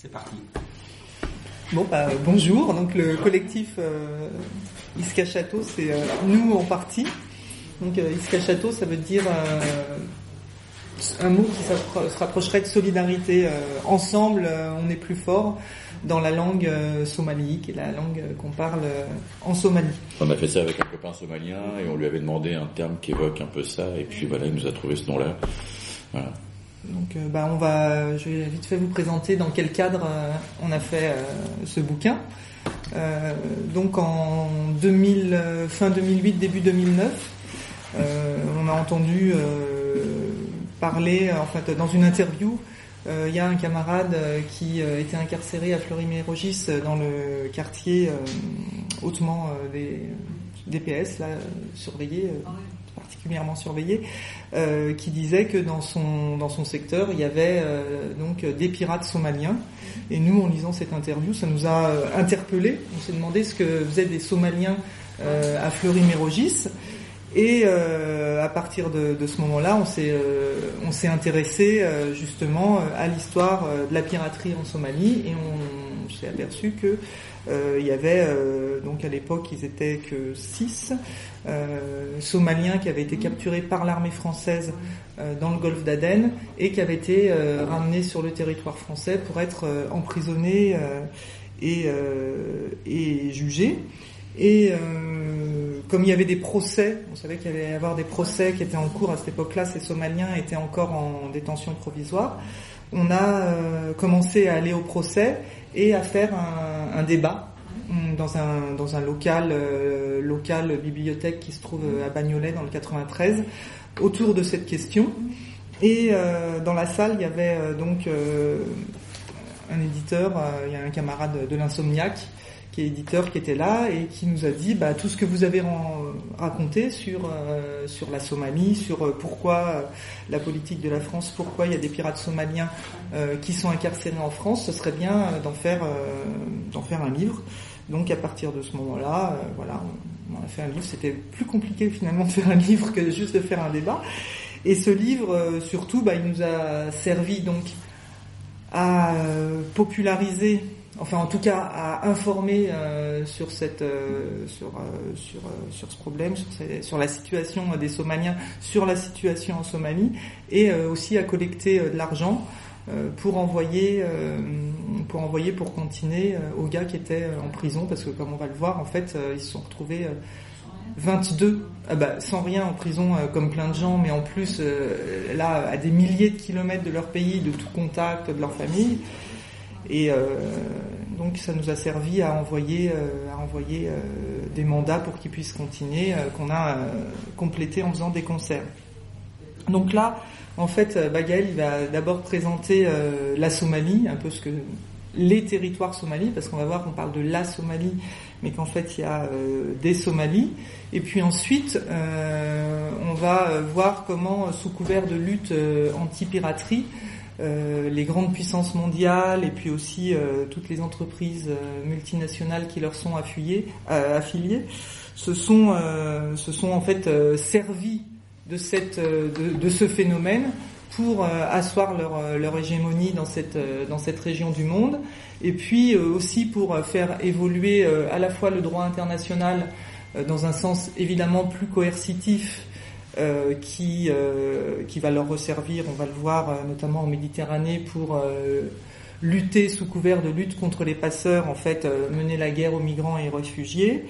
C'est parti. Bon, bah, bonjour. Donc, le collectif euh, Iska Château, c'est euh, nous en partie. Donc, euh, Iska Château, ça veut dire euh, un mot qui se rapprocherait de solidarité. Euh, ensemble, euh, on est plus fort dans la langue somali, qui est la langue qu'on parle en Somalie. On a fait ça avec un copain somalien et on lui avait demandé un terme qui évoque un peu ça et puis voilà, il nous a trouvé ce nom-là. Voilà. Donc, euh, bah, on va, je vais vite fait vous présenter dans quel cadre euh, on a fait euh, ce bouquin. donc, en 2000, fin 2008, début 2009, on a entendu parler, en fait, dans une interview, il y a un camarade qui était incarcéré à Fleury-Mérogis dans le quartier hautement des DPS, là, surveillé particulièrement surveillé, euh, qui disait que dans son dans son secteur il y avait euh, donc des pirates somaliens. Et nous, en lisant cette interview, ça nous a euh, interpellé. On s'est demandé ce que faisaient des Somaliens à Fleury-Mérogis. Et à partir de, ce moment-là, on s'est on s'est intéressé justement à l'histoire de la piraterie en Somalie et on s'est aperçu que il y avait donc à l'époque ils étaient que six euh, somaliens qui avaient été capturés par l'armée française euh, dans le golfe d'Aden et qui avaient été euh, ramenés sur le territoire français pour être emprisonnés et, et jugés. Et comme il y avait des procès, on savait qu'il allait y avoir des procès qui étaient en cours à cette époque-là, ces Somaliens étaient encore en détention provisoire. On a commencé à aller au procès et à faire un, débat Mm, dans un, dans un local, euh, local bibliothèque qui se trouve euh, à Bagnolet dans le 93 autour de cette question. Et euh, dans la salle, il y avait euh, donc un éditeur, il y a un camarade de l'insomniaque qui est éditeur qui était là et qui nous a dit bah, tout ce que vous avez raconté sur euh, sur la Somalie, sur euh, pourquoi la politique de la France, pourquoi il y a des pirates somaliens euh, qui sont incarcérés en France, ce serait bien d'en faire d'en faire un livre. Donc à partir de ce moment-là, euh, voilà, on, on, a fait un livre. C'était plus compliqué finalement de faire un livre que juste de faire un débat. Et ce livre, euh, surtout, bah, il nous a servi donc à euh, populariser, enfin en tout cas à informer euh, sur cette, euh, sur, sur, sur ce problème, sur, la situation des Somaliens, sur la situation en Somalie, et aussi à collecter de l'argent pour envoyer pour envoyer pour continuer aux gars qui étaient en prison parce que comme on va le voir en fait ils se sont retrouvés 22 ah bah, sans rien en prison comme plein de gens mais en plus là à des milliers de kilomètres de leur pays de tout contact de leur famille et euh, donc ça nous a servi à envoyer euh, à envoyer euh, des mandats pour qu'ils puissent continuer qu'on a complété en faisant des concerts donc là en fait, Bagael il va d'abord présenter la Somalie, un peu ce que les territoires somalis, parce qu'on va voir qu'on parle de la Somalie, mais qu'en fait il y a euh, des Somalies. Et puis ensuite, euh, on va voir comment, sous couvert de lutte anti-piraterie, les grandes puissances mondiales et puis aussi toutes les entreprises multinationales qui leur sont affiliées, se sont, en fait servis de, ce phénomène pour euh, asseoir leur, euh, hégémonie dans cette, euh, dans cette région du monde, et puis aussi pour faire évoluer à la fois le droit international dans un sens évidemment plus coercitif euh, qui, euh, qui va leur resservir, on va le voir euh, notamment en Méditerranée, pour lutter sous couvert de lutte contre les passeurs, en fait, mener la guerre aux migrants et aux réfugiés.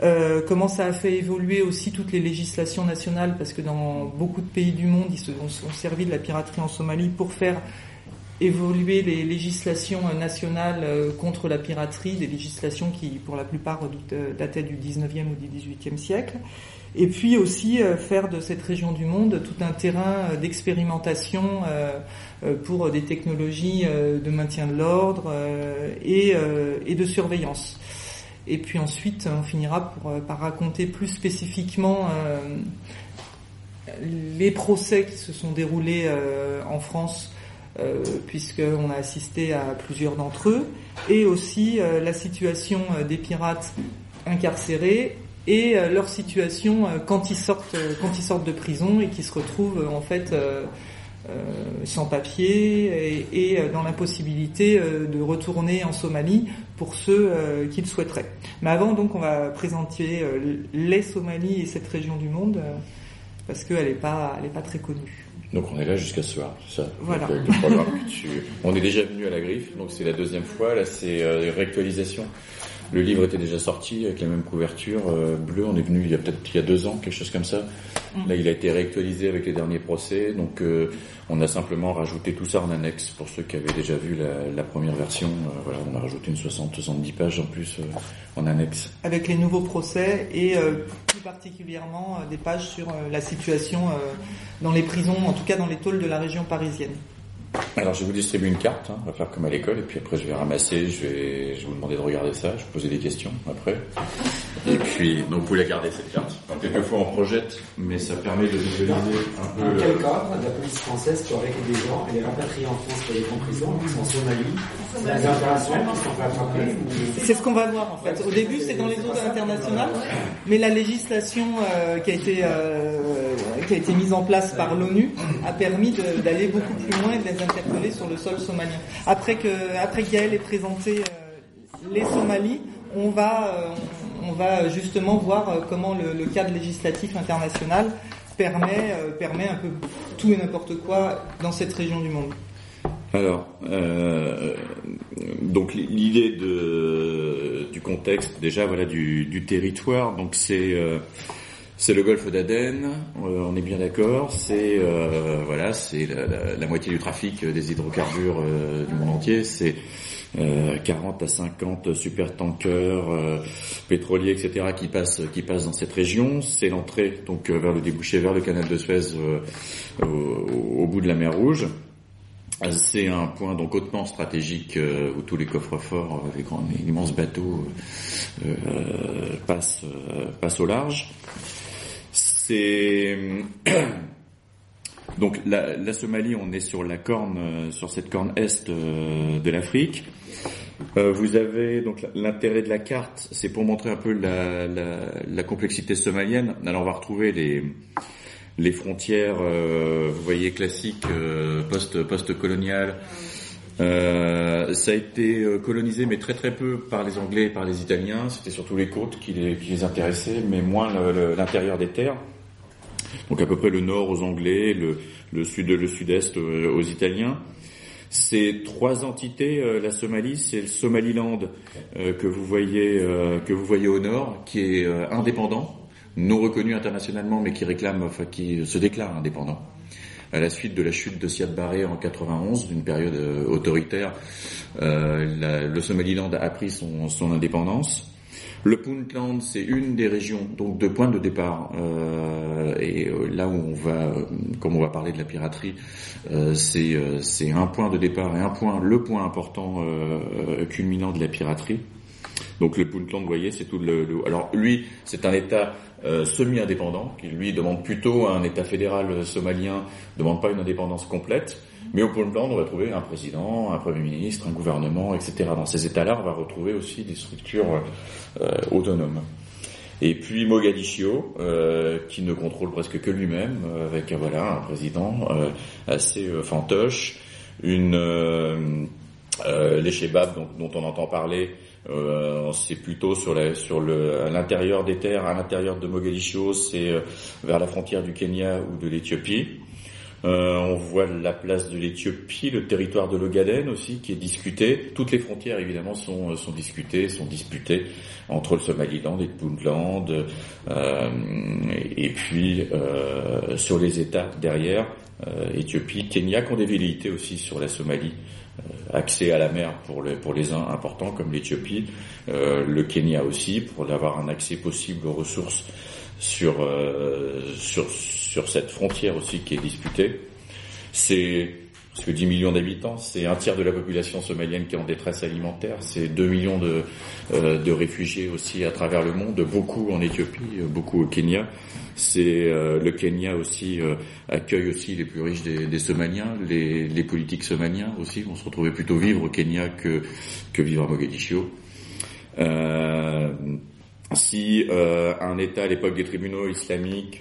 Euh, comment ça a fait évoluer aussi toutes les législations nationales, parce que dans beaucoup de pays du monde, ils se sont servi de la piraterie en Somalie pour faire évoluer les législations nationales euh, contre la piraterie, des législations qui, pour la plupart, dataient du 19e ou du 18e siècle. Et puis aussi euh, faire de cette région du monde tout un terrain d'expérimentation pour des technologies de maintien de l'ordre et, de surveillance. Et puis ensuite, on finira euh, par raconter plus spécifiquement euh, les procès qui se sont déroulés euh, en France, euh, puisqu'on a assisté à plusieurs d'entre eux, et aussi euh, la situation des pirates incarcérés et leur situation quand ils sortent quand ils sortent de prison et qui se retrouvent en fait sans papier et, dans l'impossibilité de retourner en Somalie pour ceux qui le souhaiteraient. Mais avant, donc, on va présenter les Somalies et cette région du monde parce qu'elle n'est pas, elle est pas très connue. Donc on est là jusqu'à ce soir, ça? Voilà. On est déjà venu à la griffe, donc c'est la deuxième fois. Là, c'est euh, réactualisation. Le livre était déjà sorti avec la même couverture euh, bleue. On est venu il y a peut-être il y a deux ans, quelque chose comme ça. Mm. Là, il a été réactualisé avec les derniers procès. Donc, euh, on a simplement rajouté tout ça en annexe pour ceux qui avaient déjà vu la, la première version. Euh, voilà, on a rajouté une 60-70 pages en plus en annexe. Avec les nouveaux procès et plus particulièrement des pages sur la situation dans les prisons, en tout cas dans les tôles de la région parisienne. Alors je vais vous distribuer une carte, hein, on va faire comme à l'école, et puis après je vais ramasser, je vais, je vais vous demander de regarder ça, je vais poser des questions après. Et puis, donc vous pouvez la garder cette carte. quelquefois on projette, mais ça permet de visualiser un peu... Dans quel cas la police française peut arrêter des gens et les rapatrier en France pour les en prison, en Somalie C'est des internationales qui sont C'est ce qu'on va voir en fait. Au début c'est dans les eaux internationales, mais la législation euh, qui, a été, euh, qui a été mise en place par l'ONU a permis d'aller beaucoup plus loin et de les interpeller sur le sol somalien. Après que, après ait présenté euh, les Somalies, on va, on va justement voir euh, comment le, cadre législatif international permet, euh, permet un peu tout et n'importe quoi dans cette région du monde. Alors, euh, donc l'idée du contexte, déjà voilà du, territoire, donc c'est c'est le golfe d'Aden, on est bien d'accord. C'est voilà, c'est la, moitié du trafic des hydrocarbures du monde entier. C'est 40 euh, à 50 super tankers euh, pétroliers, etc., qui passent qui passent dans cette région. C'est l'entrée donc euh, vers le débouché vers le canal de Suez au, bout de la mer Rouge. C'est un point donc hautement stratégique où tous les coffres-forts, les grands, bateaux passent passent au large. C'est donc la, Somalie, on est sur sur cette corne est de l'Afrique. Euh, vous avez donc l'intérêt de la carte, c'est pour montrer un peu la, complexité somalienne. Alors on va retrouver les frontières, euh, vous voyez classiques euh, post post coloniales. Euh, ça a été colonisé, mais très très peu par les Anglais et par les Italiens. C'était surtout les côtes qui les intéressaient, mais moins l'intérieur des terres. Donc à peu près le nord aux Anglais, le, le sud, le sud-est aux Italiens. Ces trois entités, euh, la Somalie, c'est le Somaliland euh, que vous voyez euh, que vous voyez au nord, qui est indépendant, non reconnu internationalement, mais qui réclame, enfin qui se déclare indépendant. À la suite de la chute de Siad Barre en 91, d'une période autoritaire, le Somaliland a pris son, son indépendance. Le Puntland, c'est une des régions donc de point de départ. Euh, et euh, là où on va, euh, comme on va parler de la piraterie, c'est c'est un point de départ et un point, le point important culminant de la piraterie. Donc le Puntland, vous voyez, c'est tout le, Alors lui, c'est un État semi-indépendant qui lui demande plutôt un État fédéral somalien, demande pas une indépendance complète. Mais au Puntland, on va trouver un président, un premier ministre, un gouvernement, etc. Dans ces États-là, on va retrouver aussi des structures euh, autonomes. Et puis Mogadiscio, euh, qui ne contrôle presque que lui-même, euh, avec voilà un président assez fantoche, une les Shebabs dont, on entend parler, c'est plutôt sur la, sur le à l'intérieur des terres, à l'intérieur de Mogadiscio, c'est vers la frontière du Kenya ou de l'Éthiopie. Euh, on voit la place de l'Éthiopie, le territoire de l'Ogaden aussi qui est discuté. Toutes les frontières évidemment sont, euh, sont discutées, sont disputées entre le Somaliland et le Puntland. Euh, et puis euh, sur les États derrière, Éthiopie, Kenya, qui ont des aussi sur la Somalie. accès à la mer pour les, pour les uns importants comme l'Éthiopie, le Kenya aussi pour avoir un accès possible aux ressources sur, sur sur cette frontière aussi qui est disputée. C'est que 10 millions d'habitants, c'est un tiers de la population somalienne qui est en détresse alimentaire, c'est 2 millions de, euh, de, réfugiés aussi à travers le monde, beaucoup en Éthiopie, beaucoup au Kenya. C'est euh, le Kenya aussi euh, accueille aussi les plus riches des, Somaliens, les, politiques somaliens aussi. On se retrouvait plutôt vivre au Kenya que que vivre à Mogadiscio. si un État à l'époque des tribunaux islamiques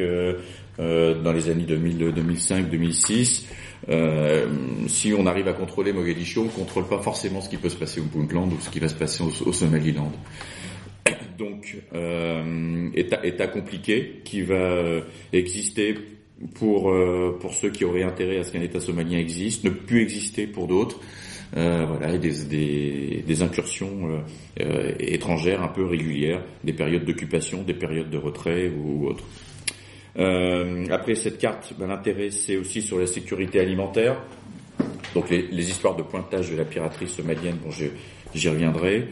dans les années 2000, 2005, 2006 euh, si on arrive à contrôler Mogadiscio, on contrôle pas forcément ce qui peut se passer au Puntland ou ce qui va se passer au, Somaliland. Donc, euh, état, état, compliqué qui va exister pour euh, pour ceux qui auraient intérêt à ce qu'un État somalien existe, ne plus exister pour d'autres. Euh, voilà, des, des, des incursions euh, étrangères un peu régulières, des périodes d'occupation, des périodes de retrait ou autres. Euh, après cette carte, ben, l'intérêt c'est aussi sur la sécurité alimentaire. Donc les, les, histoires de pointage de la piraterie somalienne, bon, j'y reviendrai.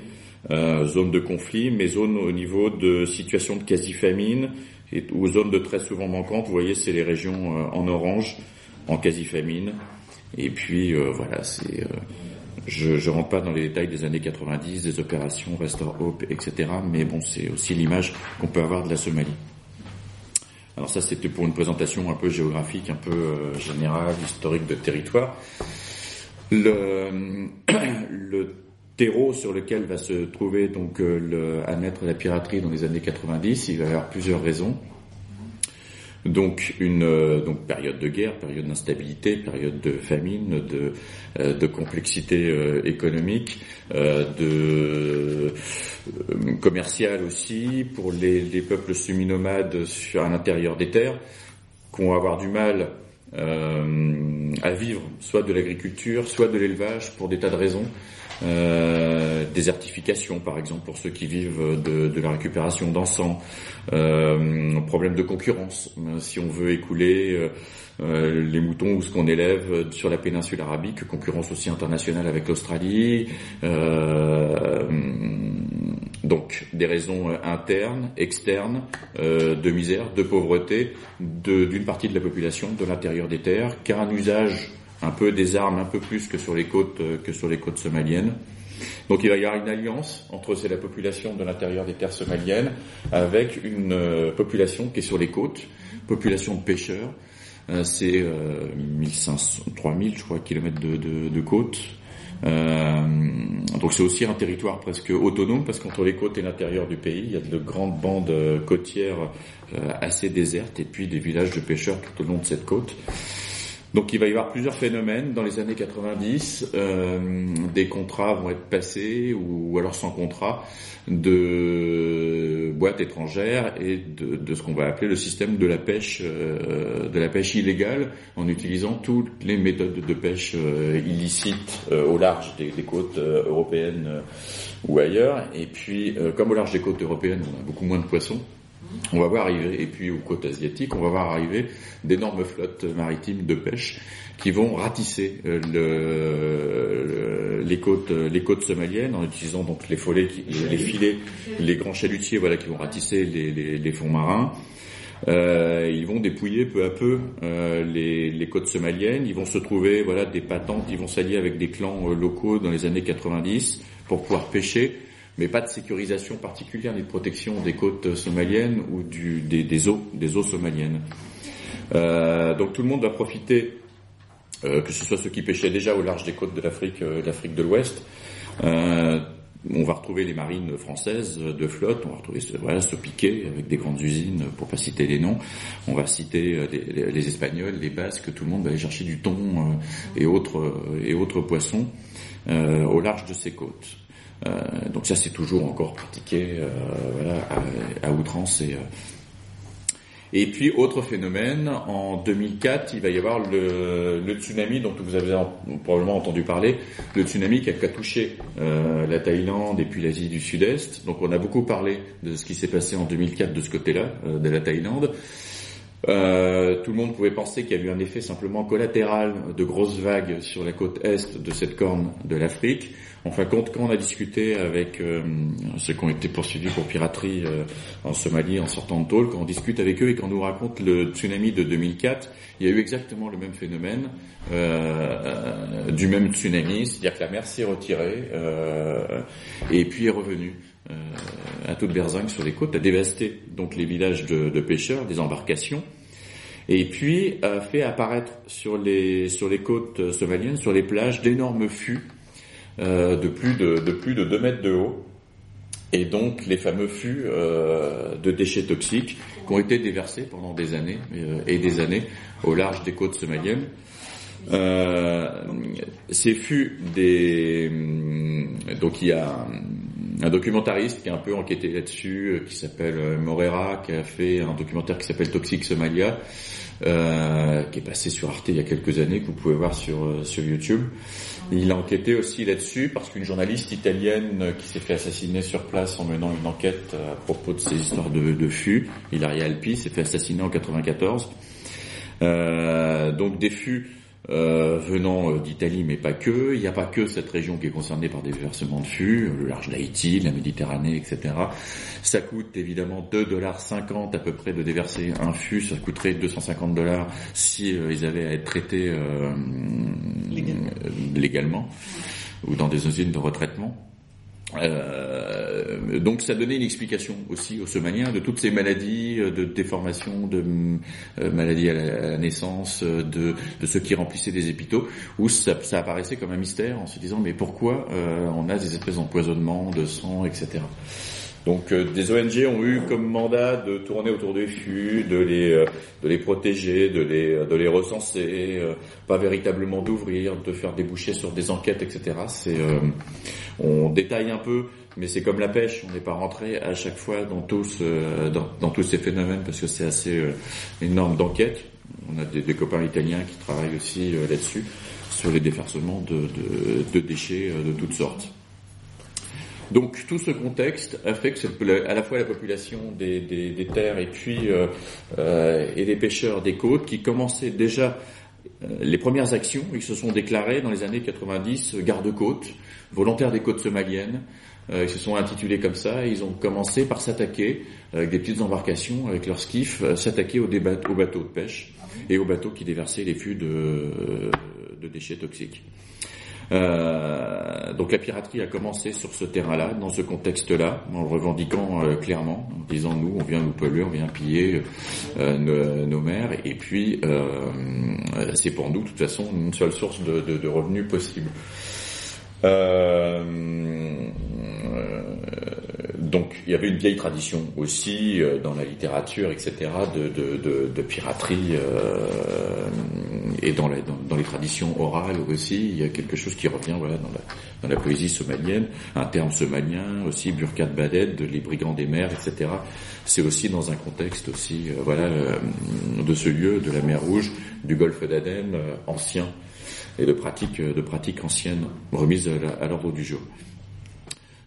Euh, zone de conflit, mais zone au niveau de situation de quasi-famine et, ou zone de très souvent manquante. Vous voyez, c'est les régions euh, en orange, en quasi-famine. Et puis euh, voilà, c'est euh, je ne rentre pas dans les détails des années 90, des opérations Restore Hope, etc. Mais bon, c'est aussi l'image qu'on peut avoir de la Somalie. Alors ça, c'était pour une présentation un peu géographique, un peu euh, générale, historique de territoire. Le, terreau sur lequel va se trouver donc euh, le, à naître la piraterie dans les années 90, il va y avoir plusieurs raisons. Donc une euh, période de guerre, période d'instabilité, période de famine, de, euh, complexité euh, économique, de commerciale aussi pour les, les peuples semi-nomades sur à l'intérieur des terres, qui vont avoir du mal à vivre soit de l'agriculture, soit de l'élevage pour des tas de raisons. Euh, désertification par exemple pour ceux qui vivent de, la récupération d'encens, euh, problème de concurrence. Euh, si on veut écouler euh, euh, les moutons ou ce qu'on élève sur la péninsule arabique, concurrence aussi internationale avec l'Australie, donc des raisons internes, externes, de misère, de pauvreté d'une partie de la population de l'intérieur des terres, car un usage un peu des armes, un peu plus que sur les côtes euh, que sur les côtes somaliennes. Donc il va y avoir une alliance entre la population de l'intérieur des terres somaliennes avec une euh, population qui est sur les côtes, population de pêcheurs. Euh, c'est euh, 1500, 3000 je crois kilomètres de, de, de côte. donc c'est aussi un territoire presque autonome parce qu'entre les côtes et l'intérieur du pays, il y a de grandes bandes côtières assez désertes et puis des villages de pêcheurs tout au long de cette côte. Donc il va y avoir plusieurs phénomènes dans les années 90. Euh, des contrats vont être passés ou, alors sans contrat de boîtes étrangères et de, ce qu'on va appeler le système de la pêche euh, de la pêche illégale en utilisant toutes les méthodes de pêche euh, illicites euh, au large des, des côtes européennes ou ailleurs. Et puis comme au large des côtes européennes on a beaucoup moins de poissons on va voir arriver, et puis aux côtes asiatiques, on va voir arriver d'énormes flottes maritimes de pêche qui vont ratisser euh, le, les côtes, somaliennes en utilisant donc les, les, filets, les grands chalutiers, voilà, qui vont ratisser les, fonds marins. Euh, ils vont dépouiller peu à peu euh, les, les, côtes somaliennes. Ils vont se trouver, voilà, des patentes. Ils vont s'allier avec des clans locaux dans les années 90 pour pouvoir pêcher mais pas de sécurisation particulière ni de protection des côtes somaliennes ou des, eaux, somaliennes. Euh, donc tout le monde va profiter, euh, que ce soit ceux qui pêchaient déjà au large des côtes de l'Afrique, euh, de l'Ouest. On va retrouver les marines françaises de flotte, on va retrouver voilà, ce piquet avec des grandes usines, pour pas citer les noms. On va citer les, Espagnols, les Basques, tout le monde va aller chercher du thon et autres poissons au large de ces côtes. Euh, donc ça, c'est toujours encore pratiqué euh, voilà, à, outrance. Et, euh. et puis, autre phénomène, en 2004, il va y avoir le, tsunami dont vous avez probablement entendu parler, le tsunami qui a, touché la Thaïlande et puis l'Asie du Sud-Est. Donc on a beaucoup parlé de ce qui s'est passé en 2004 de ce côté-là, de la Thaïlande. Euh, tout le monde pouvait penser qu'il y a eu un effet simplement collatéral de grosses vagues sur la côte est de cette corne de l'Afrique. Enfin, quand, quand on a discuté avec euh, ceux qui ont été poursuivis pour piraterie euh, en Somalie en sortant de tôle, quand on discute avec eux et qu'on nous raconte le tsunami de 2004, il y a eu exactement le même phénomène euh, du même tsunami, c'est-à-dire que la mer s'est retirée et puis est revenue. à toute berzingue sur les côtes, a dévasté donc les villages de, de pêcheurs, des embarcations, et puis a fait apparaître sur les sur les côtes somaliennes, sur les plages, d'énormes fûts euh, de plus de, de plus de 2 mètres de haut et donc les fameux fûts de déchets toxiques qui ont été déversés pendant des années et des années au large des côtes somaliennes. Euh, ces fûts des donc il y a un documentariste qui a un peu enquêté là-dessus, qui s'appelle Morera, qui a fait un documentaire qui s'appelle Toxic Somalia, euh, qui est passé sur Arte il y a quelques années, que vous pouvez voir sur sur YouTube. Il a enquêté aussi là-dessus parce qu'une journaliste italienne qui s'est fait assassiner sur place en menant une enquête à propos de ces histoires de, de fûts, Ilaria Alpi, s'est fait assassiner en 94. Euh, donc des fûts euh, venant euh, d'Italie, mais pas que. Il n'y a pas que cette région qui est concernée par des versements de fûts, le large d'Haïti, la Méditerranée, etc. Ça coûte évidemment 2,50 dollars à peu près de déverser un fût. Ça coûterait 250 dollars si ils avaient à être traités légalement ou dans des usines de retraitement. Euh, donc ça donnait une explication aussi aux Somaliens de toutes ces maladies euh, de déformation, de euh, maladies à la, naissance, de, ceux qui remplissaient des hôpitaux, où ça, ça, apparaissait comme un mystère en se disant mais pourquoi on a des espèces d'empoisonnement, de sang, etc. Donc des ONG ont eu comme mandat de tourner autour des fûts, de les de les protéger, de les de les recenser, pas véritablement d'ouvrir, de faire déboucher sur des enquêtes, etc. C'est on détaille un peu, mais c'est comme la pêche, on n'est pas rentré à chaque fois dans tous, dans, tous ces phénomènes parce que c'est assez euh, énorme d'enquête. On a des, copains italiens qui travaillent aussi euh, là-dessus, sur les déversements de, déchets euh, de toutes sortes. Donc tout ce contexte a fait que à la fois la population des, terres et puis et des pêcheurs des côtes qui commençaient déjà les premières actions, ils se sont déclarés dans les années 90 garde-côtes, volontaires des côtes somaliennes. Euh, ils se sont intitulés comme ça et ils ont commencé par s'attaquer avec des petites embarcations, avec leurs skiffs, euh, s'attaquer aux, aux, bateaux de pêche et aux bateaux qui déversaient les fûts de, de déchets toxiques. Euh, donc la piraterie a commencé sur ce terrain-là, dans ce contexte-là, en le revendiquant euh, clairement, en disant nous, on vient nous polluer, on vient piller euh, nos, nos, mers, et puis c'est pour nous, de toute façon, une seule source de revenus possible. Euh, donc il y avait une vieille tradition aussi euh, dans la littérature, etc., de, de, de, de piraterie euh, et dans, la, dans, les traditions orales aussi. Il y a quelque chose qui revient voilà, dans, la, dans la poésie somalienne, un terme somalien aussi, Burkat Badet, les brigands des mers, etc. C'est aussi dans un contexte aussi euh, voilà de ce lieu, de la mer Rouge, du golfe d'Aden ancien et de pratiques de pratiques anciennes remises à l'ordre du jour.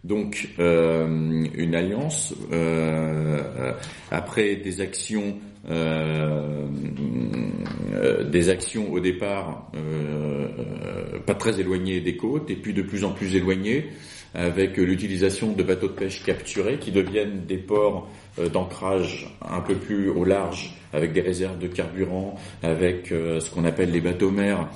Donc euh, une alliance euh, après des actions euh, des actions au départ pas très éloignées des côtes et puis de plus en plus éloignées avec l'utilisation de bateaux de pêche capturés qui deviennent des ports d'ancrage un peu plus au large avec des réserves de carburant, avec ce qu'on appelle les bateaux mers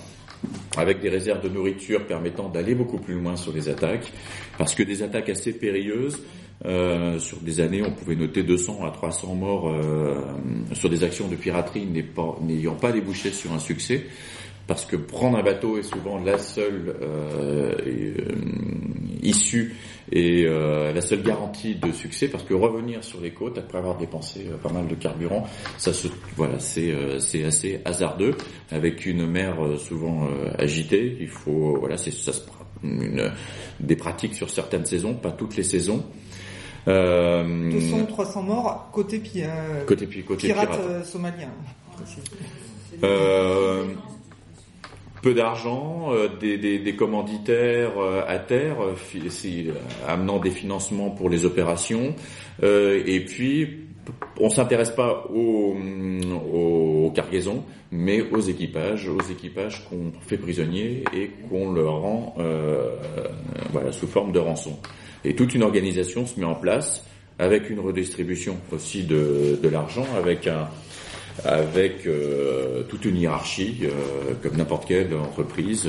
avec des réserves de nourriture permettant d'aller beaucoup plus loin sur les attaques, parce que des attaques assez périlleuses, euh, sur des années, on pouvait noter 200 à 300 morts euh, sur des actions de piraterie n'ayant pas, pas débouché sur un succès parce que prendre un bateau est souvent la seule euh, euh issue et euh, la seule garantie de succès, parce que revenir sur les côtes après avoir dépensé euh, pas mal de carburant, ça se, voilà, c'est c'est assez hasardeux avec une mer souvent agitée. Il faut, voilà, c'est ça se une, des pratiques sur certaines saisons, pas toutes les saisons. Euh, 200 300 morts côté, côté, côté pirate, pirate. somalien. Euh, peu d'argent, euh, des, des, des, commanditaires euh, à terre, euh, amenant des financements pour les opérations, et puis on s'intéresse pas aux, aux, cargaisons, mais aux équipages, aux équipages qu'on fait prisonniers et qu'on leur rend voilà, sous forme de rançon. Et toute une organisation se met en place avec une redistribution aussi de, de l'argent, avec un, avec euh, toute une hiérarchie, euh, comme n'importe quelle entreprise.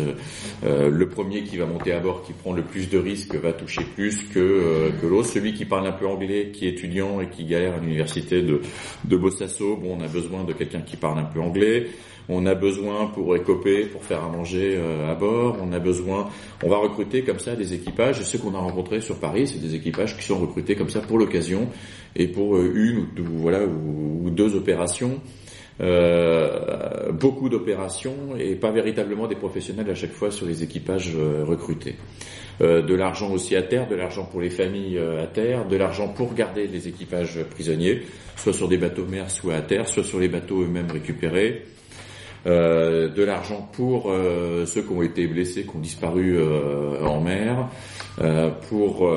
Euh, le premier qui va monter à bord, qui prend le plus de risques, va toucher plus que, que l'autre. Celui qui parle un peu anglais, qui est étudiant et qui galère à l'université de, de Bossasso, bon, on a besoin de quelqu'un qui parle un peu anglais. On a besoin pour écoper, pour faire à manger à bord. On a besoin, on va recruter comme ça des équipages. Et ceux qu'on a rencontrés sur Paris, c'est des équipages qui sont recrutés comme ça pour l'occasion et pour une ou, voilà, ou deux opérations. Euh, beaucoup d'opérations et pas véritablement des professionnels à chaque fois sur les équipages euh, recrutés. Euh, de l'argent aussi à terre, de l'argent pour les familles à terre, de l'argent pour garder les équipages prisonniers, soit sur des bateaux mers, soit à terre, soit sur les bateaux eux-mêmes récupérés. De l'argent pour ceux qui ont été blessés, qui ont disparu en mer, pour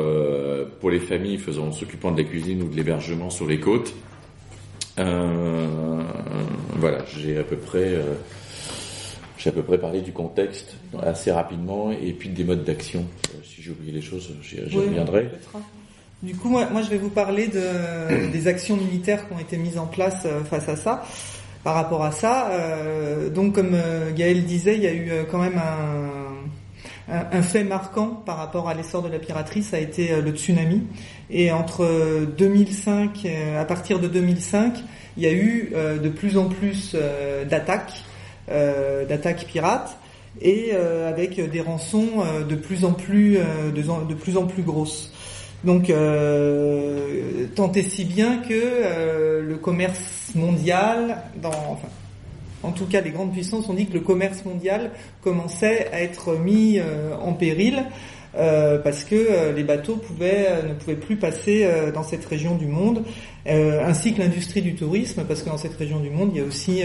pour les familles faisant s'occupant de la cuisine ou de l'hébergement sur les côtes, euh, voilà, j'ai à peu près euh, j'ai à peu près parlé du contexte assez rapidement et puis des modes d'action. Euh, si j'ai oublié les choses, j'y reviendrai. Du coup, moi, moi, je vais vous parler de, des actions militaires qui ont été mises en place face à ça. Par rapport à ça, donc comme Gaël disait, il y a eu quand même un, fait marquant par rapport à l'essor de la piraterie, ça a été euh, le tsunami. Et entre 2005, euh, euh, à partir de 2005, il y a eu de plus en plus d'attaques, d'attaques pirates, et avec des rançons de plus en plus, de, plus en plus grosses. Donc, tant et si bien que le commerce mondial, dans, enfin, en tout cas les grandes puissances ont dit que le commerce mondial commençait à être mis euh, en péril euh, parce que euh, les bateaux ne pouvaient plus passer dans cette région du monde, ainsi que l'industrie du tourisme, parce que dans cette région du monde, il y a aussi,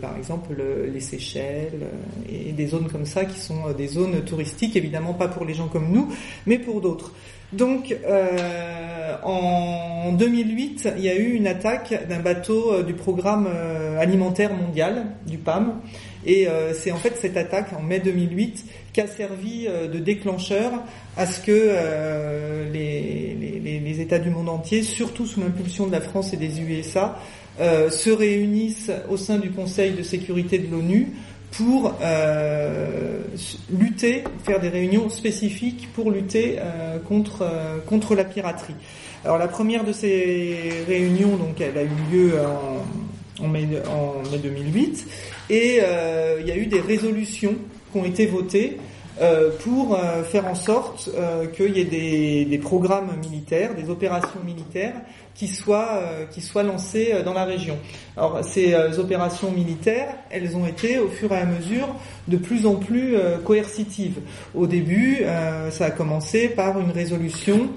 par exemple, les Seychelles et des zones comme ça qui sont des zones touristiques, évidemment pas pour les gens comme nous, mais pour d'autres. Donc, euh, en 2008, il y a eu une attaque d'un bateau euh, du programme euh, alimentaire mondial, du PAM, et c'est en fait cette attaque en mai 2008 qui a servi de déclencheur à ce que les, les, États du monde entier, surtout sous l'impulsion de la France et des USA, se réunissent au sein du Conseil de sécurité de l'ONU pour euh, lutter, faire des réunions spécifiques pour lutter euh, contre euh, contre la piraterie. Alors la première de ces réunions, donc, elle a eu lieu en, en, mai, en mai 2008, et il y a eu des résolutions qui ont été votées pour faire en sorte qu'il y ait des, des, programmes militaires, des opérations militaires qui soient euh, qui soient lancées euh, dans la région. Alors ces euh, opérations militaires, elles ont été au fur et à mesure de plus en plus coercitives. Au début, ça a commencé par une résolution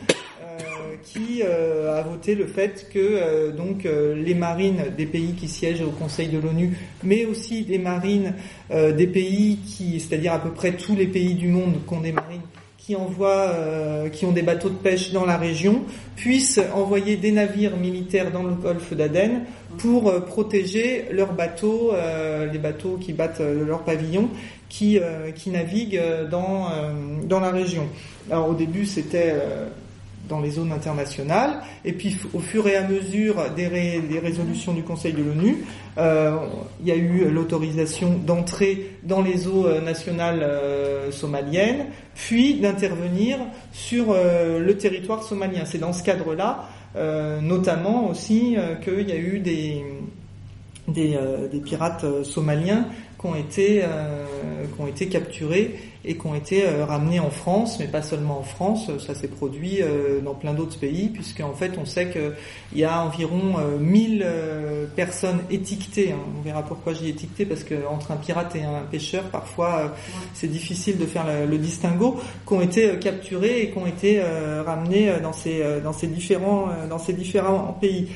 qui a voté le fait que donc les marines des pays qui siègent au Conseil de l'ONU, mais aussi les marines des pays qui, c'est-à-dire à peu près tous les pays du monde qui ont des marines qui envoient, euh, qui ont des bateaux de pêche dans la région, puissent envoyer des navires militaires dans le golfe d'Aden pour euh, protéger leurs bateaux, euh, les bateaux qui battent leur pavillon, qui, qui naviguent dans, dans la région. Alors au début c'était dans les zones internationales. Et puis au fur et à mesure des, résolutions du Conseil de l'ONU, euh, il y a eu l'autorisation d'entrer dans les eaux euh, nationales euh, somaliennes, puis d'intervenir sur le territoire somalien. C'est dans ce cadre-là, notamment aussi, qu'il y a eu des, des, des pirates somaliens qui ont été, qui ont été capturés et qui ont été euh, ramenés en France, mais pas seulement en France, ça s'est produit euh, dans plein d'autres pays, puisqu'en fait on sait qu'il y a environ 1000 euh, personnes étiquetées, hein. on verra pourquoi j'ai étiqueté, parce qu'entre un pirate et un pêcheur, parfois c'est difficile de faire le, distinguo, qui ont été capturés et qui ont été ramenés dans ces, dans ces, différents, dans ces différents pays.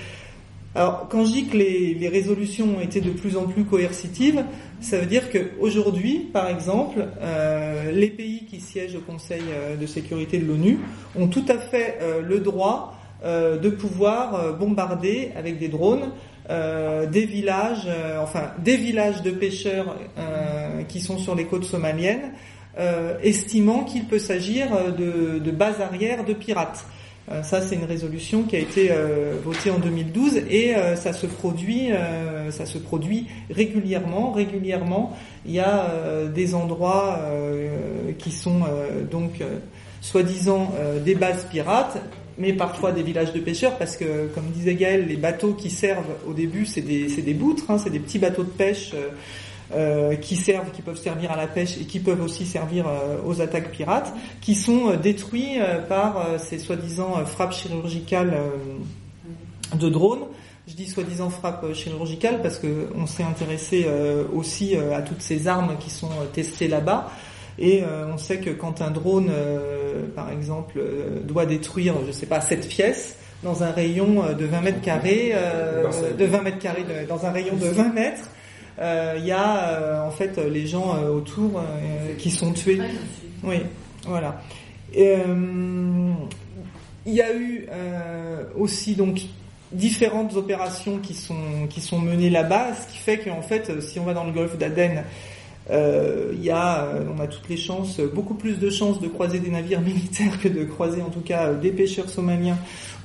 Alors, quand je dis que les, résolutions ont été de plus en plus coercitives, ça veut dire qu'aujourd'hui, par exemple, euh, les pays qui siègent au Conseil euh, de sécurité de l'ONU ont tout à fait euh, le droit de pouvoir bombarder avec des drones des villages, enfin des villages de pêcheurs qui sont sur les côtes somaliennes, estimant qu'il peut s'agir de bases arrières de pirates. Ça, c'est une résolution qui a été votée en 2012 et ça se produit, ça se produit régulièrement. Régulièrement, il y a des endroits qui sont donc soi-disant des bases pirates mais parfois des villages de pêcheurs, parce que, comme disait Gaël, les bateaux qui servent au début, c'est des, des boutres, hein, c'est des petits bateaux de pêche euh, euh, qui servent, qui peuvent servir à la pêche et qui peuvent aussi servir euh, aux attaques pirates, qui sont détruits par ces soi-disant frappes chirurgicales de drones. Je dis soi-disant frappes chirurgicales parce que on s'est intéressé aussi à toutes ces armes qui sont testées là-bas. Et euh, on sait que quand un drone, euh, par exemple, euh, doit détruire, je sais pas, cette pièce dans un rayon de 20 mètres carrés, de 20 mètres carrés, dans un rayon de 20 mètres, il y a en fait les gens autour qui sont tués. Oui, voilà. Il y a eu aussi donc différentes opérations qui sont qui sont menées là-bas, ce qui fait qu'en fait, si on va dans le golfe d'Aden, euh, y a, euh, on a toutes les chances, beaucoup plus de chances de croiser des navires militaires que de croiser en tout cas des pêcheurs somaliens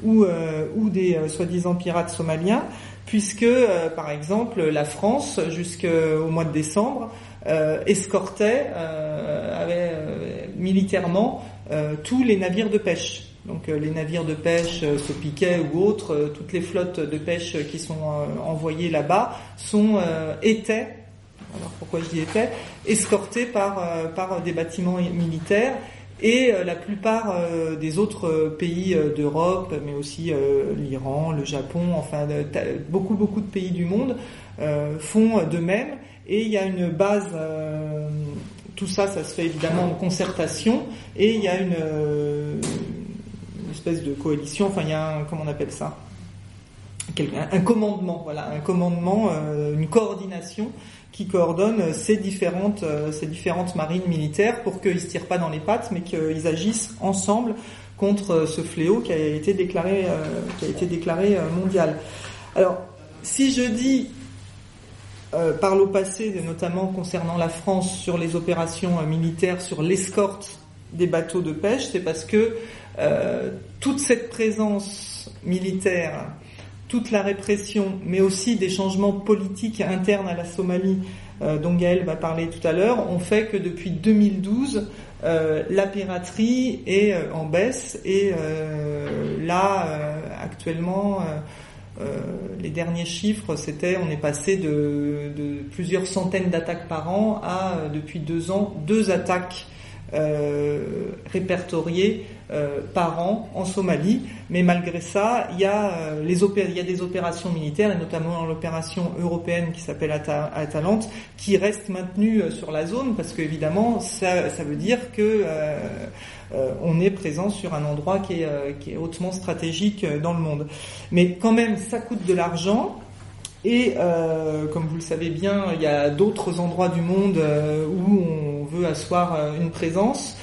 ou, euh, ou des soi-disant pirates somaliens, puisque par exemple la France jusqu'au mois de décembre escortait avait, militairement tous les navires de pêche. Donc les navires de pêche, ce piquet ou autres, toutes les flottes de pêche qui sont envoyées là-bas sont étaient alors pourquoi je dis était, escortés par, euh, par des bâtiments militaires et euh, la plupart euh, des autres pays d'Europe, mais aussi l'Iran, le Japon, enfin beaucoup beaucoup de pays du monde font de même. Et il y a une base, tout ça, ça se fait évidemment en concertation, et il y a une, une espèce de coalition, enfin il y a un, comment on appelle ça? Un commandement, voilà, un commandement, une coordination qui coordonne ces différentes, euh, ces différentes marines militaires pour qu'ils se tirent pas dans les pattes, mais qu'ils agissent ensemble contre euh, ce fléau qui a été déclaré, euh, qui a été déclaré mondial. Alors, si je dis par le passé, notamment concernant la France, sur les opérations militaires, sur l'escorte des bateaux de pêche, c'est parce que toute cette présence militaire toute la répression, mais aussi des changements politiques internes à la Somalie, euh, dont Gaël va parler tout à l'heure, ont fait que depuis 2012, euh, la piraterie est euh, en baisse et là, actuellement, les derniers chiffres, c'était, on est passé de plusieurs centaines d'attaques par an à, depuis deux ans, deux attaques répertoriées euh, par an en Somalie. Mais malgré ça, il y, a, euh, il y a des opérations militaires, et notamment l'opération européenne qui s'appelle Atalante, qui reste maintenue euh, sur la zone, parce qu'évidemment, ça, ça veut dire que on est présent sur un endroit qui est, qui est hautement stratégique dans le monde. Mais quand même, ça coûte de l'argent. Et comme vous le savez bien, il y a d'autres endroits du monde où on veut asseoir une présence.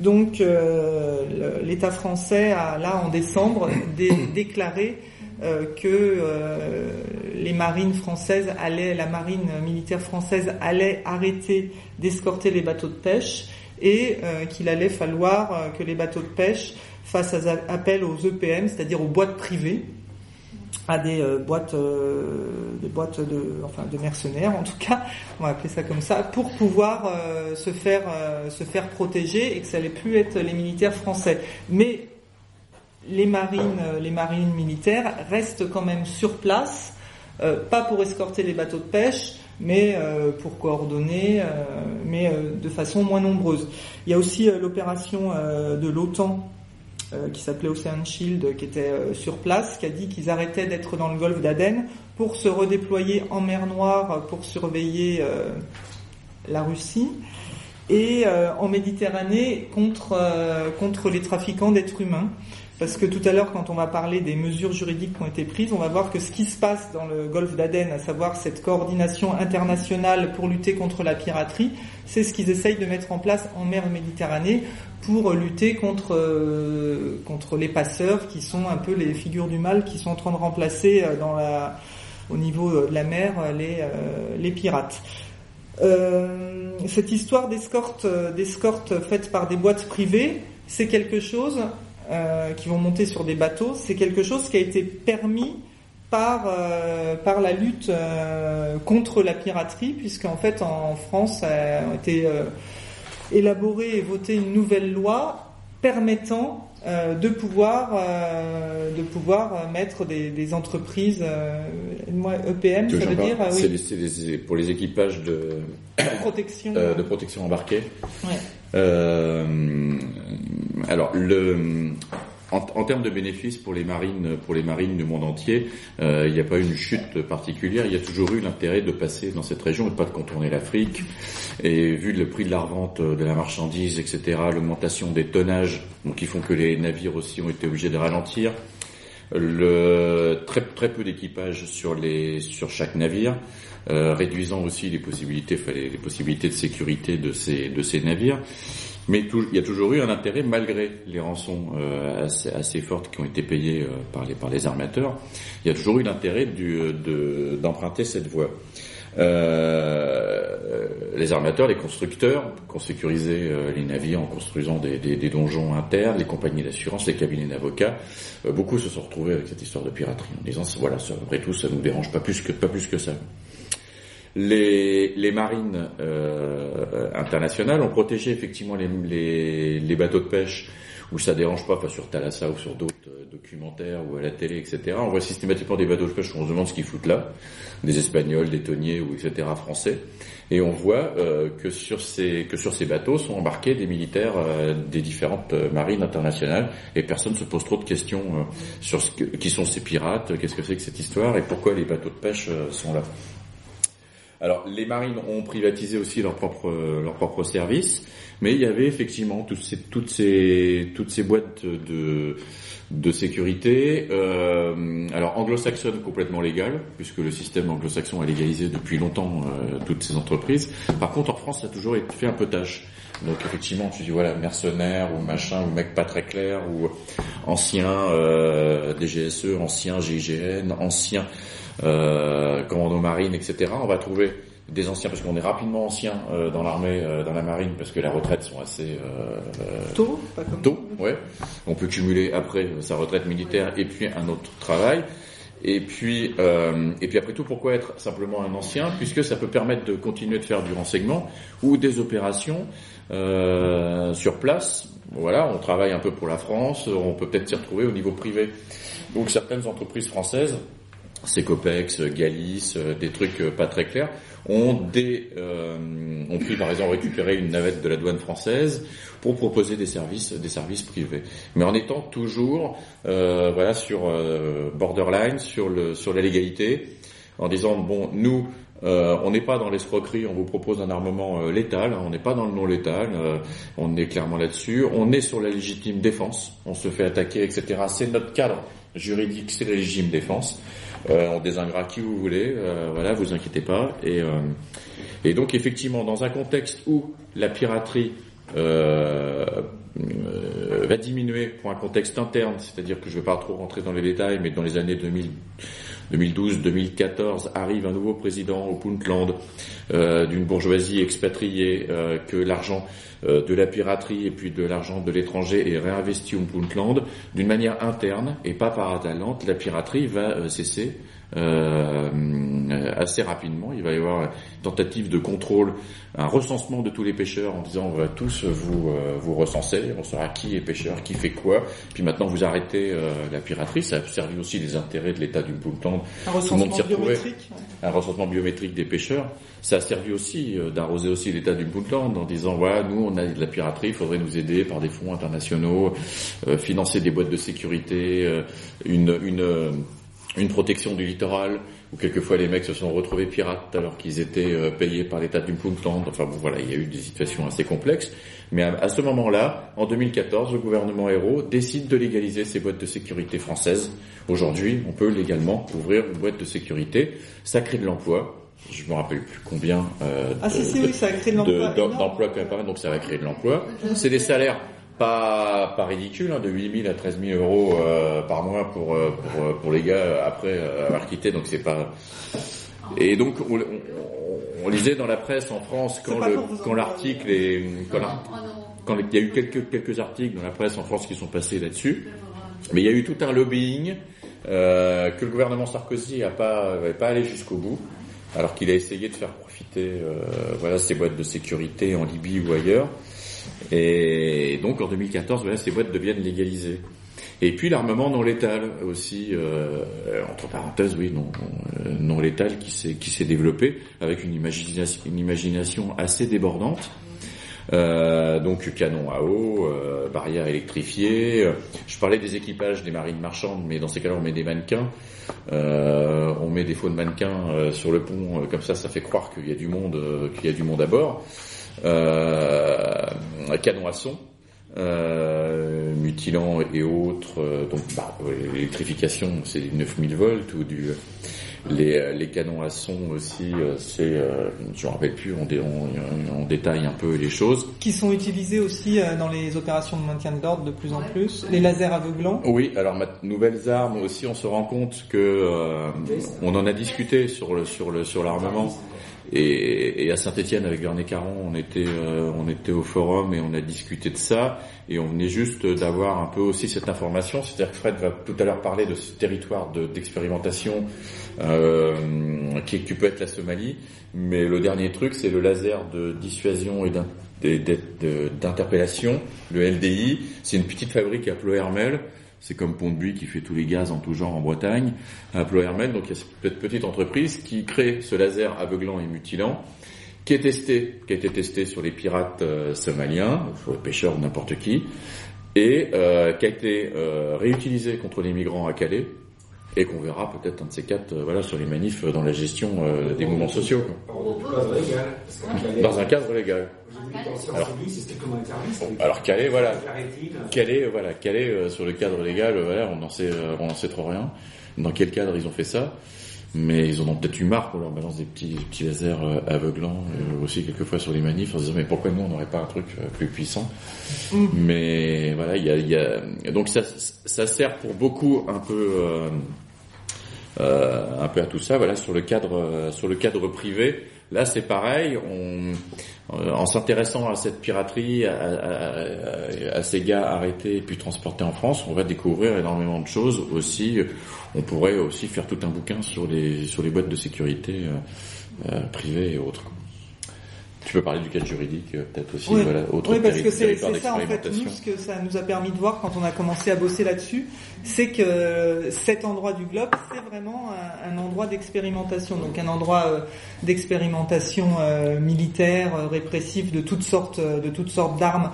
Donc euh, l'État français a là en décembre déclaré euh, que euh, les marines françaises allaient, la marine militaire française allait arrêter d'escorter les bateaux de pêche et qu'il allait falloir que les bateaux de pêche fassent appel aux EPM, c'est-à-dire aux boîtes privées, à des euh, boîtes, euh, des boîtes de, enfin de mercenaires en tout cas, on va appeler ça comme ça, pour pouvoir euh, se faire se faire protéger et que ça allait plus être les militaires français. Mais les marines, les marines militaires restent quand même sur place, pas pour escorter les bateaux de pêche, mais pour coordonner, mais de façon moins nombreuse. Il y a aussi l'opération de l'OTAN qui s'appelait Ocean Shield, qui était euh, sur place, qui a dit qu'ils arrêtaient d'être dans le golfe d'Aden pour se redéployer en mer Noire pour surveiller euh, la Russie et en Méditerranée contre, contre les trafiquants d'êtres humains. Parce que tout à l'heure, quand on va parler des mesures juridiques qui ont été prises, on va voir que ce qui se passe dans le golfe d'Aden, à savoir cette coordination internationale pour lutter contre la piraterie, c'est ce qu'ils essayent de mettre en place en mer Méditerranée pour lutter contre, euh, les passeurs qui sont un peu les figures du mal qui sont en train de remplacer euh, au niveau de la mer les, euh, les pirates. cette histoire d'escorte, d'escorte faite par des boîtes privées, c'est quelque chose qui vont monter sur des bateaux, c'est quelque chose qui a été permis par par la lutte contre la piraterie, puisqu'en fait en France a été élaboré et voté une nouvelle loi permettant euh, de pouvoir euh, de pouvoir mettre des, des entreprises euh, EPM ça veut dire oui. c'est pour les équipages de protection de protection embarquée ouais. Alors le en, termes de bénéfices pour les marines, pour les marines du monde entier, euh, il n'y a pas une chute particulière. Il y a toujours eu l'intérêt de passer dans cette région et pas de contourner l'Afrique. Et vu le prix de la revente de la marchandise, etc., l'augmentation des tonnages, donc qui font que les navires aussi ont été obligés de ralentir, le très très peu d'équipage sur sur chaque navire, euh, réduisant aussi les possibilités, les, possibilités de sécurité de ces de ces navires. Mais il y a toujours eu un intérêt, malgré les rançons euh, assez, assez, fortes qui ont été payées euh, par, les, par les armateurs, il y a toujours eu l'intérêt d'emprunter cette voie. Euh, les armateurs, les constructeurs, qui ont sécurisé euh, les navires en construisant des, des, donjons internes, les compagnies d'assurance, les cabinets d'avocats, beaucoup se sont retrouvés avec cette histoire de piraterie en disant voilà, après tout, ça nous dérange pas plus que pas plus que ça. Les, les marines euh, internationales ont protégé effectivement les, les, les, bateaux de pêche où ça dérange pas, enfin sur Thalassa ou sur d'autres euh, documentaires ou à la télé, etc. On voit systématiquement des bateaux de pêche où on se demande ce qu'ils foutent là, des Espagnols, des Tonniers ou etc. français, et on voit euh, que sur ces que sur ces bateaux sont embarqués des militaires euh, des différentes euh, marines internationales, et personne se pose trop de questions sur ce que, qui sont ces pirates, qu'est-ce que c'est que cette histoire et pourquoi les bateaux de pêche sont là. Alors, les marines ont privatisé aussi leurs propres leurs propres services, mais il y avait effectivement toutes ces toutes ces toutes ces boîtes de de sécurité. Euh, alors anglo-saxonne complètement légale, puisque le système anglo-saxon a légalisé depuis longtemps euh, toutes ces entreprises. Par contre, en France, ça a toujours été fait un peu tâche. Donc effectivement, tu dis voilà mercenaire ou machin ou mec pas très clair ou ancien euh, DGSE, ancien GIGN, ancien euh, commando marine, etc. On va trouver des anciens parce qu'on est rapidement ancien euh, dans l'armée, euh, dans la marine parce que les retraites sont assez euh, tôt, pas comme tôt, ouais. On peut cumuler après sa retraite militaire et puis un autre travail. Et puis, et puis après tout, pourquoi être simplement un ancien? Puisque ça peut permettre de continuer de faire du renseignement ou des opérations sur place. Voilà, on travaille un peu pour la France, on peut peut-être s'y retrouver au niveau privé. Donc certaines entreprises françaises Secopex, Galis, euh, des trucs euh, pas très clairs, ont, des, euh, ont pris par exemple récupérer une navette de la douane française pour proposer des services, des services privés, mais en étant toujours euh, voilà sur borderline, sur le sur la légalité, en disant bon nous on n'est pas dans l'escroquerie, on vous propose un armement létal, on n'est pas dans le non létal, on est clairement là-dessus, on est sur la légitime défense, on se fait attaquer, etc. C'est notre cadre juridique, c'est la légitime défense. Euh, on désingrera qui vous voulez, euh, voilà, vous inquiétez pas. Et, euh, et donc effectivement, dans un contexte où la piraterie euh, va diminuer pour un contexte interne, c'est-à-dire que je ne vais pas trop rentrer dans les détails, mais dans les années 2000, 2012-2014 arrive un nouveau président au Puntland euh, d'une bourgeoisie expatriée, euh, que l'argent euh, de la piraterie et puis de l'argent de l'étranger est réinvesti au Puntland. D'une manière interne et pas par atalante, la piraterie va cesser assez rapidement. Il va y avoir une tentative de contrôle, un recensement de tous les pêcheurs en disant on va tous vous euh, vous recenser, on saura qui est pêcheur, qui fait quoi. Puis maintenant vous arrêtez euh, la piraterie. Ça a servi aussi des intérêts de l'État du Puntland. Un recensement biométrique. Un recensement biométrique des pêcheurs. Ça a servi aussi d'arroser aussi l'État du Puntland en disant voilà nous on a de la piraterie, il faudrait nous aider par des fonds internationaux, financer des boîtes de sécurité, une une une protection du littoral, où quelquefois les mecs se sont retrouvés pirates alors qu'ils étaient euh, payés par l'État du Puntland. Enfin bon, voilà, il y a eu des situations assez complexes. Mais à, ce moment-là, en 2014, le gouvernement Hérault décide de légaliser ces boîtes de sécurité françaises. Aujourd'hui, on peut légalement ouvrir une boîte de sécurité. Ça crée de l'emploi. Je me rappelle plus combien euh, ah, si, si, oui, ça a créé de l'emploi. D'emplois donc ça va créer de l'emploi. C'est des salaires pas, pas ridicule, hein, de 8 000 à 13 000 euros euh, par mois pour, euh, pour, euh, pour les gars après avoir quitté, donc c'est pas... Et donc on, on, on, lisait dans la presse en France quand le quand l'article est quand quand il y a eu quelques, quelques articles dans la presse en France qui sont passés là-dessus, mais il y a eu tout un lobbying euh, que le gouvernement Sarkozy n'a pas, pas allé jusqu'au bout, alors qu'il a essayé de faire profiter euh, voilà, ces boîtes de sécurité en Libye ou ailleurs. Et donc en 2014, voilà, ces boîtes deviennent légalisées. Et puis l'armement non létal aussi, euh, entre parenthèses, oui, non, euh, non létal qui s'est qui s'est développé avec une imagination, assez débordante. Euh, donc canon à eau, euh, barrières électrifiées. Je parlais des équipages des marines marchandes, mais dans ces cas-là, on met des mannequins. Euh, on met des faux de mannequins euh, sur le pont, comme ça, ça fait croire qu'il y a du monde, qu'il y a du monde à bord. Canon à son. mutilants et autres, donc bah, l'électrification c'est du 9000 volts ou du les, euh, les canons à son aussi, euh, c'est, euh, je me rappelle plus, on, dé, on, détaille un peu les choses. Qui sont utilisés aussi dans les opérations de maintien de l'ordre de plus en plus. Les lasers aveuglants. Oui, alors ma, nouvelles armes aussi, on se rend compte que on en a discuté sur le sur le sur l'armement. Et, à Saint-Étienne avec Vernet Caron, on était on était au forum et on a discuté de ça et on venait juste d'avoir un peu aussi cette information. C'est-à-dire que Fred va tout à l'heure parler de ce territoire d'expérimentation euh, qui, qui, peut être la Somalie, mais le dernier truc, c'est le laser de dissuasion et d'interpellation, le LDI. C'est une petite fabrique à Plohermel. C'est comme Pont-de-Buis qui fait tous les gaz en tout genre en Bretagne, à Plohermel. Donc il y a cette petite entreprise qui crée ce laser aveuglant et mutilant qui est testé, qui a été testé sur les pirates euh, somaliens, sur les pêcheurs n'importe qui, et euh, qui a été euh, réutilisé contre les migrants à Calais, et qu'on verra peut-être un de ces quatre euh, voilà, sur les manifs dans la gestion euh, des mouvements sociaux. Dans un cadre légal. Alors, alors Calais, voilà, Calais, voilà, Calais sur le cadre légal, voilà, on n'en sait, on n'en sait trop rien. Dans quel cadre ils ont fait ça? Mais ils en ont peut-être eu marre qu'on leur balance des petits, petits lasers euh, aveuglants euh, aussi quelquefois sur les manifs en se disant mais pourquoi nous on n'aurait pas un truc euh, plus puissant? Mm. mais voilà il y a, y a, donc ça ça sert pour beaucoup un peu euh, un peu à tout ça voilà sur le cadre sur le cadre privé là c'est pareil on en s'intéressant à cette piraterie, à, ces gars arrêtés et puis transportés en France, on va découvrir énormément de choses aussi. On pourrait aussi faire tout un bouquin sur les sur les boîtes de sécurité euh, euh privées et autres. Tu peux parler du cadre juridique euh, peut-être aussi. Oui, voilà, autre oui parce que c'est ça en fait, nous, ce que ça nous a permis de voir quand on a commencé à bosser là-dessus, c'est que cet endroit du globe, c'est vraiment un, un endroit d'expérimentation, donc un endroit euh, d'expérimentation euh, militaire, répressive, de toutes sortes, de toutes sortes d'armes.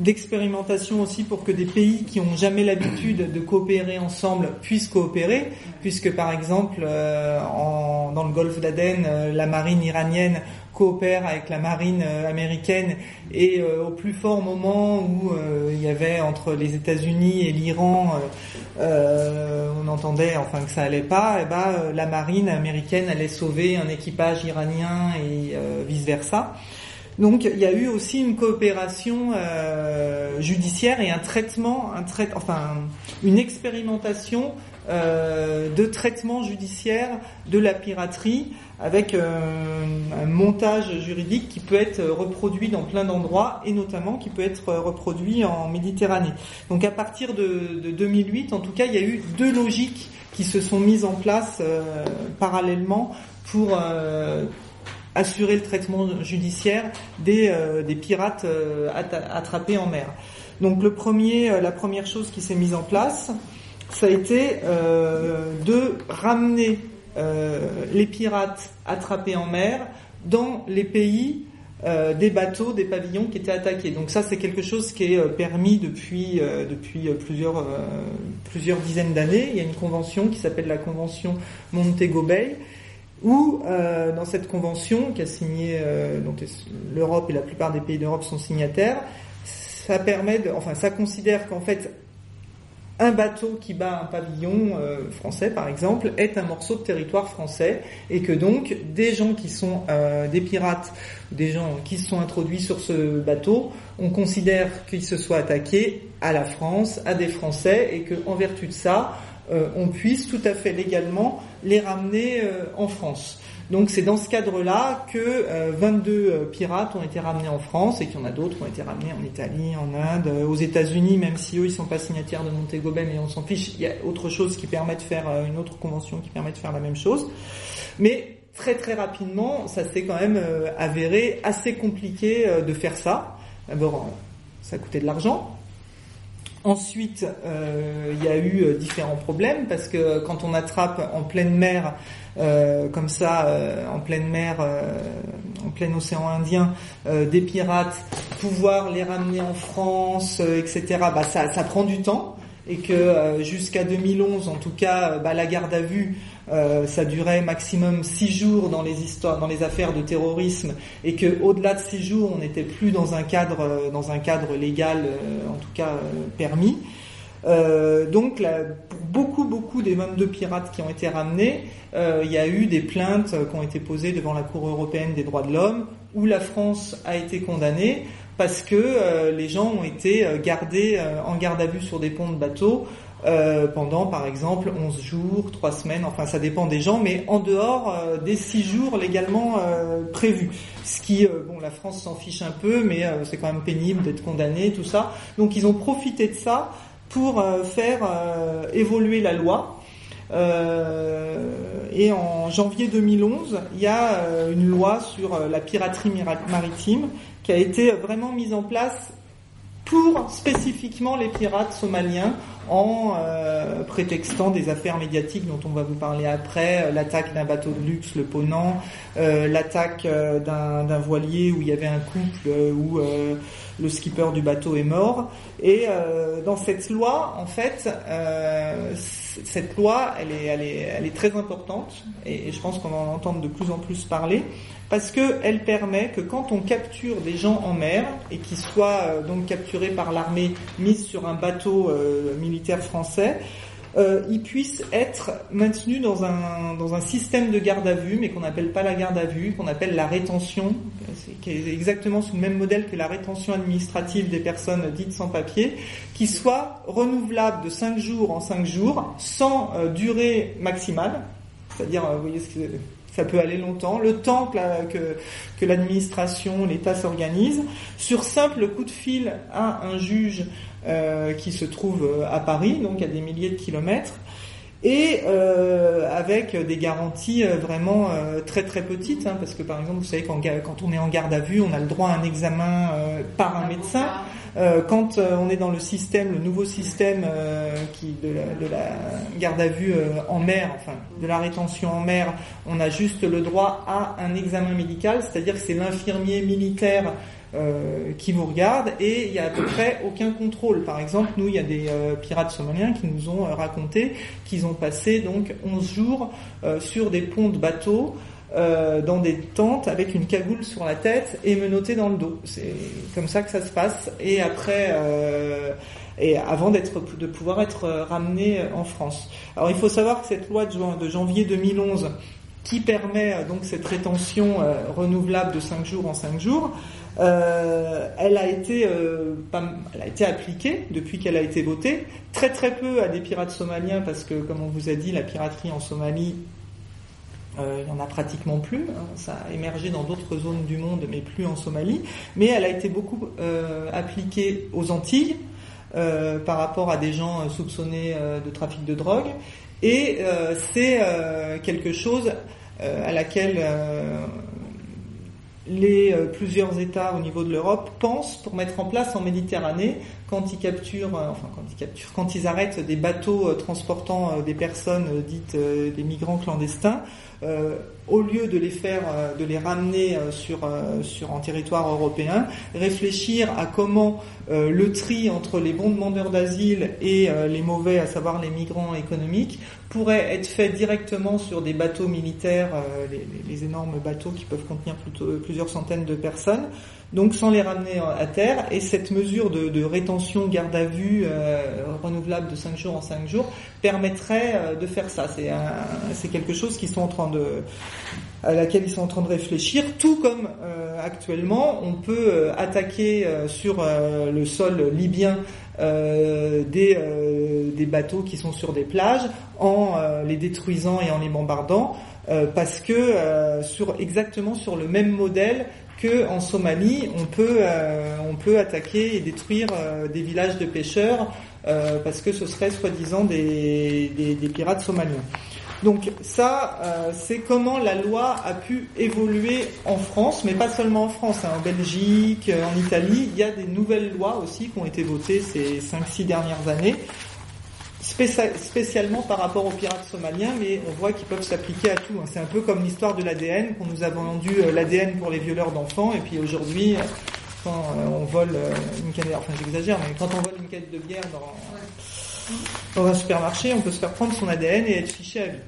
D'expérimentation aussi pour que des pays qui ont jamais l'habitude de coopérer ensemble puissent coopérer, puisque par exemple en, dans le golfe d'Aden, la marine iranienne coopère avec la marine euh, américaine et euh, au plus fort moment où euh, il y avait entre les États-Unis et l'Iran, on entendait enfin que ça allait pas, et eh ben la marine américaine allait sauver un équipage iranien et vice versa. Donc il y a eu aussi une coopération judiciaire et un traitement, un enfin une expérimentation de traitement judiciaire de la piraterie avec euh, un montage juridique qui peut être reproduit dans plein d'endroits et notamment qui peut être reproduit en Méditerranée. Donc à partir de, de 2008, en tout cas, il y a eu deux logiques qui se sont mises en place euh, parallèlement pour euh, assurer le traitement judiciaire des, des pirates attrapés en mer. Donc le premier, la première chose qui s'est mise en place, ça a été de ramener euh, les pirates attrapés en mer dans les pays euh, des bateaux, des pavillons qui étaient attaqués. Donc ça, c'est quelque chose qui est euh, permis depuis depuis plusieurs plusieurs dizaines d'années. Il y a une convention qui s'appelle la convention Montego Bay, où dans cette convention qui a signé, dont l'Europe et la plupart des pays d'Europe sont signataires, ça permet, de, enfin, ça considère qu'en fait un bateau qui bat un pavillon euh, français, par exemple, est un morceau de territoire français, et que donc des gens qui sont euh, des pirates, des gens qui se sont introduits sur ce bateau, on considère qu'ils se soient attaqués à la France, à des Français, et que en vertu de ça, euh, on puisse tout à fait légalement les ramener en France. Donc c'est dans ce cadre-là que 22 pirates ont été ramenés en France et qu'il y en a d'autres qui ont été ramenés en Italie, en Inde, aux États-Unis, même si eux ils sont pas signataires de Montego Bay, mais on s'en fiche. Il y a autre chose qui permet de faire une autre convention qui permet de faire la même chose. Mais très très rapidement, ça s'est quand même avéré assez compliqué de faire ça. D'abord, ça coûtait de l'argent. Ensuite, euh, il y a eu euh, différents problèmes parce que quand on attrape en pleine mer, euh, comme ça, en pleine mer, en plein océan Indien, des pirates, pouvoir les ramener en France, etc. Bah ça, ça prend du temps et que jusqu'à 2011, en tout cas, bah, la garde à vue euh, ça durait maximum six jours dans les histoires, dans les affaires de terrorisme, et que au-delà de six jours, on n'était plus dans un cadre, euh, dans un cadre légal, euh, en tout cas permis. Donc, pour beaucoup, beaucoup des de pirates qui ont été ramenés, il y a eu des plaintes qui ont été posées devant la Cour européenne des droits de l'homme, où la France a été condamnée parce que les gens ont été gardés en garde à vue sur des ponts de bateaux euh, pendant par exemple 11 jours, 3 semaines, enfin ça dépend des gens, mais en dehors euh, des 6 jours légalement euh, prévus. Ce qui, bon, la France s'en fiche un peu, mais c'est quand même pénible d'être condamné, tout ça. Donc ils ont profité de ça pour faire évoluer la loi. et en janvier 2011, il y a une loi sur la piraterie maritime qui a été vraiment mise en place pour spécifiquement les pirates somaliens en euh, prétextant des affaires médiatiques dont on va vous parler après, euh, l'attaque d'un bateau de luxe, le Ponant, euh, l'attaque d'un voilier où il y avait un couple où le skipper du bateau est mort. Et dans cette loi, en fait, cette loi, elle est, elle, est, elle est très importante et, et je pense qu'on en entendre de plus en plus parler parce qu'elle permet que quand on capture des gens en mer et qu'ils soient euh, donc capturés par l'armée, mis sur un bateau euh, militaire français, euh, ils puissent être maintenus dans un, dans un système de garde à vue, mais qu'on n'appelle pas la garde à vue, qu'on appelle la rétention, qui est exactement sous le même modèle que la rétention administrative des personnes dites sans papier, qui soit renouvelable de 5 jours en 5 jours, sans durée maximale, c'est-à-dire, vous voyez ce que ça peut aller longtemps, le temps que, que, l'administration, l'État s'organise, sur simple coup de fil à un juge euh, qui se trouve euh, à Paris, donc à des milliers de kilomètres, et euh, avec des garanties vraiment très très petites, hein, parce que par exemple, vous savez quand, quand on est en garde à vue, on a le droit à un examen par un médecin. Euh, quand euh, on est dans le système, le nouveau système euh, qui de la, de la, garde à vue en mer, enfin de la rétention en mer, on a juste le droit à un examen médical, c'est-à-dire que c'est l'infirmier militaire euh, qui vous regarde et il y a à peu près aucun contrôle. Par exemple, nous, il y a des pirates somaliens qui nous ont raconté qu'ils ont passé donc 11 jours sur des ponts de bateaux euh, dans des tentes avec une cagoule sur la tête et menotté dans le dos. C'est comme ça que ça se passe. Et après, euh, et avant d'être de pouvoir être ramené en France. Alors il faut savoir que cette loi de, janvier 2011 qui permet euh, donc cette rétention euh, renouvelable de 5 jours en 5 jours, euh, elle a été, euh, elle a été appliquée depuis qu'elle a été votée, très très peu à des pirates somaliens parce que, comme on vous a dit, la piraterie en Somalie euh, il n'y en a pratiquement plus. Hein. Ça a émergé dans d'autres zones du monde, mais plus en Somalie. Mais elle a été beaucoup euh, appliquée aux Antilles euh, par rapport à des gens soupçonnés de trafic de drogue. Et c'est quelque chose à laquelle les plusieurs États au niveau de l'Europe pensent pour mettre en place en Méditerranée quand ils capturent, enfin quand ils capturent, quand ils arrêtent des bateaux transportant des personnes dites des migrants clandestins, euh, au lieu de les faire, euh, de les ramener euh, sur, sur un territoire européen, réfléchir à comment le tri entre les bons demandeurs d'asile et les mauvais, à savoir les migrants économiques, pourrait être fait directement sur des bateaux militaires, les, les, énormes bateaux qui peuvent contenir plutôt, plusieurs centaines de personnes, donc sans les ramener à terre. Et cette mesure de, de rétention garde à vue euh, renouvelable de 5 jours en 5 jours permettrait euh, de faire ça. C'est quelque chose qu'ils sont en train de à laquelle ils sont en train de réfléchir, tout comme euh, actuellement on peut attaquer sur le sol libyen des, bateaux qui sont sur des plages en les détruisant et en les bombardant, parce que sur exactement sur le même modèle que en Somalie, on peut on peut attaquer et détruire des villages de pêcheurs parce que ce serait soi-disant des pirates somaliens. Donc ça, euh, c'est comment la loi a pu évoluer en France, mais pas seulement en France, hein, en Belgique, euh, en Italie. Il y a des nouvelles lois aussi qui ont été votées ces 5-6 dernières années, spécialement par rapport aux pirates somaliens, mais on voit qu'ils peuvent s'appliquer à tout. Hein. C'est un peu comme l'histoire de l'ADN, qu'on nous a vendu euh, l'ADN pour les violeurs d'enfants, et puis aujourd'hui, quand on vole une canette, enfin j'exagère, mais quand on vole une canette de bière dans dans un supermarché, on peut se faire prendre son ADN et être fiché à vie.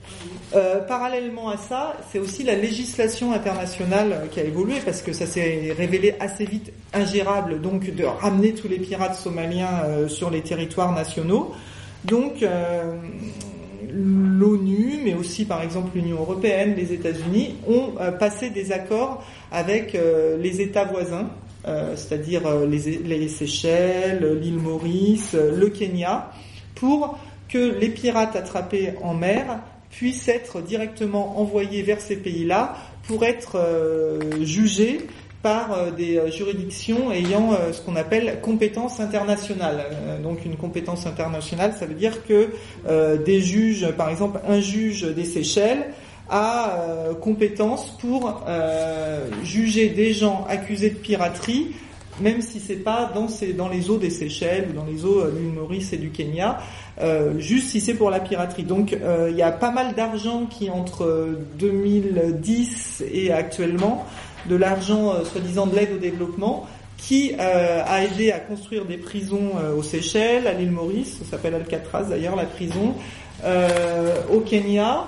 Euh, parallèlement à ça, c'est aussi la législation internationale qui a évolué parce que ça s'est révélé assez vite ingérable donc de ramener tous les pirates somaliens euh, sur les territoires nationaux. Donc euh, l'ONU, mais aussi par exemple l'Union européenne, les États-Unis, ont passé des accords avec les États voisins, c'est-à-dire les, les Seychelles, l'île Maurice, le Kenya, pour que les pirates attrapés en mer puissent être directement envoyés vers ces pays-là pour être euh, jugés par euh, des euh, juridictions ayant ce qu'on appelle compétence internationale. donc une compétence internationale, ça veut dire que des juges, par exemple un juge des Seychelles, a compétence pour juger des gens accusés de piraterie même si c'est pas dans, dans les eaux des Seychelles ou dans les eaux euh, du Maurice et du Kenya, euh, juste si c'est pour la piraterie. Donc euh, il y a pas mal d'argent qui entre 2010 et actuellement, de l'argent soi-disant de l'aide au développement, qui a aidé à construire des prisons aux Seychelles, à l'île Maurice, ça s'appelle Alcatraz d'ailleurs la prison, au Kenya,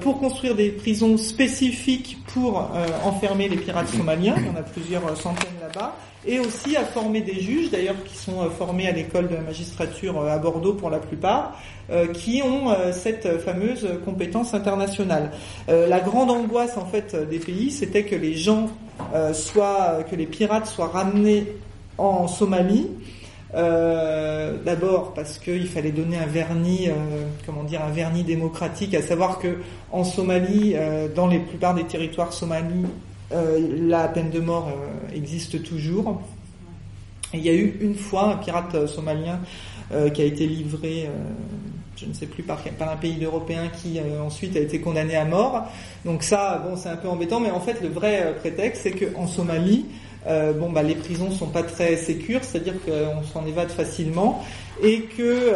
pour construire des prisons spécifiques pour enfermer les pirates somaliens, il y en a plusieurs centaines là-bas, et aussi à former des juges, d'ailleurs qui sont euh, formés à l'école de la magistrature euh, à Bordeaux pour la plupart, euh, qui ont cette fameuse compétence internationale. La grande angoisse en fait des pays, c'était que les gens soient, que les pirates soient ramenés en Somalie. D'abord parce qu'il fallait donner un vernis, comment dire, un vernis démocratique, à savoir que en Somalie, dans les plupart des territoires somalis, euh, la peine de mort euh, existe toujours. il y a eu une fois un pirate euh, somalien qui a été livré je ne sais plus par, par un pays européen qui ensuite a été condamné à mort. Donc ça, bon, c'est un peu embêtant, mais en fait, le vrai prétexte, c'est qu'en Somalie, bon, bah, les prisons sont pas très sécures, c'est-à-dire qu'on s'en évade facilement, et que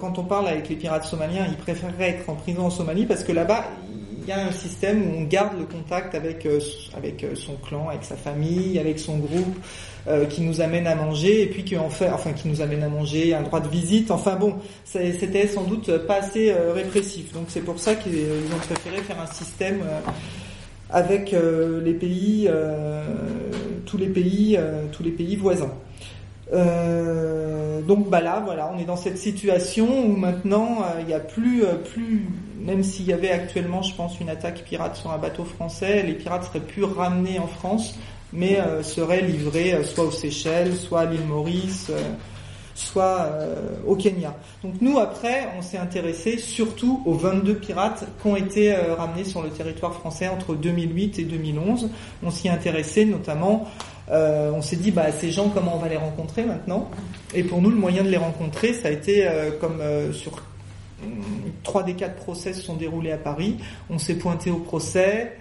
quand on parle avec les pirates somaliens, ils préféreraient être en prison en Somalie parce que là-bas, il y a un système où on garde le contact avec euh, avec euh, son clan, avec sa famille, avec son groupe, euh, qui nous amène à manger et puis qui en fait, enfin qui nous amène à manger, un droit de visite. Enfin bon, c'était sans doute pas assez répressif. Donc c'est pour ça qu'ils ont préféré faire un système avec les pays, tous les pays, tous les pays voisins. Euh, donc bah là, voilà, on est dans cette situation où maintenant il n'y a plus, plus même s'il y avait actuellement, je pense, une attaque pirate sur un bateau français, les pirates seraient plus ramenés en France, mais euh, seraient livrés euh, soit aux Seychelles, soit à l'île Maurice, euh, soit au Kenya. Donc nous, après, on s'est intéressé surtout aux 22 pirates qui ont été ramenés sur le territoire français entre 2008 et 2011. On s'y intéressait notamment on s'est dit, bah, ces gens, comment on va les rencontrer maintenant? Et pour nous, le moyen de les rencontrer, ça a été comme sur trois des quatre procès se sont déroulés à Paris. On s'est pointé au procès,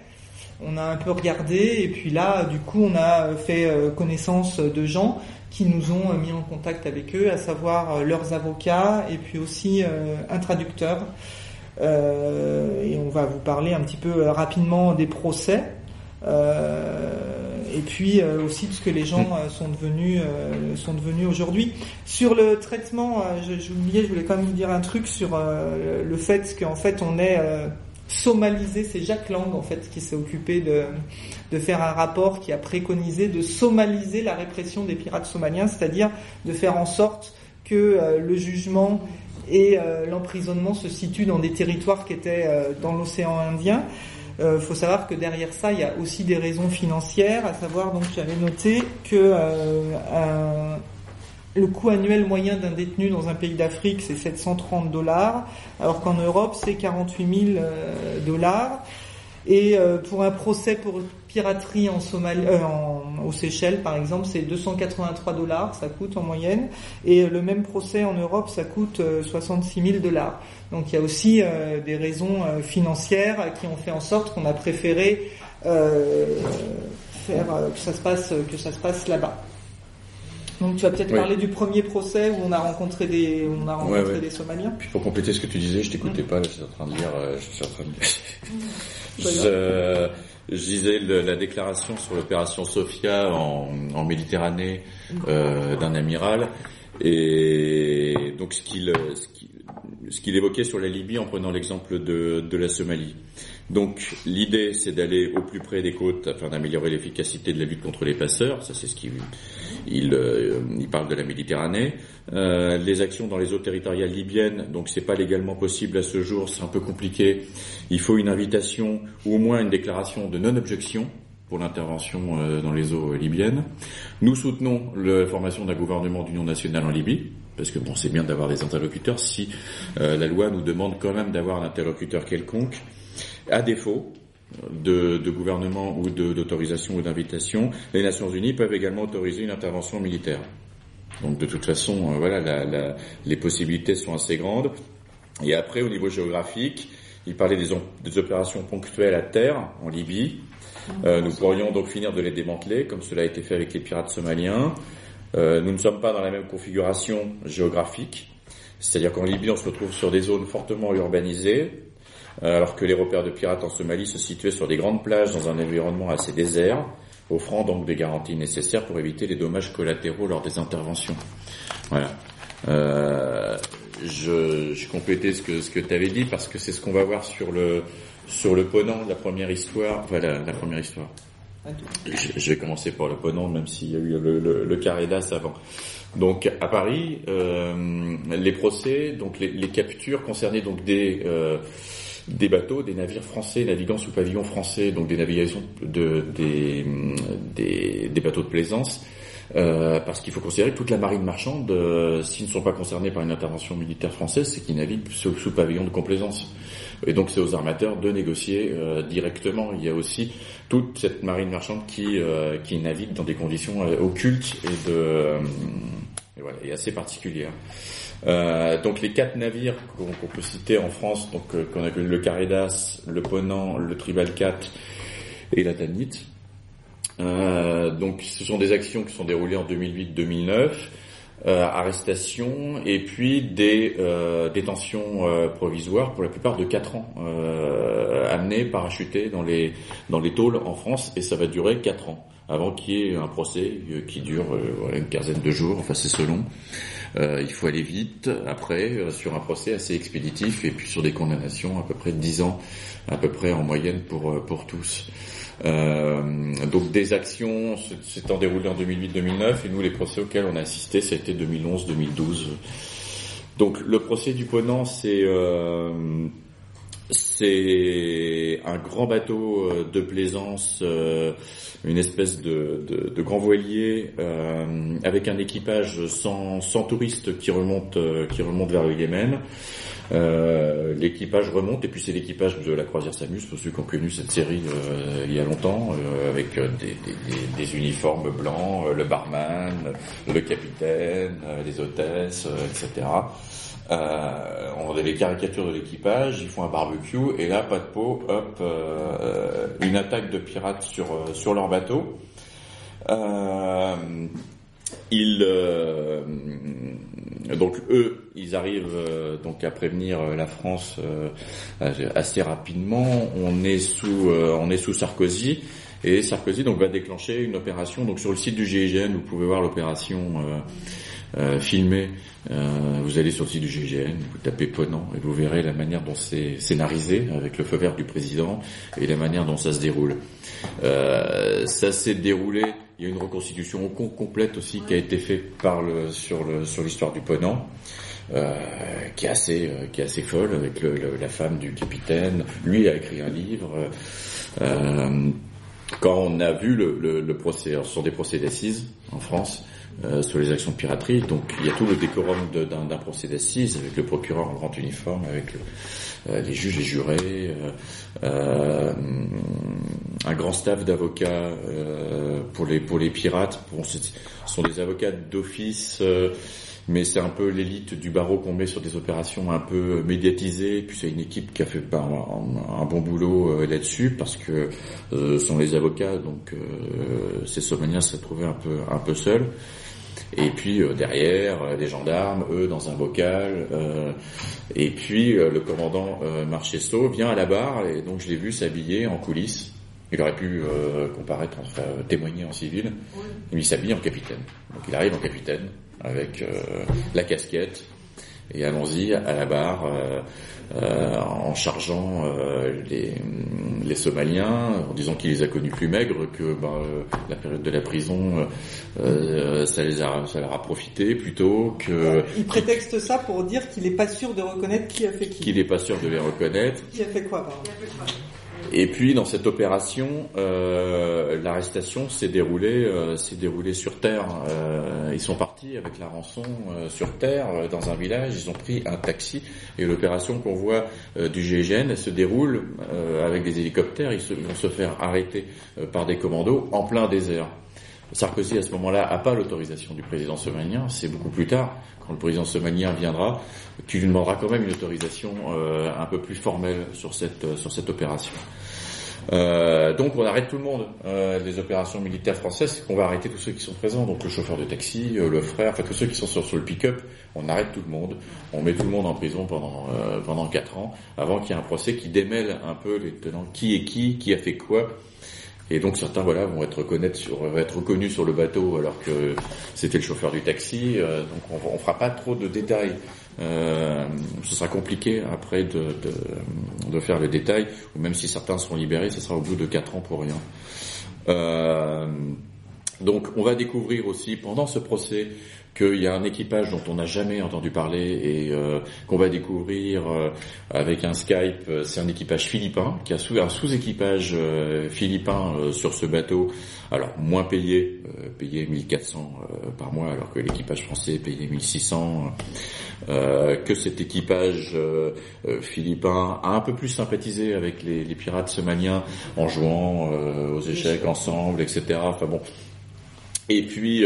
on a un peu regardé, et puis là, du coup, on a fait euh, connaissance de gens qui nous ont mis en contact avec eux, à savoir euh, leurs avocats et puis aussi euh, un traducteur. et on va vous parler un petit peu rapidement des procès. et puis aussi de ce que les gens sont devenus sont devenus aujourd'hui. Sur le traitement, j'oubliais, je voulais quand même vous dire un truc sur le fait qu'en fait on est somalisé, c'est Jacques Lang en fait qui s'est occupé de, de faire un rapport qui a préconisé de somaliser la répression des pirates somaliens, c'est-à-dire de faire en sorte que euh, le jugement et euh, l'emprisonnement se situent dans des territoires qui étaient euh, dans l'océan Indien. Il faut savoir que derrière ça, il y a aussi des raisons financières, à savoir donc j'avais noté que le coût annuel moyen d'un détenu dans un pays d'Afrique, c'est 730 dollars, alors qu'en Europe, c'est 48 000 dollars. Et pour un procès pour piraterie en Somalie, en, aux Seychelles, par exemple, c'est 283 dollars, ça coûte en moyenne. Et le même procès en Europe, ça coûte 66 000 dollars. Donc il y a aussi des raisons financières qui ont fait en sorte qu'on a préféré faire que ça se passe que ça se passe là-bas. Donc tu vas peut-être parler du premier procès où on a rencontré des, on a rencontré des Somaliens. Puis pour compléter ce que tu disais, je t'écoutais pas, je suis en train de lire, je suis en train de je, je, disais la déclaration sur l'opération Sophia en, en Méditerranée euh, d'un amiral. Et donc ce qu'il ce qu'il évoquait sur la Libye en prenant l'exemple de, de la Somalie. Donc l'idée, c'est d'aller au plus près des côtes afin d'améliorer l'efficacité de la lutte contre les passeurs. Ça, c'est ce qu'il il, euh, il, parle de la Méditerranée. Euh, les actions dans les eaux territoriales libyennes, donc c'est pas légalement possible à ce jour, c'est un peu compliqué. Il faut une invitation ou au moins une déclaration de non-objection pour l'intervention euh, dans les eaux libyennes. Nous soutenons la formation d'un gouvernement d'union nationale en Libye, parce que bon, c'est bien d'avoir des interlocuteurs si euh, la loi nous demande quand même d'avoir un interlocuteur quelconque. À défaut de, gouvernement ou d'autorisation ou d'invitation, les Nations Unies peuvent également autoriser une intervention militaire. Donc de toute façon, euh, voilà, les possibilités sont assez grandes. Et après, au niveau géographique, il parlait des, opérations ponctuelles à terre en Libye. Euh, nous pourrions donc finir de les démanteler, comme cela a été fait avec les pirates somaliens. Euh, nous ne sommes pas dans la même configuration géographique, c'est-à-dire qu'en Libye, on se retrouve sur des zones fortement urbanisées, alors que les repères de pirates en Somalie se situaient sur des grandes plages dans un environnement assez désert, offrant donc des garanties nécessaires pour éviter les dommages collatéraux lors des interventions. Voilà. Euh, je, je complétais ce que ce que tu avais dit parce que c'est ce qu'on va voir sur le sur le Ponant, la première histoire. Voilà, la première histoire. Je, vais commencer par le Ponant, même s'il y a eu le, le, le carré d'as avant. Donc à Paris, euh, les procès, donc les, les, captures concernaient donc des euh, des bateaux, des navires français naviguant sous pavillon français, donc des navigations de des, des, des bateaux de plaisance. Euh, parce qu'il faut considérer que toute la marine marchande, euh, s'ils ne sont pas concernés par une intervention militaire française, c'est qu'ils naviguent sous, pavillon de complaisance. Et donc c'est aux armateurs de négocier euh, directement. Il y a aussi toute cette marine marchande qui euh, qui navigue dans des conditions euh, occultes et de et voilà, et assez particulières. Donc les quatre navires qu'on peut citer en France, donc qu'on appelle le Caridas, le Ponant, le Tribal 4 et la Tanit. donc ce sont des actions qui sont déroulées en 2008-2009 euh, arrestations et puis des euh, détentions euh, provisoires pour la plupart de 4 ans, euh, amenés, parachutés dans les dans les tôles en France et ça va durer 4 ans avant qu'il y ait un procès euh, qui dure euh, une quinzaine de jours, enfin c'est selon. Il faut aller vite après sur un procès assez expéditif et puis sur des condamnations à peu près de 10 ans à peu près en moyenne pour pour tous. Euh, donc des actions s'étant déroulées en 2008-2009 et nous les procès auxquels on a assisté été 2011-2012. Donc le procès du Ponant c'est euh, c'est un grand bateau euh, de plaisance, euh, une espèce de, grand voilier euh, avec un équipage sans, touristes qui remonte vers le Yémen. L'équipage remonte et puis c'est l'équipage de la croisière Samus pour ceux qui ont connu cette série il y a longtemps avec des, des, des, uniformes blancs, le barman, le capitaine, les hôtesses, etc. on a les caricatures de l'équipage, ils font un barbecue et là pas de peau, hop, une attaque de pirates sur sur leur bateau. ils donc eux, ils arrivent euh, donc à prévenir euh, la France euh, assez rapidement. On est sous, on est sous Sarkozy et Sarkozy donc va déclencher une opération. Donc sur le site du GIGN, vous pouvez voir l'opération filmée. vous allez sur le site du GIGN, vous tapez Ponant et vous verrez la manière dont c'est scénarisé avec le feu vert du président et la manière dont ça se déroule. ça s'est déroulé il y a une reconstitution complète aussi qui a été faite par le, sur le, sur l'histoire du Ponant. Euh, qui est assez euh, qui est assez folle avec le, la femme du capitaine. Lui a écrit un livre. Euh, quand on a vu le, le, le procès, ce sont des procès d'assises en France, euh, sur les actions de piraterie. Donc il y a tout le décorum d'un procès d'assises avec le procureur en grand uniforme, avec euh, les juges et jurés, euh, un grand staff d'avocats pour les pour les pirates. Ce sont des avocats d'office mais c'est un peu l'élite du barreau qu'on met sur des opérations un peu médiatisées. Puis c'est une équipe qui a fait un, un bon boulot là-dessus parce que ce sont les avocats, donc ces Somaliens se trouvaient un peu un peu seuls. Et puis euh, derrière, euh, des gendarmes, eux, dans un bocal. Euh, et puis le commandant Marchesto vient à la barre, et donc je l'ai vu s'habiller en coulisses. Il aurait pu comparaître, enfin, témoigner en civil, mais il s'habille en capitaine. Donc il arrive en capitaine, avec la casquette, et allons-y à la barre euh, euh, en chargeant euh, les, les, Somaliens, en disant qu'il les a connus plus maigres, que bah, la période de la prison, ça, les a, ça leur a profité plutôt que... Il prétexte ça pour dire qu'il n'est pas sûr de reconnaître qui a fait qui. Qu'il n'est pas sûr de les reconnaître. Qui a fait quoi, pardon? Et puis dans cette opération, euh, l'arrestation s'est déroulée, euh, s'est déroulée sur terre. Euh, ils sont partis avec la rançon sur terre dans un village. Ils ont pris un taxi et l'opération qu'on voit du GIGN se déroule avec des hélicoptères. Ils, vont se faire arrêter par des commandos en plein désert. Sarkozy à ce moment-là a pas l'autorisation du président somalien. C'est beaucoup plus tard, quand le président somalien viendra, qu'il lui demandera quand même une autorisation un peu plus formelle sur cette sur cette opération. Euh, donc on arrête tout le monde. Euh, les opérations militaires françaises, qu'on va arrêter tous ceux qui sont présents. Donc le chauffeur de taxi, euh, le frère, enfin tous ceux qui sont sur, le pick-up, on arrête tout le monde. On met tout le monde en prison pendant euh, pendant quatre ans, avant qu'il y ait un procès qui démêle un peu les tenants, qui est qui, qui a fait quoi? Et donc certains voilà vont être reconnus sur le bateau alors que c'était le chauffeur du taxi. Euh, donc on, on fera pas trop de détails euh, ce sera compliqué après de, faire le détail, ou même si certains seront libérés, ce sera au bout de 4 ans pour rien. Euh, donc on va découvrir aussi pendant ce procès qu'il y a un équipage dont on n'a jamais entendu parler et euh, qu'on va découvrir euh, avec un Skype. Euh, c'est un équipage philippin qui a sous, un sous-équipage philippin sur ce bateau. Alors moins payé, payé 1400 par mois alors que l'équipage français payé 1600. que cet équipage philippin a un peu plus sympathisé avec les, les pirates somaliens en jouant aux échecs ensemble, etc. Enfin bon. Et puis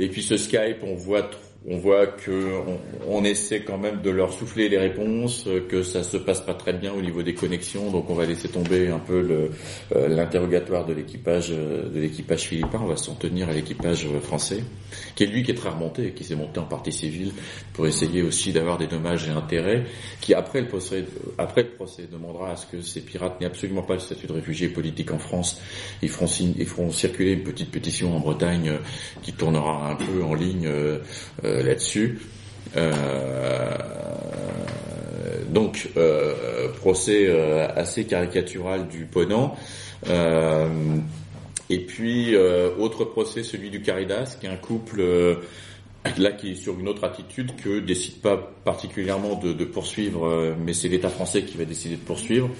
et puis ce Skype, on voit on voit que on, essaie quand même de leur souffler les réponses, que ça se passe pas très bien au niveau des connexions, donc on va laisser tomber un peu euh, l'interrogatoire de l'équipage de l'équipage philippin. On va s'en tenir à l'équipage français, qui est lui qui est très remonté, qui s'est monté en partie civile pour essayer aussi d'avoir des dommages et intérêts, qui après le procès demandera à ce que ces pirates n'aient absolument pas le statut de réfugié politique en France. Ils feront circuler une petite pétition en Bretagne euh, qui tournera un peu en ligne. Euh, euh, là-dessus. Euh, donc, euh, procès assez caricatural du Ponant. et puis, autre procès, celui du Caridas, qui est un couple là qui est sur une autre attitude que décide pas particulièrement de, poursuivre, mais c'est l'État français qui va décider de poursuivre.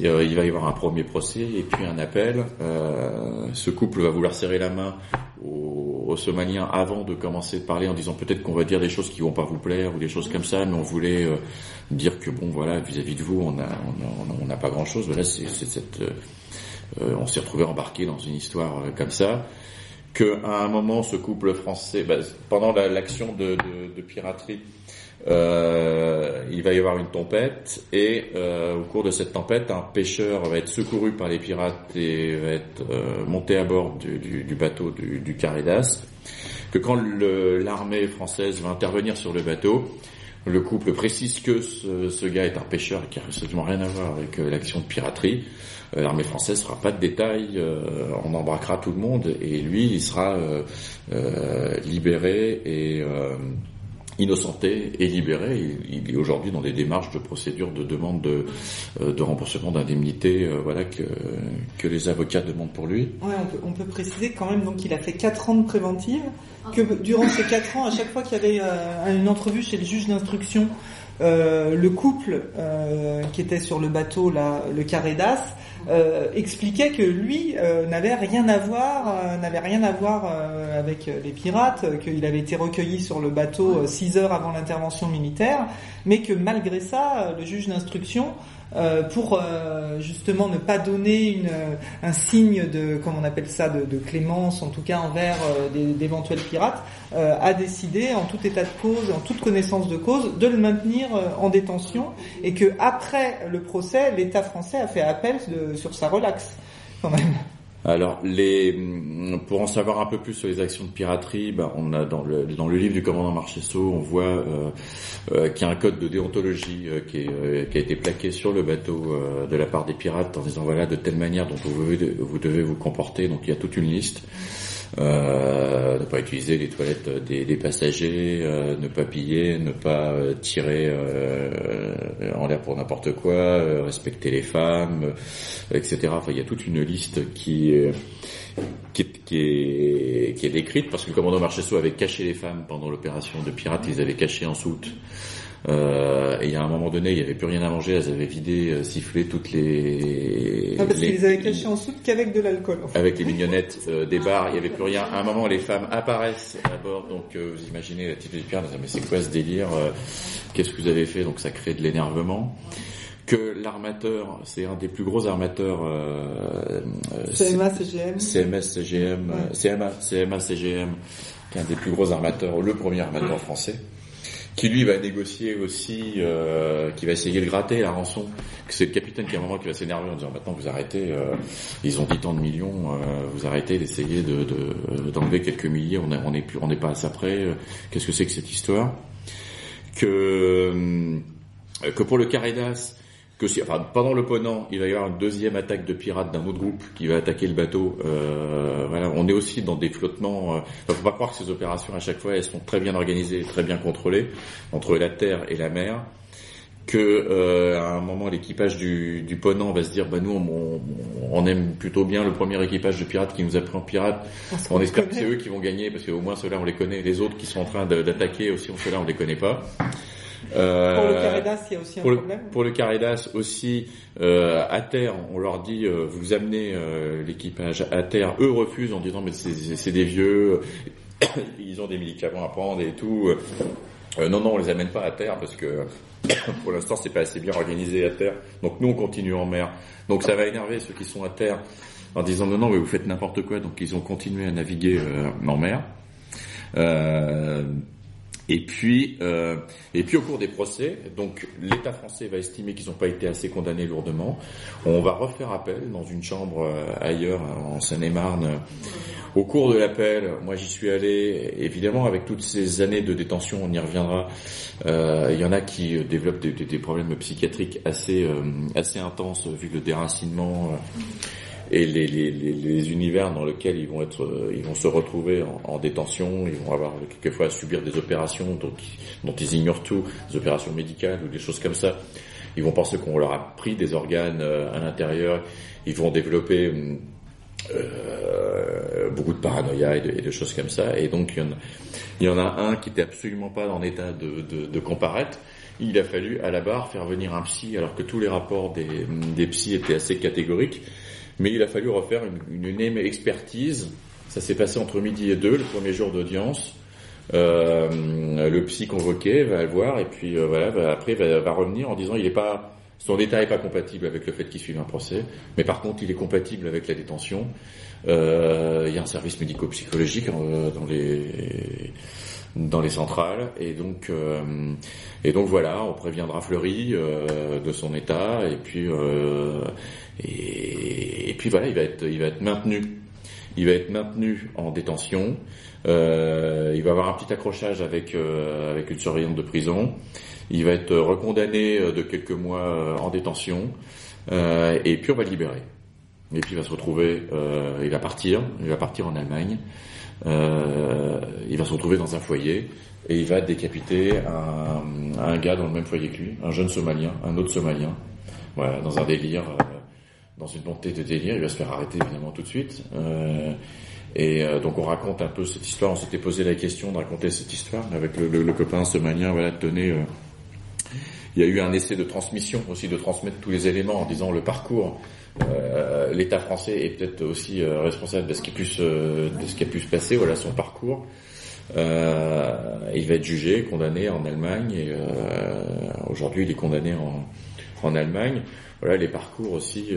Euh, il va y avoir un premier procès et puis un appel. Euh, ce couple va vouloir serrer la main aux, aux, Somaliens avant de commencer de parler en disant peut-être qu'on va dire des choses qui vont pas vous plaire ou des choses comme ça, mais on voulait euh, dire que bon voilà vis-à-vis de vous on a n'a pas grand chose. Voilà c'est cette on s'est retrouvé embarqué dans une histoire comme ça que à un moment ce couple français bah, pendant l'action de, piraterie euh, il va y avoir une tempête et euh, au cours de cette tempête, un pêcheur va être secouru par les pirates et va être euh, monté à bord du, bateau du, du, Caridas. Que quand l'armée française va intervenir sur le bateau, le couple précise que ce, ce gars est un pêcheur qui a absolument rien à voir avec l'action de piraterie. Euh, l'armée française fera pas de détails, on embraquera tout le monde et lui, il sera libéré et innocenté et libéré. Il, est aujourd'hui dans des démarches de procédure de demande de, euh, remboursement d'indemnité euh, voilà, que, les avocats demandent pour lui. On peut, préciser quand même donc qu'il a fait 4 ans de préventive, que durant ces 4 ans, à chaque fois qu'il y avait euh, une entrevue chez le juge d'instruction, le couple qui était sur le bateau, là, le Carédas, expliquait que lui n'avait rien à voir, n'avait rien à voir avec les pirates, qu'il avait été recueilli sur le bateau six heures avant l'intervention militaire, mais que malgré ça, le juge d'instruction euh, pour euh, justement ne pas donner une, euh, un signe de, comment on appelle ça, de, clémence, en tout cas envers d'éventuels pirates, a décidé, en tout état de cause, en toute connaissance de cause, de le maintenir en détention et que après le procès, l'État français a fait appel sur sa relaxe quand même. Alors, les, pour en savoir un peu plus sur les actions de piraterie, bah, on a dans le, livre du commandant Marchesso, on voit euh, euh, qu'il y a un code de déontologie euh, qui, a été plaqué sur le bateau de la part des pirates en disant voilà de telle manière dont vous, vous devez vous comporter. Donc il y a toute une liste ne pas utiliser les toilettes des, passagers, euh, ne pas piller, ne pas euh, tirer euh, en l'air pour n'importe quoi, euh, respecter les femmes, etc. Enfin, il y a toute une liste qui qui est, décrite parce que le commandant Marchesso avait caché les femmes pendant l'opération de pirates, ils avaient caché en soute. Euh, et à un moment donné, il n'y avait plus rien à manger, elles avaient vidé, euh, sifflé toutes les... Ah, parce qu'ils avaient caché en soute qu'avec de l'alcool. En fait. Avec les mignonnettes euh, des bars, il n'y avait plus rien. À un moment, les femmes apparaissent à bord, donc euh, vous imaginez la type de pierre, mais c'est quoi ce délire Qu'est-ce que vous avez fait? Donc ça crée de l'énervement que l'armateur, c'est un des plus gros armateurs euh, CMA CGM CMS CGM ouais. CMA CMA CGM qui est un des plus gros armateurs, le premier armateur français qui lui va négocier aussi, euh, qui va essayer de gratter la rançon. C'est le capitaine qui à un moment qui va s'énerver en disant maintenant vous arrêtez, euh, ils ont dit tant de millions, euh, vous arrêtez d'essayer de, d'enlever quelques milliers, on n'est on est plus, on n'est pas à près. Qu'est-ce que c'est que cette histoire? Que que pour le Caridas, enfin, pendant le Ponant, il va y avoir une deuxième attaque de pirates d'un autre groupe qui va attaquer le bateau. Euh, voilà, on est aussi dans des flottements. Euh, faut pas croire que ces opérations à chaque fois elles sont très bien organisées, très bien contrôlées entre la terre et la mer. Que euh, à un moment l'équipage du, du Ponant va se dire bah nous on, on, aime plutôt bien le premier équipage de pirates qui nous a pris en pirate. On, espère que c'est eux qui vont gagner parce qu'au moins ceux-là on les connaît. Les autres qui sont en train d'attaquer aussi ceux-là on les connaît pas. Euh, pour le Caridas, il y a aussi un pour problème. Le, pour le Caridas aussi, euh, à terre, on leur dit euh, vous amenez l'équipage à terre. Eux refusent en disant mais c'est des vieux, ils ont des médicaments à prendre et tout. Non non, on les amène pas à terre parce que pour l'instant c'est pas assez bien organisé à terre. Donc nous on continue en mer. Donc ça va énerver ceux qui sont à terre en disant non non mais vous faites n'importe quoi. Donc ils ont continué à naviguer en mer. Euh, et puis, euh, et puis au cours des procès, donc l'État français va estimer qu'ils n'ont pas été assez condamnés lourdement. On va refaire appel dans une chambre euh, ailleurs, en Seine-et-Marne. Au cours de l'appel, moi j'y suis allé. Évidemment, avec toutes ces années de détention, on y reviendra. Euh, il y en a qui développent des, des, des problèmes psychiatriques assez euh, assez intenses vu le déracinement et les, univers dans lesquels ils vont être, euh, ils vont se retrouver en, en détention, ils vont avoir quelquefois à subir des opérations dont, ils ignorent tout, des opérations médicales ou des choses comme ça. Ils vont penser qu'on leur a pris des organes euh, à l'intérieur. Ils vont développer euh, beaucoup de paranoïa et de, choses comme ça. Et donc il y en a, un qui était absolument pas en état de comparaître. Il a fallu à la barre faire venir un psy alors que tous les rapports des, des psys étaient assez catégoriques mais il a fallu refaire une, une énième expertise. Ça s'est passé entre midi et deux, le premier jour d'audience. Euh, le psy convoqué va le voir et puis euh, voilà, après va, va, revenir en disant il est pas son état est pas compatible avec le fait qu'il suive un procès, mais par contre il est compatible avec la détention. Euh, il y a un service médico-psychologique euh, dans les dans les centrales et donc euh, et donc voilà on préviendra Fleury euh, de son état et puis euh, et, puis voilà il va être il va être maintenu. Il va être maintenu en détention. Euh, il va avoir un petit accrochage avec avec une surveillante de prison. Il va être recondamné de quelques mois en détention. Et puis on va le libérer. Et puis il va se retrouver il va partir. Il va partir en Allemagne. Euh, il va se retrouver dans un foyer et il va décapiter un, un, gars dans le même foyer que lui, un jeune Somalien, un autre Somalien, voilà, dans un délire, euh, dans une montée de délire. Il va se faire arrêter évidemment tout de suite. Euh, et euh, donc on raconte un peu cette histoire. On s'était posé la question de raconter cette histoire avec le, le, le copain somalien. Voilà, tenait Il y a eu un essai de transmission aussi, de transmettre tous les éléments en disant le parcours. Euh, L'État français est peut-être aussi euh, responsable de ce qui de ce qui a pu se passer, voilà son parcours. il va être jugé, condamné en Allemagne et aujourd'hui il est condamné en, en Allemagne. Voilà les parcours aussi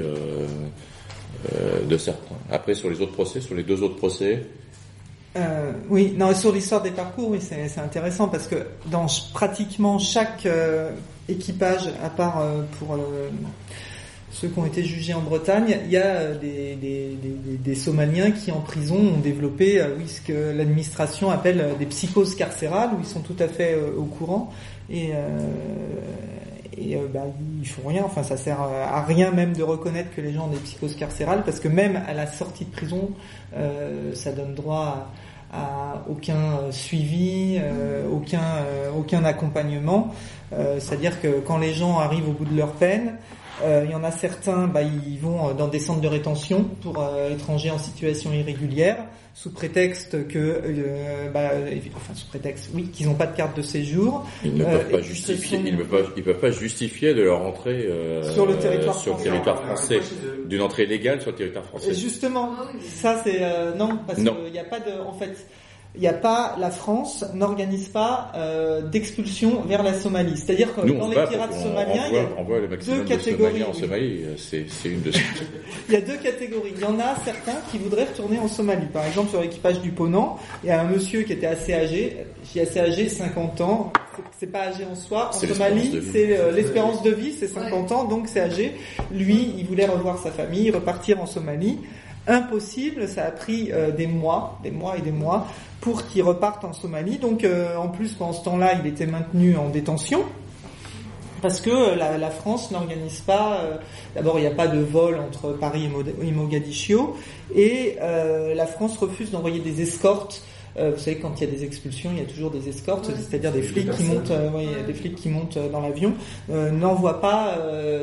de certains. Après sur les autres procès, sur les deux autres procès, euh, oui, non, sur l'histoire des parcours, oui, c'est intéressant parce que dans pratiquement chaque euh, équipage, à part euh, pour ceux qui ont été jugés en Bretagne, il y a des Somaliens qui en prison ont développé oui, ce que l'administration appelle des psychoses carcérales, où ils sont tout à fait au courant. Et, et bah, ils font rien. Enfin, ça sert à rien même de reconnaître que les gens ont des psychoses carcérales parce que même à la sortie de prison, ça donne droit à aucun euh, suivi, euh, aucun, euh, aucun accompagnement. C'est-à-dire que quand les gens arrivent au bout de leur peine, il y en a certains, bah, ils vont dans des centres de rétention pour étrangers en situation irrégulière sous prétexte que, euh, bah, enfin sous prétexte, oui, qu'ils n'ont pas de carte de séjour. Ils ne peuvent pas justifier, ils ne peuvent, ils peuvent pas justifier de leur entrée euh, sur le territoire sur français, territoire français d'une entrée légale sur le territoire français. Et justement, ça c'est euh, non parce qu'il n'y a pas de, en fait, il n'y a pas, la France n'organise pas euh, d'expulsion vers la Somalie. C'est-à-dire que dans les pirates somaliens, il y a deux catégories. En Somalie, euh, c'est, une de Il y a deux catégories. Il y en a certains qui voudraient retourner en Somalie. Par exemple, sur l'équipage du Ponant, il y a un monsieur qui était assez âgé, qui est assez âgé, 50 ans. C'est pas âgé en soi. En Somalie, c'est euh, l'espérance de vie, c'est 50 ans, donc c'est âgé. Lui, il voulait revoir sa famille, repartir en Somalie impossible. Ça a pris euh, des mois, des mois et des mois pour qu'il reparte en Somalie. Donc euh, en plus, pendant ce temps-là, il était maintenu en détention parce que euh, la, France n'organise pas. D'abord, il n'y a pas de vol entre Paris et Mogadiscio, et la France refuse d'envoyer des escortes euh, vous savez, quand il y a des expulsions, il y a toujours des escortes, c'est-à-dire des flics qui montent, euh, des flics qui montent dans l'avion. Euh, n'envoie pas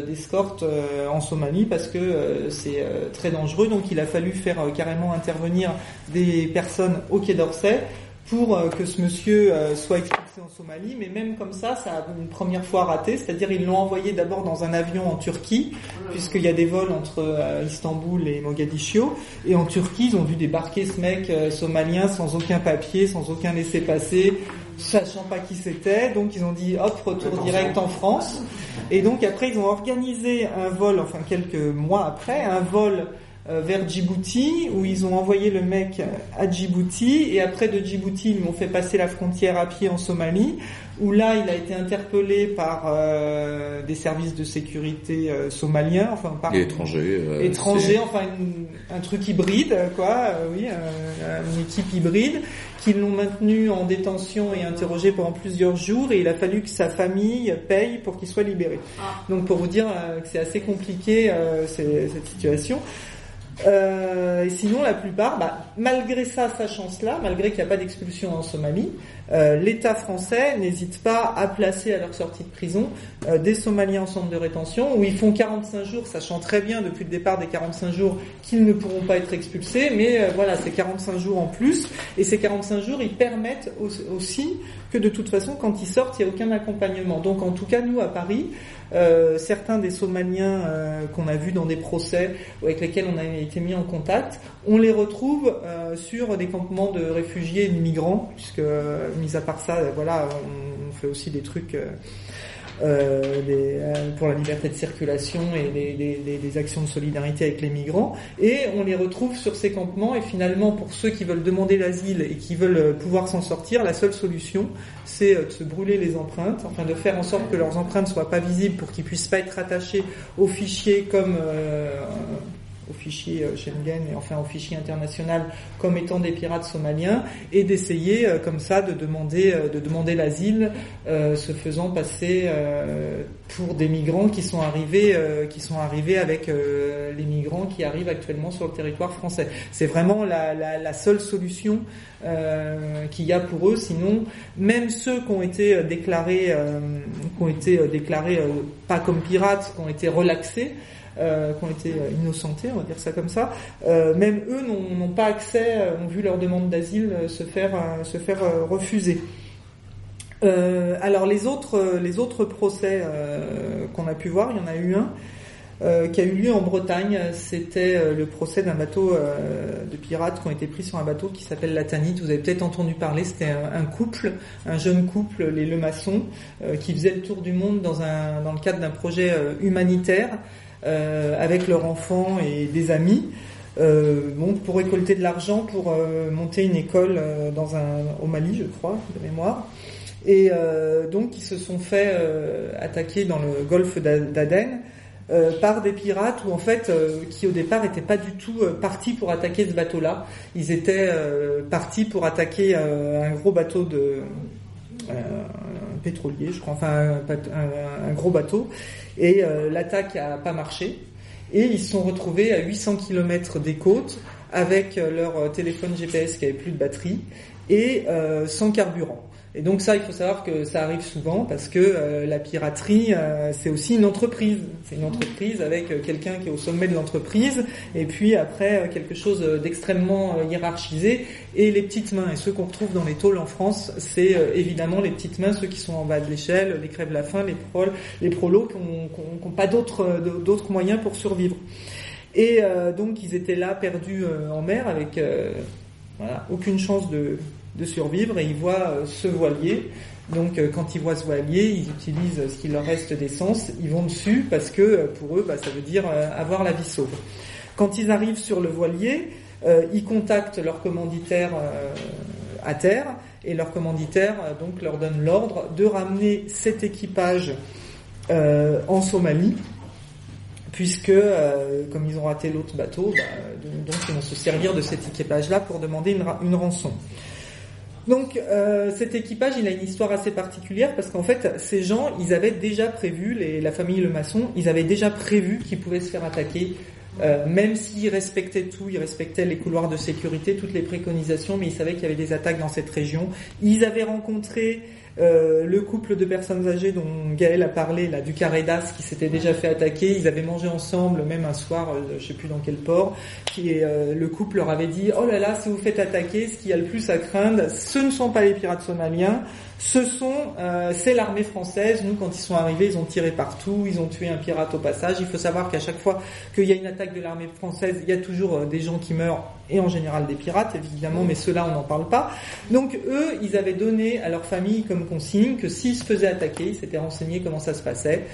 d'escorte en Somalie parce que c'est très dangereux. Donc, il a fallu faire carrément intervenir des personnes au Quai d'Orsay pour que ce monsieur soit expulsé en Somalie, mais même comme ça, ça a une première fois raté, c'est-à-dire ils l'ont envoyé d'abord dans un avion en Turquie, puisqu'il y a des vols entre euh, Istanbul et Mogadiscio, et en Turquie, ils ont vu débarquer ce mec euh, somalien sans aucun papier, sans aucun laissez-passer, sachant pas qui c'était, donc ils ont dit hop, retour direct en France, et donc après ils ont organisé un vol, enfin quelques mois après, un vol euh, vers Djibouti, où ils ont envoyé le mec à Djibouti, et après de Djibouti, ils m'ont fait passer la frontière à pied en Somalie, où là, il a été interpellé par euh, des services de sécurité euh, somaliens, enfin par étrangers, étrangers, enfin un truc hybride, quoi, oui, une équipe hybride, qui l'ont maintenu en détention et interrogé pendant plusieurs jours, et il a fallu que sa famille paye pour qu'il soit libéré. Ah. Donc pour vous dire que c'est assez compliqué cette situation. Euh, et sinon, la plupart, bah, malgré ça, sachant cela, malgré qu'il n'y a pas d'expulsion en Somalie, euh, l'État français n'hésite pas à placer à leur sortie de prison euh, des Somaliens en centre de rétention où ils font 45 jours, sachant très bien depuis le départ des 45 jours qu'ils ne pourront pas être expulsés, mais euh, voilà, c'est 45 jours en plus, et ces 45 jours, ils permettent aussi que de toute façon, quand ils sortent, il n'y a aucun accompagnement. Donc en tout cas, nous, à Paris, certains des Somaliens qu'on a vus dans des procès avec lesquels on a été mis en contact, on les retrouve sur des campements de réfugiés et de migrants, puisque mis à part ça, voilà, on, fait aussi des trucs euh, euh, pour la liberté de circulation et les, actions de solidarité avec les migrants. Et on les retrouve sur ces campements. Et finalement, pour ceux qui veulent demander l'asile et qui veulent euh, pouvoir s'en sortir, la seule solution, c'est de se brûler les empreintes, enfin de faire en sorte que leurs empreintes soient pas visibles pour qu'ils puissent pas être attachés aux fichiers comme au fichier euh, Schengen et enfin au fichier international comme étant des pirates somaliens et d'essayer euh, comme ça de demander euh, de demander l'asile se faisant passer pour des migrants qui sont arrivés qui sont arrivés avec les migrants qui arrivent actuellement sur le territoire français. C'est vraiment la, la, la, seule solution qu'il y a pour eux. Sinon, même ceux qui ont été déclarés qui ont été déclarés pas comme pirates, qui ont été relaxés, euh, qui ont été euh, innocentés, on va dire ça comme ça, euh, même eux n'ont pas accès, ont vu leur demande d'asile se faire, se faire refuser. Alors les autres, les autres procès qu'on a pu voir, il y en a eu un qui a eu lieu en Bretagne. C'était le procès d'un bateau de pirates qui ont été pris sur un bateau qui s'appelle la Tanite. Vous avez peut-être entendu parler. C'était un, un, couple, un jeune couple, les Lemasson, qui faisait le tour du monde dans, un, dans le cadre d'un projet humanitaire avec leur enfant et des amis. bon, pour récolter de l'argent pour monter une école dans un au Mali, je crois, de mémoire. Et donc ils se sont fait attaquer dans le golfe d'Aden euh, par des pirates ou en fait euh, qui au départ n'étaient pas du tout euh, partis pour attaquer ce bateau-là. Ils étaient partis pour attaquer un gros bateau de pétrolier, je crois, enfin un, gros bateau. Et l'attaque a pas marché. Et ils sont retrouvés à 800 km des côtes avec leur téléphone GPS qui avait plus de batterie et sans carburant. Et donc ça, il faut savoir que ça arrive souvent parce que euh, la piraterie, euh, c'est aussi une entreprise. C'est une entreprise avec euh, quelqu'un qui est au sommet de l'entreprise et puis après quelque chose d'extrêmement hiérarchisé et les petites mains. Et ceux qu'on retrouve dans les tôles en France, c'est évidemment les petites mains, ceux qui sont en bas de l'échelle, les crèves la faim, les proles, les prolos qui n'ont pas d'autres moyens pour survivre. Et donc ils étaient là perdus en mer avec voilà, aucune chance de de survivre et ils voient euh, ce voilier. Donc euh, quand ils voient ce voilier, ils utilisent ce qu'il leur reste d'essence, ils vont dessus parce que euh, pour eux, bah, ça veut dire avoir la vie sauve. Quand ils arrivent sur le voilier, ils contactent leur commanditaire à terre et leur commanditaire donc leur donne l'ordre de ramener cet équipage en Somalie puisque comme ils ont raté l'autre bateau, bah, donc ils vont se servir de cet équipage-là pour demander une rançon. Donc euh, cet équipage, il a une histoire assez particulière parce qu'en fait, ces gens, ils avaient déjà prévu, la famille Le Maçon, ils avaient déjà prévu qu'ils pouvaient se faire attaquer, euh, même s'ils respectaient tout, ils respectaient les couloirs de sécurité, toutes les préconisations, mais ils savaient qu'il y avait des attaques dans cette région. Ils avaient rencontré euh, le couple de personnes âgées dont Gaël a parlé, là, du Carédas, qui s'était déjà fait attaquer, ils avaient mangé ensemble, même un soir, euh, je sais plus dans quel port, qui euh, le couple leur avait dit, oh là là, si vous faites attaquer, ce qu'il y a le plus à craindre, ce ne sont pas les pirates somaliens, ce sont, euh, c'est l'armée française. Nous, quand ils sont arrivés, ils ont tiré partout, ils ont tué un pirate au passage. Il faut savoir qu'à chaque fois qu'il y a une attaque de l'armée française, il y a toujours euh, des gens qui meurent et en général des pirates, évidemment, mais ceux-là, on n'en parle pas. Donc eux, ils avaient donné à leur famille comme consigne que s'ils se faisaient attaquer, ils s'étaient renseignés comment ça se passait.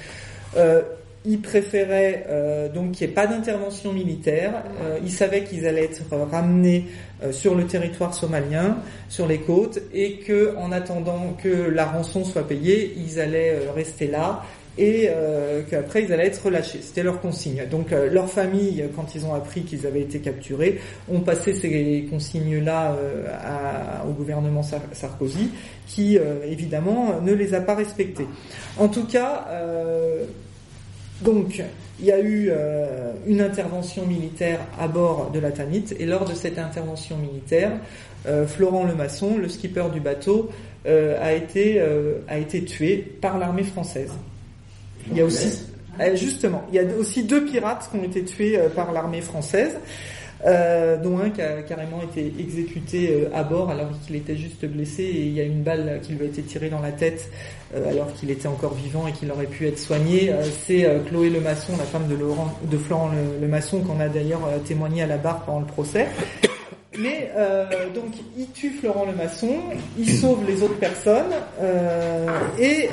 Euh, ils préféraient euh, donc qu'il n'y ait pas d'intervention militaire. Euh, ils savaient qu'ils allaient être ramenés euh, sur le territoire somalien, sur les côtes, et que en attendant que la rançon soit payée, ils allaient euh, rester là et euh, qu'après ils allaient être relâchés. C'était leur consigne. Donc leur famille, quand ils ont appris qu'ils avaient été capturés, ont passé ces consignes-là au gouvernement Sarkozy, qui évidemment ne les a pas respectées. En tout cas donc, il y a eu euh, une intervention militaire à bord de la Tanit, et lors de cette intervention militaire, euh, Florent Lemasson, le skipper du bateau, euh, a été a été tué par l'armée française. Il y a aussi justement, il y a aussi deux pirates qui ont été tués par l'armée française. Euh, dont un qui a carrément été exécuté euh, à bord alors qu'il était juste blessé et il y a une balle qui lui a été tirée dans la tête euh, alors qu'il était encore vivant et qu'il aurait pu être soigné. C'est Chloé Lemasson, la femme de, Laurent, de Florent Lemasson, qu'on a d'ailleurs témoigné à la barre pendant le procès. Mais donc il tue Florent Lemasson, il sauve les autres personnes et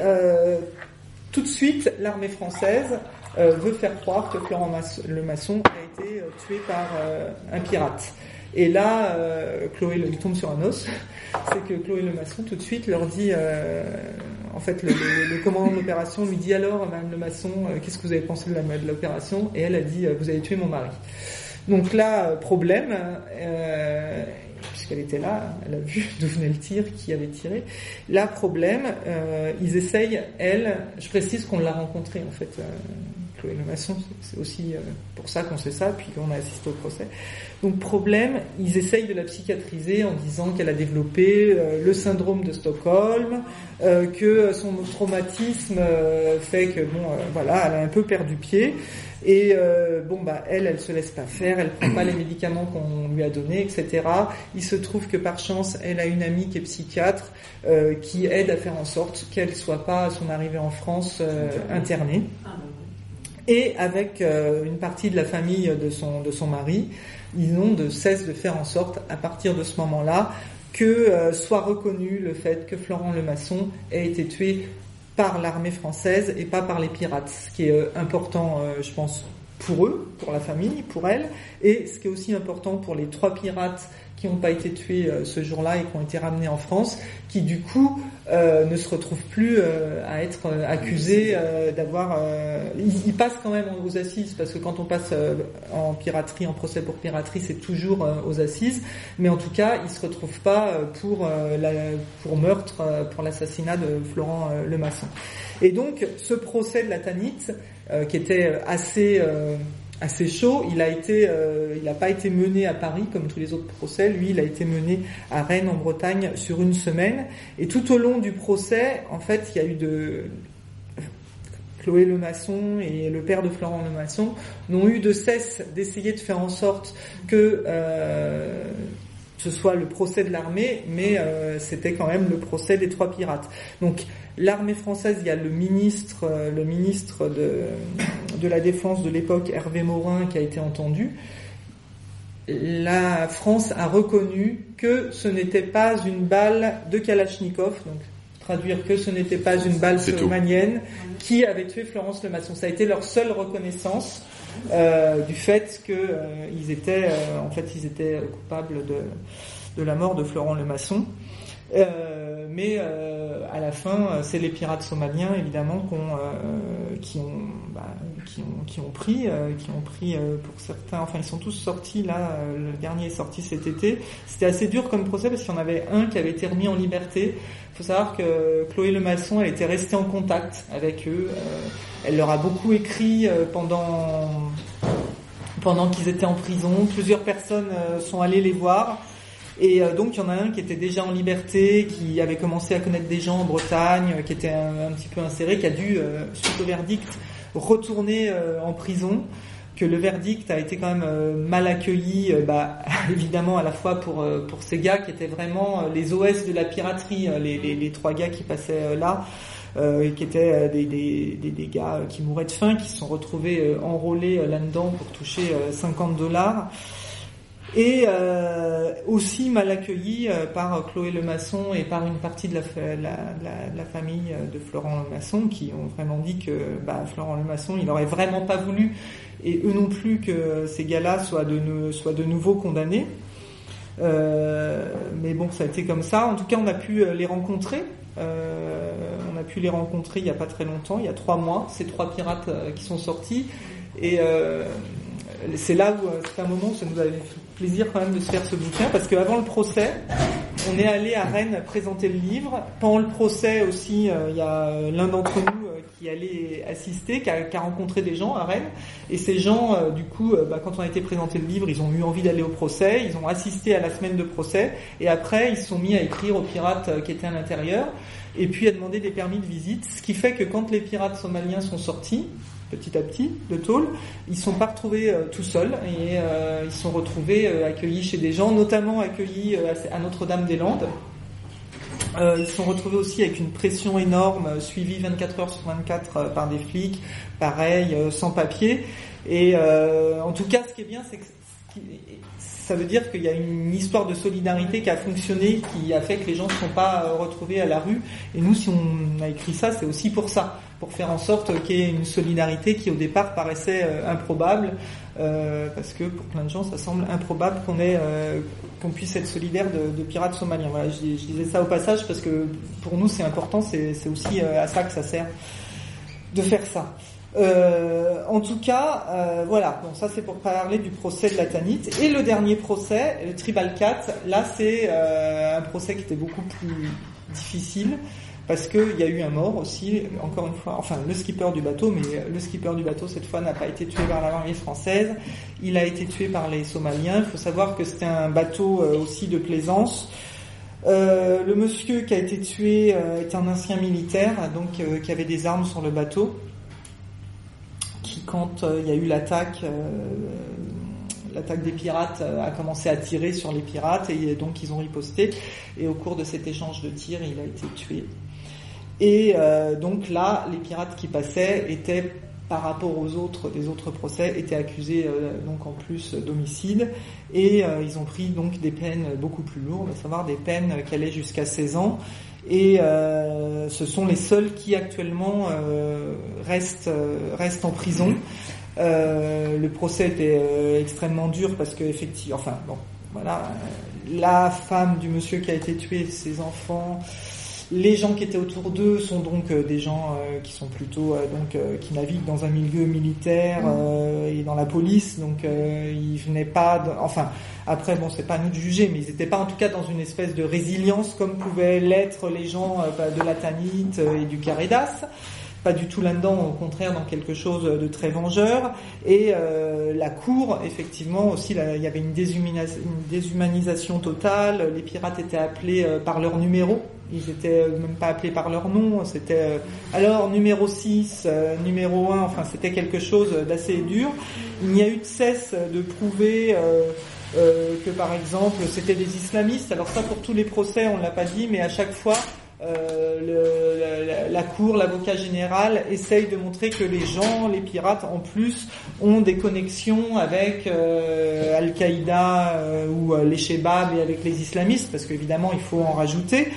tout de suite l'armée française euh, veut faire croire que Florent le maçon a été euh, tué par euh, un pirate. Et là, Chloé lui tombe sur un os. C'est que Chloé le maçon tout de suite leur dit, en fait, le, le, commandant de l'opération lui dit alors, Madame le maçon, qu'est-ce que vous avez pensé de l'opération? Et elle a dit, vous avez tué mon mari. Donc là, problème, puisqu'elle était là, elle a vu d'où venait le tir, qui avait tiré. Là, problème, ils essayent, elle, je précise qu'on l'a rencontrée en fait Chloé Le Maçon, c'est aussi pour ça qu'on sait ça, puis qu'on a assisté au procès. Donc problème, ils essayent de la psychiatriser en disant qu'elle a développé le syndrome de Stockholm, que son traumatisme fait que bon, voilà, elle a un peu perdu pied. Et euh, bon, bah elle, elle se laisse pas faire, elle prend pas les médicaments qu'on lui a donnés, etc. Il se trouve que par chance, elle a une amie qui est psychiatre, euh, qui aide à faire en sorte qu'elle soit pas à son arrivée en France euh, internée. Et avec une partie de la famille de son de son mari, ils n'ont de cesse de faire en sorte, à partir de ce moment-là, que soit reconnu le fait que Florent Lemasson ait été tué par l'armée française et pas par les pirates, ce qui est euh, important, euh, je pense, pour eux, pour la famille, pour elle, et ce qui est aussi important pour les trois pirates n'ont pas été tués euh, ce jour-là et qui ont été ramenés en France, qui du coup euh, ne se retrouvent plus euh, à être accusés d'avoir... Ils, passent quand même aux assises, parce que quand on passe en piraterie, en procès pour piraterie, c'est toujours aux assises, mais en tout cas, ils se retrouvent pas pour, pour meurtre, pour l'assassinat de Florent Lemasson. Et donc, ce procès de la Tanite, qui était assez assez chaud. Il a été, euh, il n'a pas été mené à Paris comme tous les autres procès. Lui, il a été mené à Rennes en Bretagne sur une semaine. Et tout au long du procès, en fait, il y a eu de Chloé Lemasson et le père de Florent Lemasson n'ont eu de cesse d'essayer de faire en sorte que euh, ce soit le procès de l'armée, mais euh, c'était quand même le procès des trois pirates. Donc l'armée française, il y a le ministre, euh, le ministre de, de la Défense de l'époque, Hervé Morin, qui a été entendu. La France a reconnu que ce n'était pas une balle de Kalachnikov, donc traduire que ce n'était pas une balle somalienne qui avait tué Florence Le Maçon. Ça a été leur seule reconnaissance euh, du fait qu'ils euh, étaient, euh, en fait, ils étaient coupables de, la mort de Florent Le Maçon. Euh, mais euh, à la fin, euh, c'est les pirates somaliens évidemment qui ont, bah, qui ont pris, qui ont pris pour certains. Enfin, ils sont tous sortis là. le dernier est sorti cet été. C'était assez dur comme procès parce qu'il y en avait un qui avait été remis en liberté. Il faut savoir que Chloé Lemasson, elle était restée en contact avec eux. elle leur a beaucoup écrit pendant pendant qu'ils étaient en prison. Plusieurs personnes sont allées les voir. Et euh, donc il y en a un qui était déjà en liberté, qui avait commencé à connaître des gens en Bretagne, qui était un, petit peu inséré, qui a dû, euh, suite au verdict, retourner euh, en prison que le verdict a été quand même mal accueilli, bah, évidemment à la fois pour pour ces gars qui étaient vraiment les OS de la piraterie, les, les, trois gars qui passaient là, euh, qui étaient des, des, des, des, gars qui mouraient de faim, qui se sont retrouvés enrôlés là-dedans pour toucher 50 dollars et euh, aussi mal accueilli euh, par Chloé Lemasson et par une partie de la, famille euh, de Florent Lemasson qui ont vraiment dit que bah, Florent Lemasson, il aurait vraiment pas voulu et eux non plus que ces gars-là soient de, nouveau condamnés. Mais bon, ça a été comme ça. En tout cas, on a pu les rencontrer. On a pu les rencontrer il y a pas très longtemps, il y a trois mois. Ces trois pirates qui sont sortis et c'est là où c'est un moment où ça nous avait plaisir quand même de se faire ce bouquin parce qu'avant le procès, on est allé à Rennes présenter le livre. Pendant le procès aussi, euh, il y a euh, l'un d'entre nous euh, qui allait assister, qui a, rencontré des gens à Rennes. Et ces gens, du coup, bah, quand on a été présenter le livre, ils ont eu envie d'aller au procès, ils ont assisté à la semaine de procès, et après, ils se sont mis à écrire aux pirates qui étaient à l'intérieur, et puis à demander des permis de visite. Ce qui fait que quand les pirates somaliens sont sortis, petit à petit de tôle. Ils sont pas retrouvés euh, tout seuls et euh, ils sont retrouvés euh, accueillis chez des gens, notamment accueillis à Notre-Dame-des-Landes. ils sont retrouvés aussi avec une pression énorme, suivie 24 heures sur 24 par des flics, pareil, sans papier. Et en tout cas, ce qui est bien, c'est que ça veut dire qu'il y a une histoire de solidarité qui a fonctionné, qui a fait que les gens ne sont pas retrouvés à la rue. Et nous, si on a écrit ça, c'est aussi pour ça pour faire en sorte qu'il y ait une solidarité qui au départ paraissait euh, improbable, euh, parce que pour plein de gens ça semble improbable qu'on euh, puisse être solidaire de, pirates somaliens. Voilà, je, disais ça au passage parce que pour nous c'est important, c'est aussi à ça que ça sert de faire ça. Euh, en tout cas, euh, voilà. Bon, ça c'est pour parler du procès de la Tanite. Et le dernier procès, le Tribal 4, là c'est euh, un procès qui était beaucoup plus difficile parce qu'il y a eu un mort aussi, encore une fois, enfin le skipper du bateau, mais le skipper du bateau cette fois n'a pas été tué par l'armée française, il a été tué par les Somaliens. Il faut savoir que c'était un bateau aussi de plaisance. Le monsieur qui a été tué est un ancien militaire, donc qui avait des armes sur le bateau, quand il y a eu l'attaque l'attaque des pirates a commencé à tirer sur les pirates et donc ils ont riposté. Et au cours de cet échange de tirs il a été tué. Et euh, donc là, les pirates qui passaient étaient par rapport aux autres des autres procès étaient accusés euh, donc en plus d'homicide. Et euh, ils ont pris donc des peines beaucoup plus lourdes, à savoir des peines qui allaient jusqu'à 16 ans et ce sont les seuls qui actuellement restent restent en prison. le procès était extrêmement dur parce que effectivement, enfin bon, voilà, la femme du monsieur qui a été tué, ses enfants, les gens qui étaient autour d'eux sont donc euh, des gens euh, qui sont plutôt euh, donc qui naviguent dans un milieu militaire et dans la police, donc ils venaient pas. enfin, après bon, c'est pas à nous de juger, mais ils n'étaient pas en tout cas dans une espèce de résilience comme pouvaient l'être les gens de la Tanite et du Caridas pas du tout là-dedans, au contraire dans quelque chose de très vengeur. Et euh, la cour, effectivement, aussi, il y avait une, déshumanisation totale. Les pirates étaient appelés euh, par leur numéro. Ils étaient euh, même pas appelés par leur nom. C'était alors numéro 6, numéro 1. Enfin, c'était quelque chose d'assez dur. Il n'y a eu de cesse de prouver que, par exemple, c'était des islamistes. Alors ça, pour tous les procès, on l'a pas dit, mais à chaque fois, euh, la, cour, l'avocat général essaye de montrer que les gens, les pirates en plus, ont des connexions avec euh, Al-Qaïda euh, ou les Shebab et avec les islamistes, parce qu'évidemment il faut en rajouter.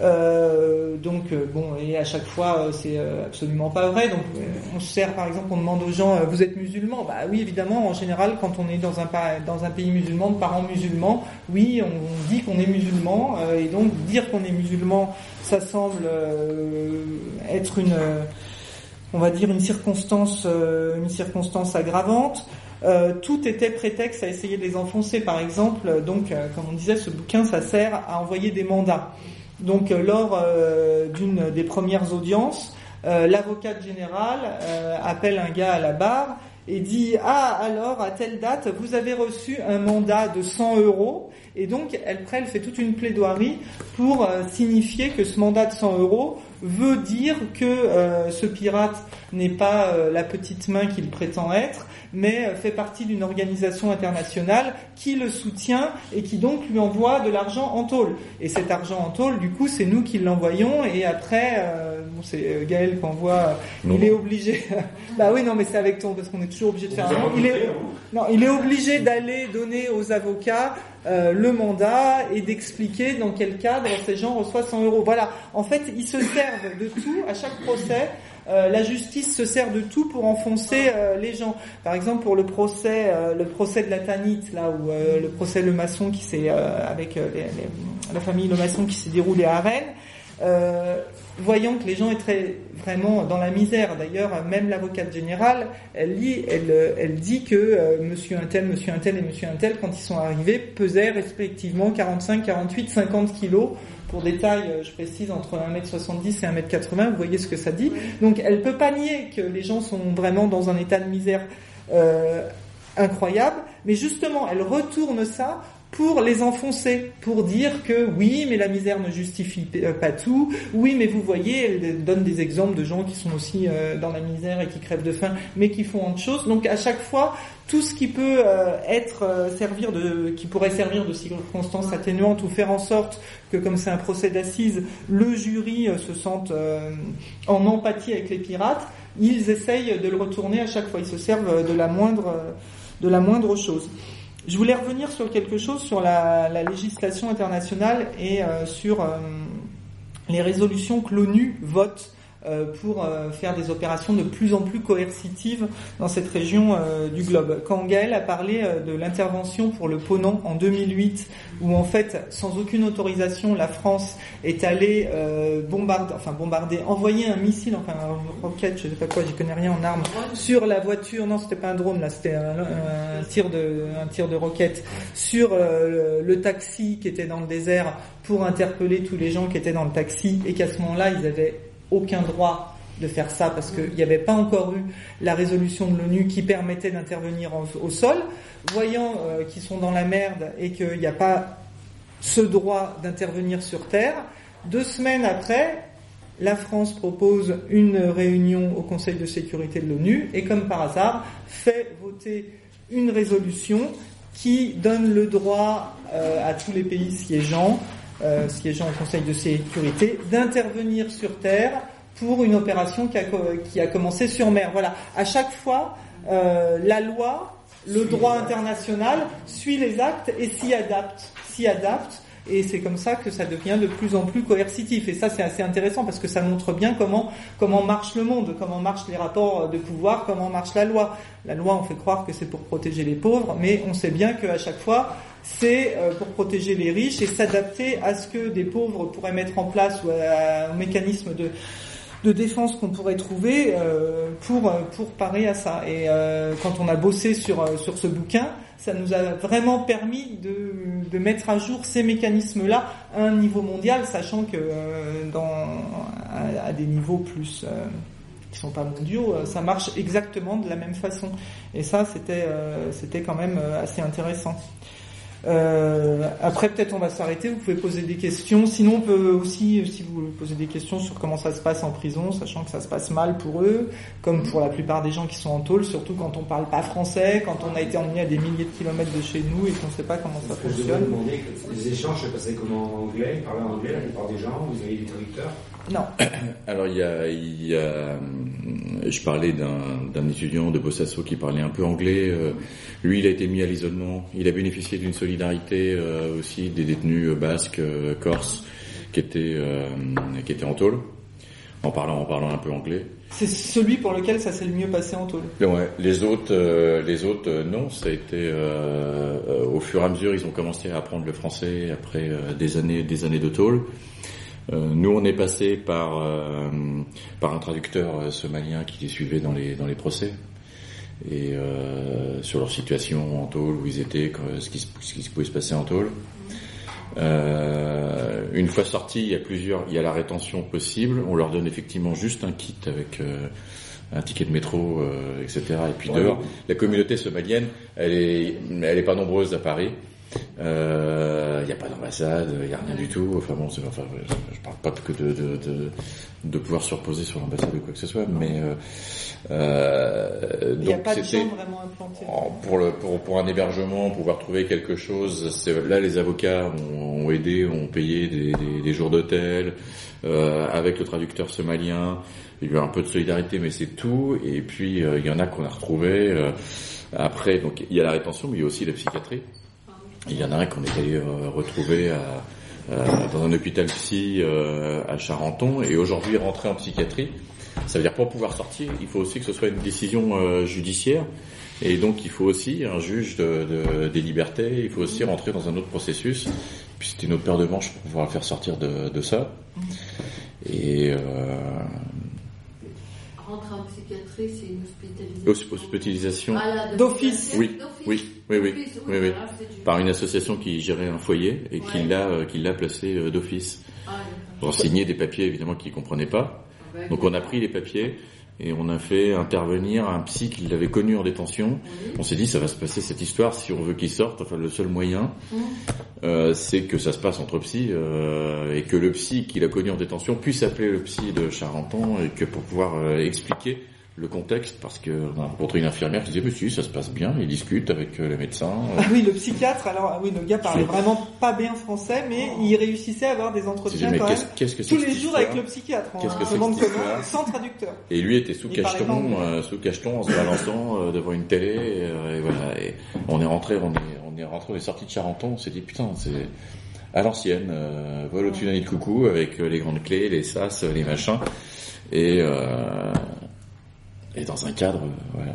Euh, donc euh, bon, et à chaque fois euh, c'est absolument pas vrai. Donc on se sert par exemple, on demande aux gens, vous êtes musulmans Bah oui, évidemment. En général, quand on est dans un dans un pays musulman, de parents musulmans, oui, on, dit qu'on est musulman. et donc dire qu'on est musulman, ça semble être une on va dire une circonstance, une circonstance aggravante. tout était prétexte à essayer de les enfoncer. Par exemple, donc, comme on disait, ce bouquin, ça sert à envoyer des mandats. Donc euh, lors euh, d'une des premières audiences, euh, l'avocate générale appelle un gars à la barre et dit ah alors à telle date vous avez reçu un mandat de 100 euros et donc elle, elle fait toute une plaidoirie pour signifier que ce mandat de 100 euros veut dire que ce pirate n'est pas la petite main qu'il prétend être mais euh, fait partie d'une organisation internationale qui le soutient et qui donc lui envoie de l'argent en tôle. Et cet argent en tôle, du coup, c'est nous qui l'envoyons et après, euh, bon, c'est euh, Gaël qu'on voit, il est obligé. bah oui, non, mais c'est avec ton parce qu'on est toujours obligé de faire. Un... Il est, non, il est obligé d'aller donner aux avocats euh, le mandat et d'expliquer dans quel cadre ces gens reçoivent 100 euros. Voilà. En fait, ils se servent de tout à chaque procès. Euh, la justice se sert de tout pour enfoncer euh, les gens. Par exemple, pour le procès, euh, le procès de la Tanite, là où le procès Le Maçon qui s'est avec la famille Le Maçon qui s'est déroulé à Rennes. Voyant que les gens étaient vraiment dans la misère. D'ailleurs, même l'avocate générale, elle, lit, elle, elle dit que Monsieur Intel, Monsieur Intel et Monsieur Intel, quand ils sont arrivés, pesaient respectivement 45, 48, 50 kilos pour des tailles, euh, je précise, entre 1m70 et 1m80, vous voyez ce que ça dit. Donc elle peut pas nier que les gens sont vraiment dans un état de misère euh, incroyable, mais justement, elle retourne ça pour les enfoncer, pour dire que oui, mais la misère ne justifie euh, pas tout, oui, mais vous voyez, elle donne des exemples de gens qui sont aussi euh, dans la misère et qui crèvent de faim, mais qui font autre chose. Donc à chaque fois, tout ce qui peut euh, être servir de, qui pourrait servir de circonstance atténuante ou faire en sorte que, comme c'est un procès d'assises, le jury se sente en empathie avec les pirates, ils essayent de le retourner à chaque fois. Ils se servent de la moindre, de la moindre chose. Je voulais revenir sur quelque chose sur la, législation internationale et euh, sur euh, les résolutions que l'ONU vote pour faire des opérations de plus en plus coercitives dans cette région du globe. Quand Gaël a parlé de l'intervention pour le Ponant en 2008, où en fait, sans aucune autorisation, la France est allée bombarder, enfin bombarder, envoyer un missile, enfin un roquette, je sais pas quoi, j'y connais rien en armes, sur la voiture. Non, c'était pas un drone là, c'était un, tir de un tir de roquette sur le taxi qui était dans le désert pour interpeller tous les gens qui étaient dans le taxi et qu'à ce moment-là, ils avaient aucun droit de faire ça parce qu'il n'y avait pas encore eu la résolution de l'ONU qui permettait d'intervenir au sol. Voyant euh, qu'ils sont dans la merde et qu'il n'y a pas ce droit d'intervenir sur Terre, deux semaines après, la France propose une réunion au Conseil de sécurité de l'ONU et comme par hasard fait voter une résolution qui donne le droit euh, à tous les pays siégeants, euh, siégeant au Conseil de sécurité, d'intervenir sur Terre pour une opération qui a, qui a, commencé sur mer. Voilà. À chaque fois, euh, la loi, le droit international suit les actes et s'y adapte, s'y adapte et c'est comme ça que ça devient de plus en plus coercitif. Et ça, c'est assez intéressant parce que ça montre bien comment comment marche le monde, comment marchent les rapports de pouvoir, comment marche la loi. La loi, on fait croire que c'est pour protéger les pauvres, mais on sait bien qu'à chaque fois, c'est euh, pour protéger les riches et s'adapter à ce que des pauvres pourraient mettre en place ou à un mécanisme de défense qu'on pourrait trouver euh, pour pour parer à ça. Et euh, quand on a bossé sur sur ce bouquin, ça nous a vraiment permis de, de mettre à jour ces mécanismes-là à un niveau mondial, sachant que euh, dans, à, des niveaux plus euh, qui sont pas mondiaux, euh, ça marche exactement de la même façon. Et ça, c'était c'était quand même assez intéressant. Euh, après, peut-être on va s'arrêter. Vous pouvez poser des questions. Sinon, on peut aussi, si vous posez des questions sur comment ça se passe en prison, sachant que ça se passe mal pour eux, comme pour la plupart des gens qui sont en tôle, surtout quand on parle pas français, quand on a été emmené à des milliers de kilomètres de chez nous et qu'on ne sait pas comment ça fonctionne. les échanges se passaient comment en anglais Ils parlaient anglais la plupart des gens Vous avez des traducteurs? Non. Alors il y a, il y a je parlais d'un étudiant de Bossasso qui parlait un peu anglais. Euh, lui, il a été mis à l'isolement. Il a bénéficié d'une solidarité euh, aussi des détenus basques, euh, corses, qui étaient qui étaient en tôle, en parlant en parlant un peu anglais. C'est celui pour lequel ça s'est le mieux passé en tôle. Ouais, les autres, les autres, non. Ça a été au fur et à mesure, ils ont commencé à apprendre le français après des années, des années de tôle. Euh, nous, on est passé par euh, par un traducteur euh, somalien qui les suivait dans les dans les procès et sur leur situation en tôle où ils étaient, ce qui, ce qui pouvait se passer en tôle. une fois sortis, il y a plusieurs, il y a la rétention possible. On leur donne effectivement juste un kit avec un ticket de métro, etc. Et puis dehors, la communauté somalienne, elle est, elle est pas nombreuse à Paris. Il euh, n'y a pas d'ambassade, il n'y a rien du tout. Enfin bon, enfin, je parle pas que de, de, de, de pouvoir se reposer sur l'ambassade ou quoi que ce soit, mais euh, euh, il n'y a pas de gens vraiment implantés. Pour, le, pour, pour un hébergement, pouvoir trouver quelque chose, là les avocats ont, ont, aidé, ont payé des, des, des jours d'hôtel, euh, avec le traducteur somalien. Il y a eu un peu de solidarité, mais c'est tout. Et puis euh, il y en a qu'on a retrouvé. Euh, après, donc il y a la rétention, mais il y a aussi la psychiatrie. Il y en a un qu'on est allé euh, retrouver dans un hôpital psy euh, à Charenton et aujourd'hui rentrer en psychiatrie. Ça veut dire pour pouvoir sortir, il faut aussi que ce soit une décision euh, judiciaire et donc il faut aussi un juge de, des libertés, il faut aussi rentrer dans un autre processus. Puis c'était une autre paire de manches pour pouvoir le faire sortir de, de ça. Et rentrer en psychiatrie, c'est une hospitalisation. Hospitalisation. Ah, d'office. Oui, oui, oui, oui, oui, oui, Par une association qui gérait un foyer et qui l'a, euh, qui l'a placé euh, d'office. Ah, Pour signer des papiers évidemment qu'il comprenait pas. Ah, Donc on a pris les papiers et on a fait intervenir un psy qui l'avait connu en détention. On s'est dit ça va se passer cette histoire si on veut qu'il sorte. Enfin le seul moyen, mmh. euh, c'est que ça se passe entre psy euh, et que le psy qu'il a connu en détention puisse appeler le psy de Charenton et que pour pouvoir euh, expliquer le contexte parce que on a rencontré une infirmière qui disait mais si ça se passe bien, il discute avec euh, les médecins. Ah oui, le psychiatre. Alors ah oui, le gars parlait vraiment pas bien français, mais il réussissait à avoir des entretiens quand même tous les jours avec le psychiatre. Qu'est-ce que c'est sans traducteur. Et lui était sous cacheton, euh, sous cacheton en se balançant euh, devant une télé. Et, voilà. Et on est rentré, on est, on est rentré, on est sorti de Charenton. On s'est dit putain, c'est à l'ancienne, vol au-dessus d'un nid de coucou avec les grandes clés, les sas, les machins. et et dans un cadre, voilà.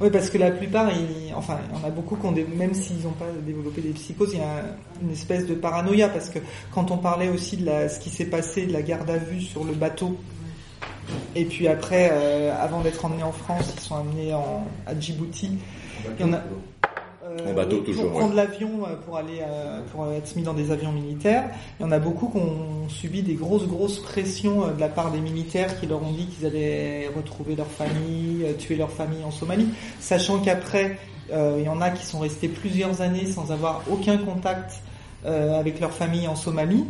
Oui, parce que la plupart, enfin, il y en a beaucoup qui ont des, même s'ils n'ont pas développé des psychoses, il y a une espèce de paranoïa parce que quand on parlait aussi de la, ce qui s'est passé de la garde à vue sur le bateau, et puis après, euh, avant d'être emmenés en France, ils sont amenés en, à Djibouti. Il y en a, en bateau toujours. Pour prendre l'avion, euh, pour aller, euh, pour être mis dans des avions militaires. Il y en a beaucoup qui ont subi des grosses, grosses pressions de la part des militaires qui leur ont dit qu'ils allaient retrouver leur famille, tuer leur famille en Somalie, sachant qu'après, il y en a qui sont restés plusieurs années sans avoir aucun contact avec leur famille en Somalie.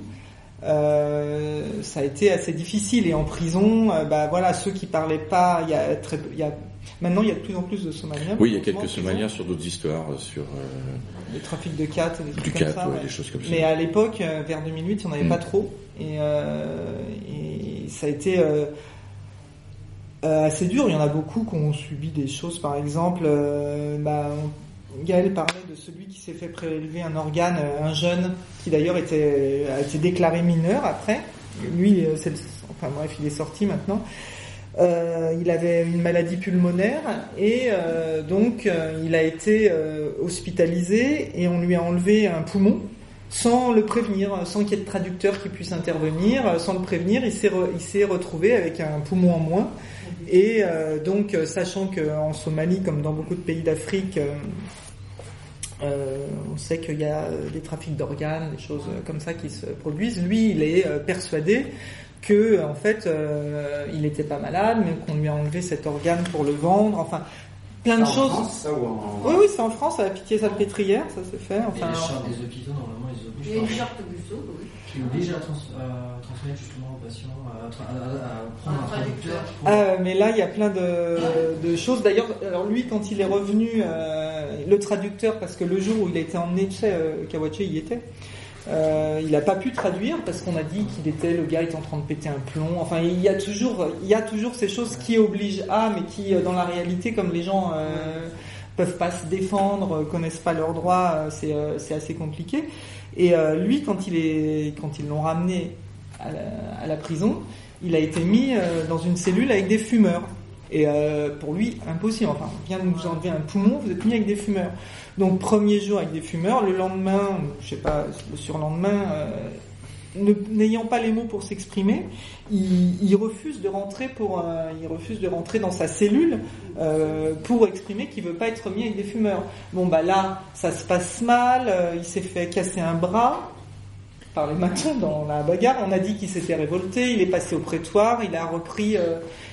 ça a été assez difficile et en prison, bah voilà, ceux qui parlaient pas, il y a très, il y a Maintenant, il y a de plus en plus de Somaliens. Oui, il y a quelques Somaliens sur d'autres histoires, euh, sur euh, le trafic de cat, des trucs comme ça. des choses comme ça. Mais à l'époque, euh, vers 2008, il n'y en avait mm. pas trop, et, ça a été assez dur. Il y en a beaucoup qui ont subi des choses, par exemple, bah, Gaël parlait de celui qui s'est fait prélever un organe, un jeune, qui d'ailleurs était, a été déclaré mineur après. Lui, enfin bref, il est sorti maintenant. Euh, il avait une maladie pulmonaire et euh, donc euh, il a été hospitalisé et on lui a enlevé un poumon sans le prévenir, sans qu'il y ait de traducteur qui puisse intervenir, sans le prévenir, il s'est il s'est retrouvé avec un poumon en moins et donc sachant qu'en Somalie comme dans beaucoup de pays d'Afrique on sait qu'il y a des trafics d'organes, des choses comme ça qui se produisent. Lui, il est persuadé que en fait euh, il n'était pas malade, mais qu'on lui a enlevé cet organe pour le vendre. Enfin, plein de en choses. France, ça, ou en... Oui, oui, c'est en France, à la pitié salpêtrière, ça s'est fait. Enfin, les chartes des hôpitaux, normalement, ils obligent. Il y a une charte oui. Qui oblige à, trans à transmettre justement aux patients, à, à prendre un traducteur. Pour... Ah, mais là, il y a plein de, de choses. D'ailleurs, alors lui, quand il est revenu, euh, le traducteur, parce que le jour où il a été emmené, tu sais, euh, Kawachi y était. Euh, il n'a pas pu traduire parce qu'on a dit qu'il était le gars était en train de péter un plomb. Enfin, il y a toujours, il y a toujours ces choses qui obligent à, mais qui, euh, dans la réalité, comme les gens euh, peuvent pas se défendre, connaissent pas leurs droits, euh, c'est euh, assez compliqué. Et lui, quand il est, quand ils l'ont ramené à la, prison, il a été mis dans une cellule avec des fumeurs. Et pour lui, impossible. Enfin, de nous enlever un poumon, vous êtes mis avec des fumeurs. Donc premier jour avec des fumeurs, le lendemain, je sais pas, le surlendemain, euh, n'ayant pas les mots pour s'exprimer, il, refuse de rentrer pour, euh, il refuse de rentrer dans sa cellule euh, pour exprimer qu'il veut pas être mis avec des fumeurs. Bon bah là, ça se passe mal, il s'est fait casser un bras par les matons dans la bagarre. On a dit qu'il s'était révolté, il est passé au prétoire, il a repris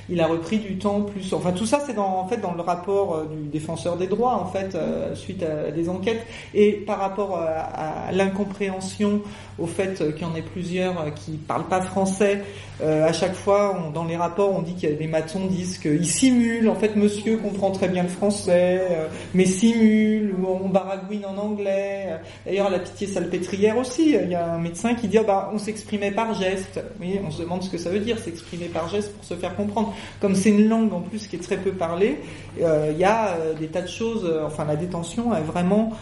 il a repris du temps plus. Enfin, tout ça, c'est dans, en fait dans le rapport euh, du défenseur des droits, en fait, euh, suite à des enquêtes, et par rapport à, l'incompréhension, au fait qu'il y en ait plusieurs qui parlent pas français. Euh, à chaque fois, dans les rapports, on dit qu'il y a des matons disent qu'ils simulent. En fait, monsieur comprend très bien le français, mais simule ou on baragouine en anglais. D'ailleurs, la pitié salpêtrière aussi, il y a un médecin qui dit oh, bah on s'exprimait par geste. Oui, on se demande ce que ça veut dire, s'exprimer par geste pour se faire comprendre. Comme c'est une langue en plus qui est très peu parlée, euh, il y a euh, des tas de choses. Euh, enfin, la détention a vraiment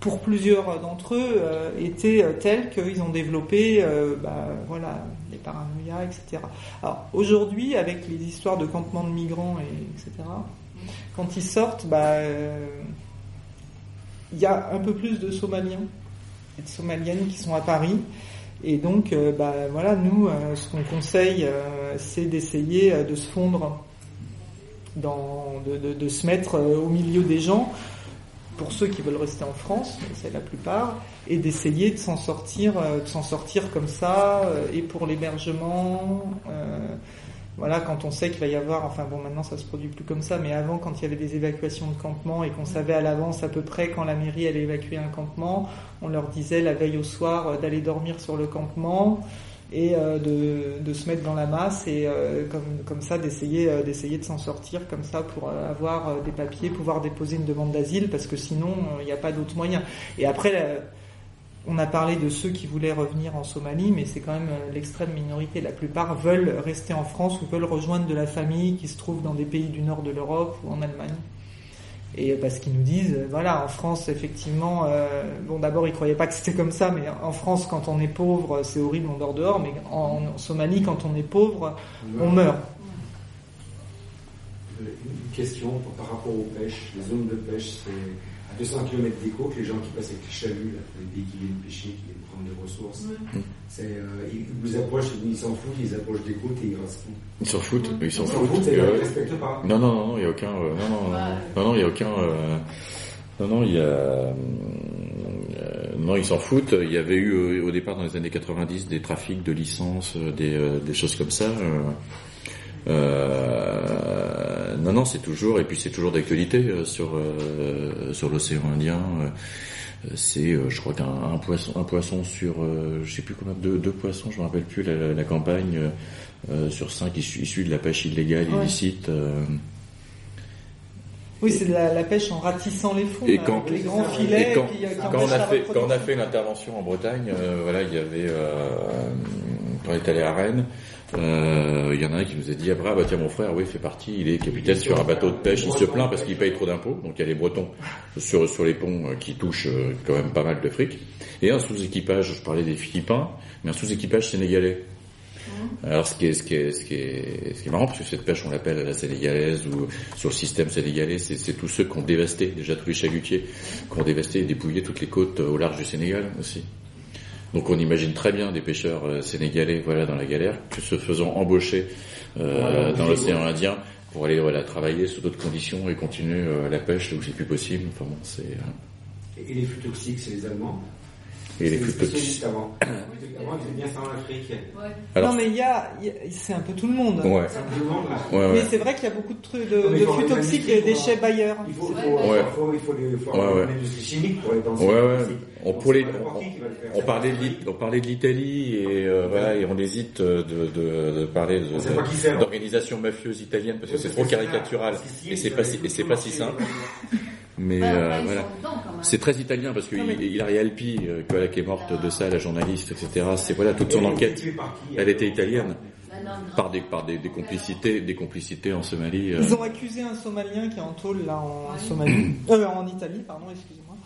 pour plusieurs d'entre eux été telle qu'ils ont développé bah, voilà des paranoïas etc alors aujourd'hui avec les histoires de campements de migrants et etc quand ils sortent bah il y a un peu plus de somaliens et de somaliennes qui sont à Paris et donc, euh, bah, voilà, nous, euh, ce qu'on conseille, euh, c'est d'essayer de se fondre, dans, de, se mettre au milieu des gens, pour ceux qui veulent rester en France, c'est la plupart, et d'essayer de s'en sortir, de s'en sortir comme ça, et pour l'hébergement. Voilà, quand on sait qu'il va y avoir, enfin bon, maintenant ça se produit plus comme ça, mais avant, quand il y avait des évacuations de campements et qu'on savait à l'avance à peu près quand la mairie allait évacuer un campement, on leur disait la veille au soir euh, d'aller dormir sur le campement et euh, de, de, se mettre dans la masse et euh, comme, comme ça d'essayer d'essayer de s'en sortir comme ça pour avoir des papiers, pouvoir déposer une demande d'asile parce que sinon il n'y a pas d'autre moyen. Et après on a parlé de ceux qui voulaient revenir en Somalie, mais c'est quand même euh, l'extrême minorité. La plupart veulent rester en France ou veulent rejoindre de la famille qui se trouve dans des pays du nord de l'Europe ou en Allemagne. Et parce qu'ils nous disent, voilà, en France, effectivement, bon, d'abord, ils croyaient pas que c'était comme ça, mais en France, quand on est pauvre, c'est horrible, on dort dehors, mais en Somalie, quand on est pauvre, on meurt une question par rapport aux pêches. Les zones de pêche, c'est 200 km des côtes, les gens qui passent avec les chaluts, les qui viennent pêcher, qui viennent prendre des ressources. C'est, euh, ils vous approchent, ils s'en foutent, ils approchent des côtes et ils restent. Ils s'en foutent, ils s'en foutent. Ils ne respectent pas. Non, non, non, il n'y a aucun. Euh, non, non, non, non, il n'y a aucun. Euh, non, non, il y a. Euh, non, ils s'en foutent. Il y avait eu au départ dans les années 90 des trafics de licences, des, des choses comme ça. Euh, non, non, c'est toujours et puis c'est toujours d'actualité euh, sur euh, sur l'océan Indien. c'est, je crois qu'un poisson, un poisson sur, je sais plus combien, deux, deux poissons, je me rappelle plus la, la, campagne sur cinq issus, de la pêche illégale illicite. Oui, c'est la, la, pêche en ratissant les fonds, et quand, les grands filets. Et quand, quand on a fait, quand on a fait l'intervention en Bretagne, voilà, il y avait, quand on est allé à Rennes, euh, il y en a un qui nous a dit après, ah bah tiens mon frère, oui, fait partie, il est capitaine sur un bateau de pêche, il se plaint parce qu'il paye trop d'impôts, donc il y a les Bretons sur sur les ponts euh, qui touchent euh, quand même pas mal de fric, et un sous-équipage, je parlais des Philippins, mais un sous-équipage sénégalais. Alors ce qui est ce qui est ce qui est ce qui est marrant parce que cette pêche on l'appelle la sénégalaise ou sur le système sénégalais c'est tous ceux qui ont dévasté déjà tous les chalutiers qui ont dévasté et dépouillé toutes les côtes au large du Sénégal aussi. Donc on imagine très bien des pêcheurs euh, sénégalais voilà dans la galère que se faisant embaucher euh, dans l'océan Indien pour aller voilà, travailler sous d'autres conditions et continuer euh, la pêche où c'est plus possible. Enfin bon, c'est. Et les flux toxiques, c'est les Allemands? Et les. Avant. avant, bien en Afrique. Ouais. non, mais il y a, c'est un peu tout le monde. Ouais. Peu. Ouais, mais c'est vrai qu'il y a beaucoup de trucs de, de flux toxiques et déchets bailleurs. Il faut, il faut, il faut, il faut, les, faut ouais, l'industrie chimique pour aller dans Ouais, ouais. On, pour les, on, on, parlait de on parlait de l'Italie et euh, voilà et on hésite de, de, de parler d'organisation mafieuse italienne parce que c'est trop caricatural et c'est pas et c'est pas si simple. Mais euh, voilà, c'est très italien parce que Hilary Alpi, euh, qui est morte de ça, la journaliste, etc. C'est voilà toute son enquête. Elle était italienne par des par des, des, complicités des complicités en Somalie. Euh. Ils ont accusé un Somalien qui est en tôle là en Somalie, euh, en Italie, pardon, excusez-moi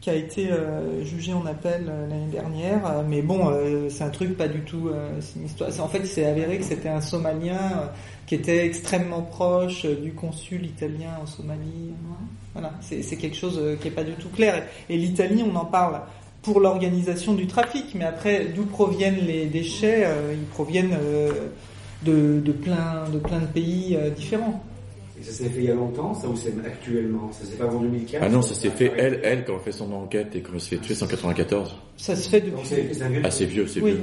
qui a été euh, jugé en appel euh, l'année dernière. Mais bon, c'est un truc pas du tout. c'est une histoire. En fait, c'est avéré que c'était un Somalien qui était extrêmement proche du consul italien en Somalie. Voilà, c'est quelque chose qui est pas du tout clair. Et, l'Italie, on en parle pour l'organisation du trafic, mais après, d'où proviennent les déchets Ils proviennent de, de, plein, de plein de pays différents ça s'est fait il y a longtemps, ça ou c'est actuellement? Ça s'est fait avant 2004 Ah non, ça s'est fait, elle, elle, quand on fait son enquête et quand elle se fait tuer, c'est en 94. Ça se fait depuis. Ah, c'est vieux, c'est vieux.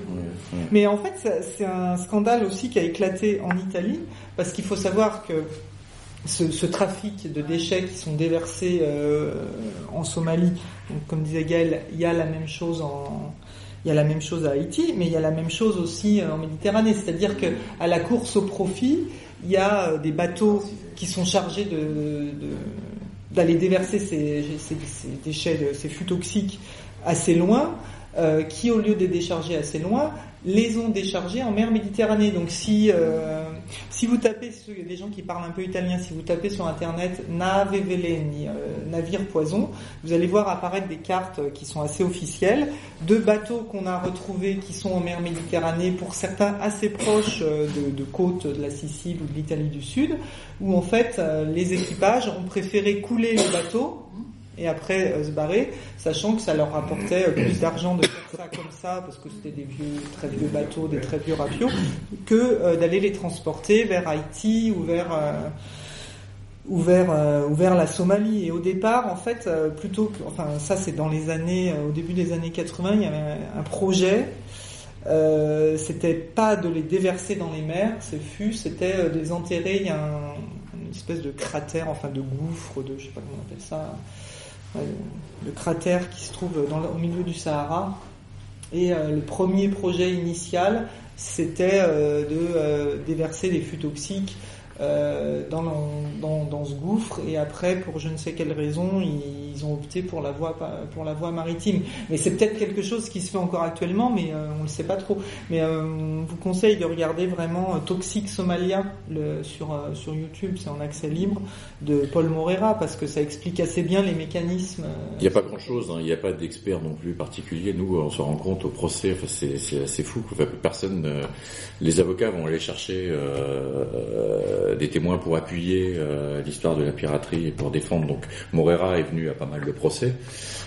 Mais en fait, c'est un scandale aussi qui a éclaté en Italie, parce qu'il faut savoir que ce, ce, trafic de déchets qui sont déversés euh, en Somalie, donc, comme disait Gaël, il y a la même chose en, il y a la même chose à Haïti, mais il y a la même chose aussi en Méditerranée. C'est-à-dire que à la course au profit, il y a euh, des bateaux qui sont chargés de, d'aller déverser ces, ces, déchets, ces flux toxiques assez loin, euh, qui au lieu de décharger assez loin, les ont déchargés en mer Méditerranée. Donc si euh, si vous tapez, il y a des gens qui parlent un peu italien, si vous tapez sur internet nave veleni, euh, navire poison, vous allez voir apparaître des cartes qui sont assez officielles de bateaux qu'on a retrouvés qui sont en mer Méditerranée, pour certains assez proches euh, de, de côtes de la Sicile ou de l'Italie du Sud, où en fait euh, les équipages ont préféré couler les bateaux et après euh, se barrer, sachant que ça leur rapportait euh, plus d'argent de faire ça comme ça, parce que c'était des vieux, très vieux bateaux, des très vieux rapios, que euh, d'aller les transporter vers Haïti ou vers ou vers, ou vers la Somalie. Et au départ, en fait, plutôt que, enfin, ça c'est dans les années, au début des années 80, il y avait un projet. C'était pas de les déverser dans les mers, ces fûts, c'était de les enterrer. Il y a un, une espèce de cratère, enfin de gouffre, de je sais pas comment on appelle ça, le cratère qui se trouve au milieu du Sahara. Et euh, le premier projet initial, c'était euh, de euh, déverser des fûts toxiques euh, dans, ce gouffre. Et après pour je ne sais quelle raison ils, ont opté pour la voie maritime. Mais c'est peut-être quelque chose qui se fait encore actuellement mais euh, on le sait pas trop. Mais euh, on vous conseille de regarder vraiment Toxic Somalia sur YouTube. C'est en accès libre de Paul Morera parce que ça explique assez bien les mécanismes il n'y a pas grand chose hein. il n'y a pas d'experts non plus particuliers. Nous on se rend compte au procès enfin, c'est assez fou. Personne les avocats vont aller chercher euh, des témoins pour appuyer euh, l'histoire de la piraterie et pour défendre. Donc Morera est venu à pas mal de procès,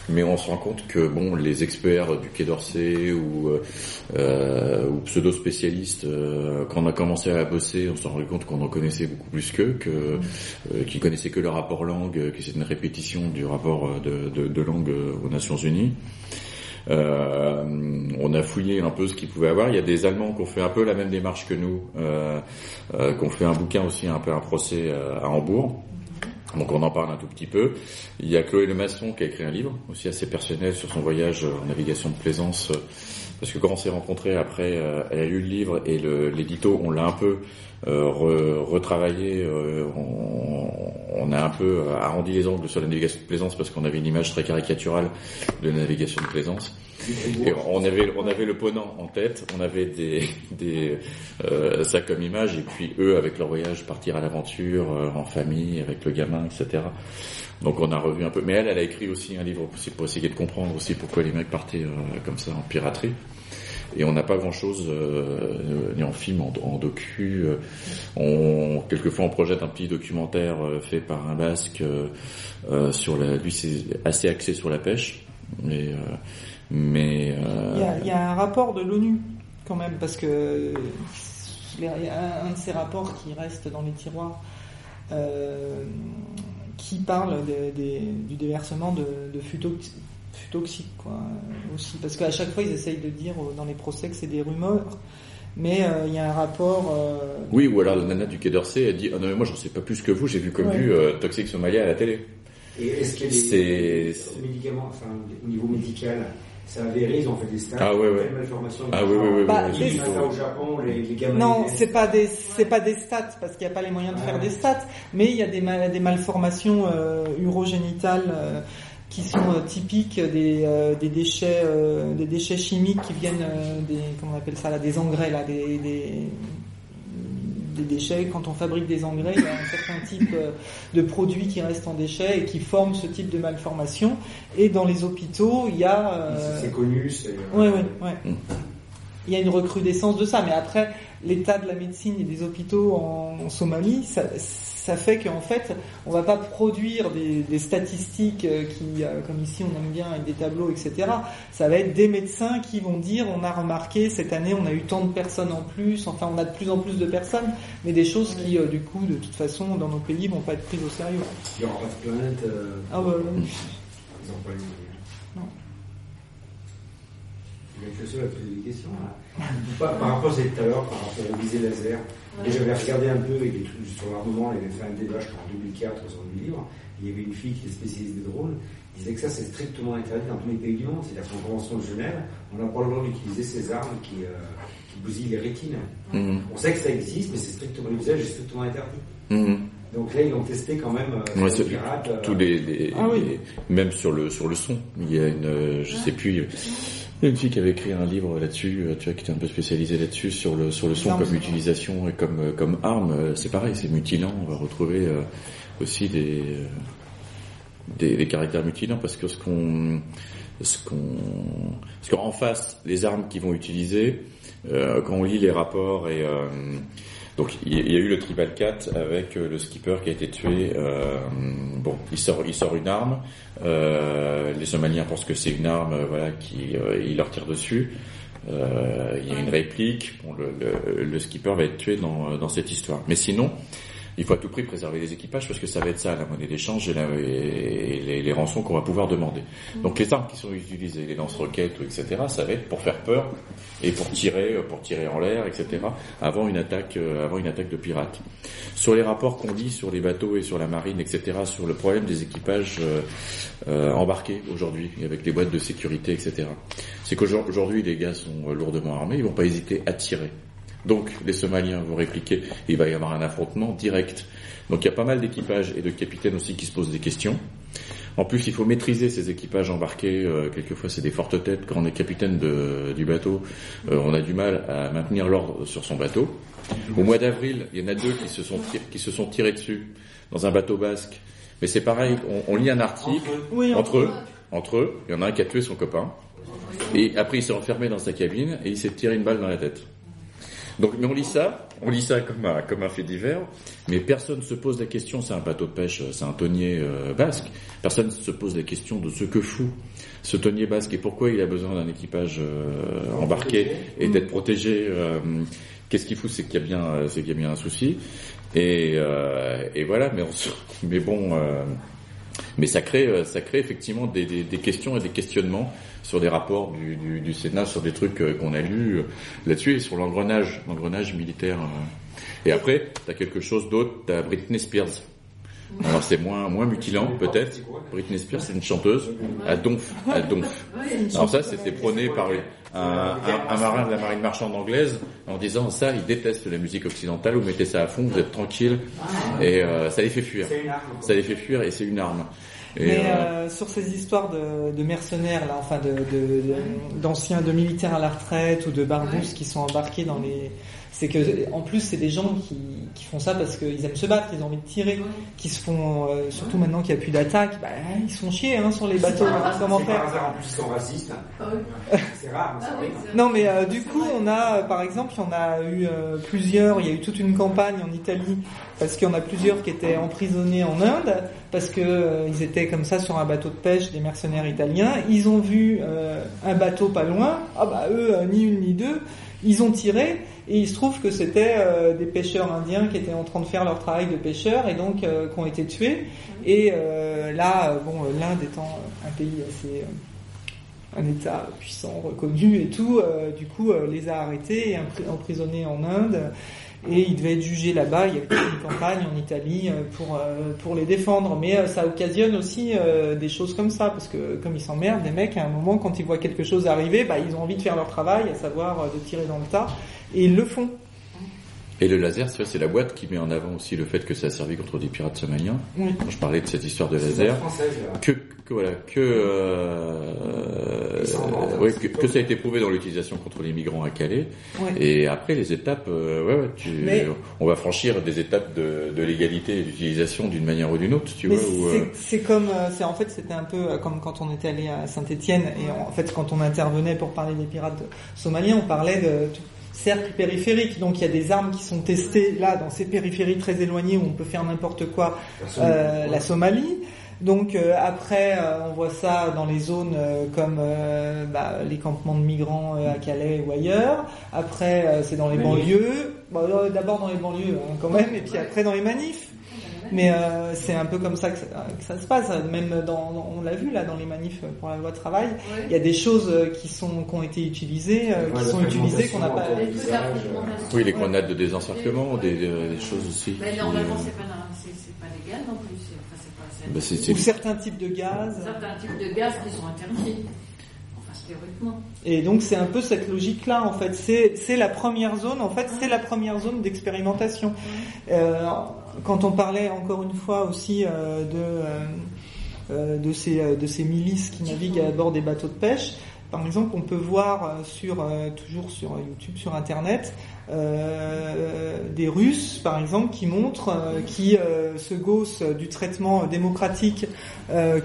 mais on se rend compte que bon, les experts du Quai d'Orsay ou, euh, ou pseudo spécialistes, quand on a commencé à bosser, on s'est rendu compte qu'on en connaissait beaucoup plus qu'eux, que qu'ils connaissaient que le rapport langue, que c'est une répétition du rapport de, de, de langue aux Nations Unies. Euh, on a fouillé un peu ce qu'il pouvait avoir. Il y a des Allemands qui ont fait un peu la même démarche que nous, euh, euh, qui ont fait un bouquin aussi, un peu un procès à Hambourg. Donc on en parle un tout petit peu. Il y a Chloé Lemasson qui a écrit un livre aussi assez personnel sur son voyage en navigation de plaisance. Parce que quand on s'est rencontrés après, elle a lu le livre et l'édito, on l'a un peu euh, retravaillé. on, on, a un peu arrondi les angles sur la navigation de plaisance parce qu'on avait une image très caricaturale de la navigation de plaisance. On avait on avait le ponant en tête, on avait des des euh, ça comme image et puis eux avec leur voyage partir à l'aventure euh, en famille avec le gamin etc. Donc on a revu un peu. Mais elle elle a écrit aussi un livre pour essayer de comprendre aussi pourquoi les mecs partaient euh, comme ça en piraterie et on n'a pas grand chose euh, ni en film, en, docu. Euh, on, quelquefois on projette un petit documentaire euh, fait par un Basque sur la, lui c'est assez axé sur la pêche, mais il y, a, un rapport de l'ONU quand même parce que il y a un de ces rapports qui reste dans les tiroirs. qui parle du déversement de, de toxique quoi aussi parce qu'à chaque fois ils essayent de dire euh, dans les procès que c'est des rumeurs mais euh, il y a un rapport euh, oui ou alors la nana du Quai d'Orsay a dit ah non mais moi j'en sais pas plus que vous j'ai vu comme vu toxique Somalia à la télé et est-ce qu'il y a des médicaments enfin au niveau médical ça avéré, ils ont fait des stats. Ah ouais, ouais. Ah oui, oui, oui. Bah, au Japon, les, les gamins. Non, c'est pas des, c'est pas des stats parce qu'il n'y a pas les moyens de faire des stats, mais il y a des, des malformations euh, urogénitales qui sont euh, typiques des, euh, des déchets euh, des déchets chimiques qui viennent des comment on appelle ça là des engrais là des, des, des déchets quand on fabrique des engrais il y a un certain type de produits qui restent en déchets et qui forment ce type de malformation et dans les hôpitaux il y a c'est connu c'est ouais, ouais. Mm. il y a une recrudescence de ça mais après l'état de la médecine et des hôpitaux en, en Somalie ça, ça fait qu'en fait, on va pas produire des, statistiques euh, qui, euh, comme ici on aime bien avec des tableaux, etc. Ça va être des médecins qui vont dire on a remarqué cette année on a eu tant de personnes en plus, enfin on a de plus en plus de personnes, mais des choses qui euh, du coup de toute façon dans nos pays vont pas être prises au sérieux. Il n'y aura pas de plainte. Ah bah non. Ils ont pas Non. Il y a que poser des questions. par, rapport à tout à l'heure, par rapport au visée laser. Et j'avais regardé un peu avec des trucs sur l'armement, il avait fait un débat, je crois, en 2004 sur le livre. Il y avait une fille qui est spécialiste des drones, il disait que ça c'est strictement interdit dans tous les pays du monde. C'est-à-dire qu'en convention de Genève, on a pas le droit d'utiliser ces armes qui, euh, qui bousillent les rétines. Mhm. On sait que ça existe, mais c'est strictement l'usage est strictement interdit. Mhm. Donc là, ils l'ont testé quand même. Euh, ouais, pirate, euh, tous les, ah, oui. même sur le sur le son, il y a une, euh, je sais plus. Il y a une fille qui avait écrit un livre là-dessus, euh, tu vois, qui était un peu spécialisée là-dessus sur le sur le son comme utilisation et comme euh, comme arme. Euh, c'est pareil, c'est mutilant. On va retrouver aussi des, des, des caractères mutilants parce que ce qu'on ce qu'on ce qu'en face les armes qu'ils vont utiliser quand on lit les rapports et donc il y a eu le Tribal 4 avec euh, le skipper qui a été tué. Euh, bon, il sort, il sort une arme. Euh, les Somaliens pensent que c'est une arme, voilà, qui il leur tire dessus. il y a une réplique. Bon, le, le, le, skipper va être tué dans, dans cette histoire. Mais sinon, il faut à tout prix préserver les équipages parce que ça va être ça la monnaie d'échange et, les, les, rançons qu'on va pouvoir demander. Mm. Donc les armes qui sont utilisées, les lance-roquettes, etc., ça va être pour faire peur et pour tirer, pour tirer en l'air, etc., avant une attaque, euh, avant une attaque de pirates. Sur les rapports qu'on dit sur les bateaux et sur la marine, etc., sur le problème des équipages euh, euh, embarqués aujourd'hui avec les boîtes de sécurité, etc., c'est qu'aujourd'hui les gars sont lourdement armés, ils vont pas hésiter à tirer Donc les Somaliens vont répliquer, il va y avoir un affrontement direct. Donc il y a pas mal d'équipages et de capitaines aussi qui se posent des questions. En plus, il faut maîtriser ces équipages embarqués. Euh, quelquefois, c'est des fortes têtes. Quand on est capitaine de, du bateau, euh, on a du mal à maintenir l'ordre sur son bateau. Au mois d'avril, il y en a deux qui se sont, qui se sont tirés dessus dans un bateau basque. Mais c'est pareil, on, lit un article entre eux, entre eux, il y en a un qui a tué son copain. Et après, il s'est enfermé dans sa cabine et il s'est tiré une balle dans la tête. Donc, mais on lit ça, on lit ça comme un, comme un fait divers, mais personne ne se pose la question, c'est un bateau de pêche, c'est un tonnier euh, basque, personne ne se pose la question de ce que fout ce tonnier basque et pourquoi il a besoin d'un équipage euh, embarqué et d'être protégé. Euh, qu'est-ce qu'il fout, c'est qu'il y a bien, c'est qu'il y a bien un souci. Et, et voilà, mais, on, mais bon, mais ça crée, ça crée effectivement des, des, des questions et des questionnements sur des rapports du, du, du Sénat, sur des trucs euh, qu'on a lus euh, là-dessus, et sur l'engrenage, l'engrenage militaire. Euh. Et après, tu as quelque chose d'autre, tu as Britney Spears. Alors c'est moins moins mutilant peut-être. Britney Spears c'est une chanteuse à Donf, à Donf. Alors ça c'était prôné par un, un, marin de la marine marchande anglaise en disant ça il déteste la musique occidentale, vous mettez ça à fond, vous êtes tranquille et ça les fait fuir. Ça les fait fuir et c'est une arme. Mais euh, euh, sur ces histoires de, de mercenaires, là, enfin de, d'anciens, de, de, militaires à la retraite ou de barbousses qui sont embarqués dans les, c'est que en plus c'est des gens qui, qui font ça parce qu'ils aiment se battre, ils ont envie de tirer, qui se font euh, surtout maintenant qu'il n'y a plus d'attaque, bah, ils se font chier hein, sur les bateaux. Comment faire En plus ils sont racistes. Ah c'est rare. Ah non mais euh, du coup on a euh, par exemple il y en a eu plusieurs, il y a eu toute une campagne en Italie parce qu'il y en a plusieurs qui étaient emprisonnés en Inde parce que ils étaient comme ça sur un bateau de pêche des mercenaires italiens, ils ont vu un bateau pas loin, ah bah eux ni une ni deux, ils ont tiré et il se trouve que c'était euh, des pêcheurs indiens qui étaient en train de faire leur travail de pêcheurs et donc euh, qui ont été tués. Et euh, là, bon, l'Inde étant un pays assez un État puissant, reconnu et tout, du coup, les a arrêtés et emprisonnés en Inde. Et ils devaient être jugés là-bas. Il y a une campagne en Italie pour pour les défendre, mais ça occasionne aussi des choses comme ça, parce que comme ils s'emmerdent, les mecs, à un moment, quand ils voient quelque chose arriver, bah, ils ont envie de faire leur travail, à savoir de tirer dans le tas. Et ils le font. Et le laser, c'est la boîte qui met en avant aussi le fait que ça a servi contre des pirates somaliens. Quand je parlais de cette histoire de laser, que, que, voilà, que, euh, que, ça a été prouvé dans l'utilisation contre les migrants à Calais. Et après les étapes, euh, ouais, tu, on va franchir des étapes de, de l'égalité et d'utilisation d'une manière ou d'une autre, tu vois. Euh, c'est comme, c'est en fait, c'était un peu comme quand on était allé à Saint-Étienne et en fait quand on intervenait pour parler des pirates somaliens, on parlait de cercle périphérique. Donc il y a des armes qui sont testées là dans ces périphéries très éloignées où on peut faire n'importe quoi. Euh, la Somalie. Donc euh, après, euh, on voit ça dans les zones euh, comme bah, les campements de migrants à Calais ou ailleurs. Après, c'est dans les banlieues. D'abord dans les banlieues hein, quand même, et puis après dans les manifs. Mais euh, c'est un peu comme ça que ça, se passe. Même dans, on l'a vu là dans les manifs pour la loi travail, il y a des choses euh, qui sont qui ont été utilisées, euh, qui sont utilisées qu'on n'a pas. Oui, les grenades de désencerclement, des, des choses aussi. Mais normalement, c'est pas, pas légal non plus. Enfin, pas, Ou certains types de gaz. Certains types de gaz qui sont interdits. Et donc c'est un peu cette logique-là en fait. C'est la première zone en fait, c'est la première zone d'expérimentation. Euh, quand on parlait encore une fois aussi euh, de euh, euh, de ces de ces milices qui naviguent à bord des bateaux de pêche. Par exemple, on peut voir sur toujours sur YouTube, sur Internet, euh, des Russes, par exemple, qui montrent, euh, qui euh, se gaussent du traitement démocratique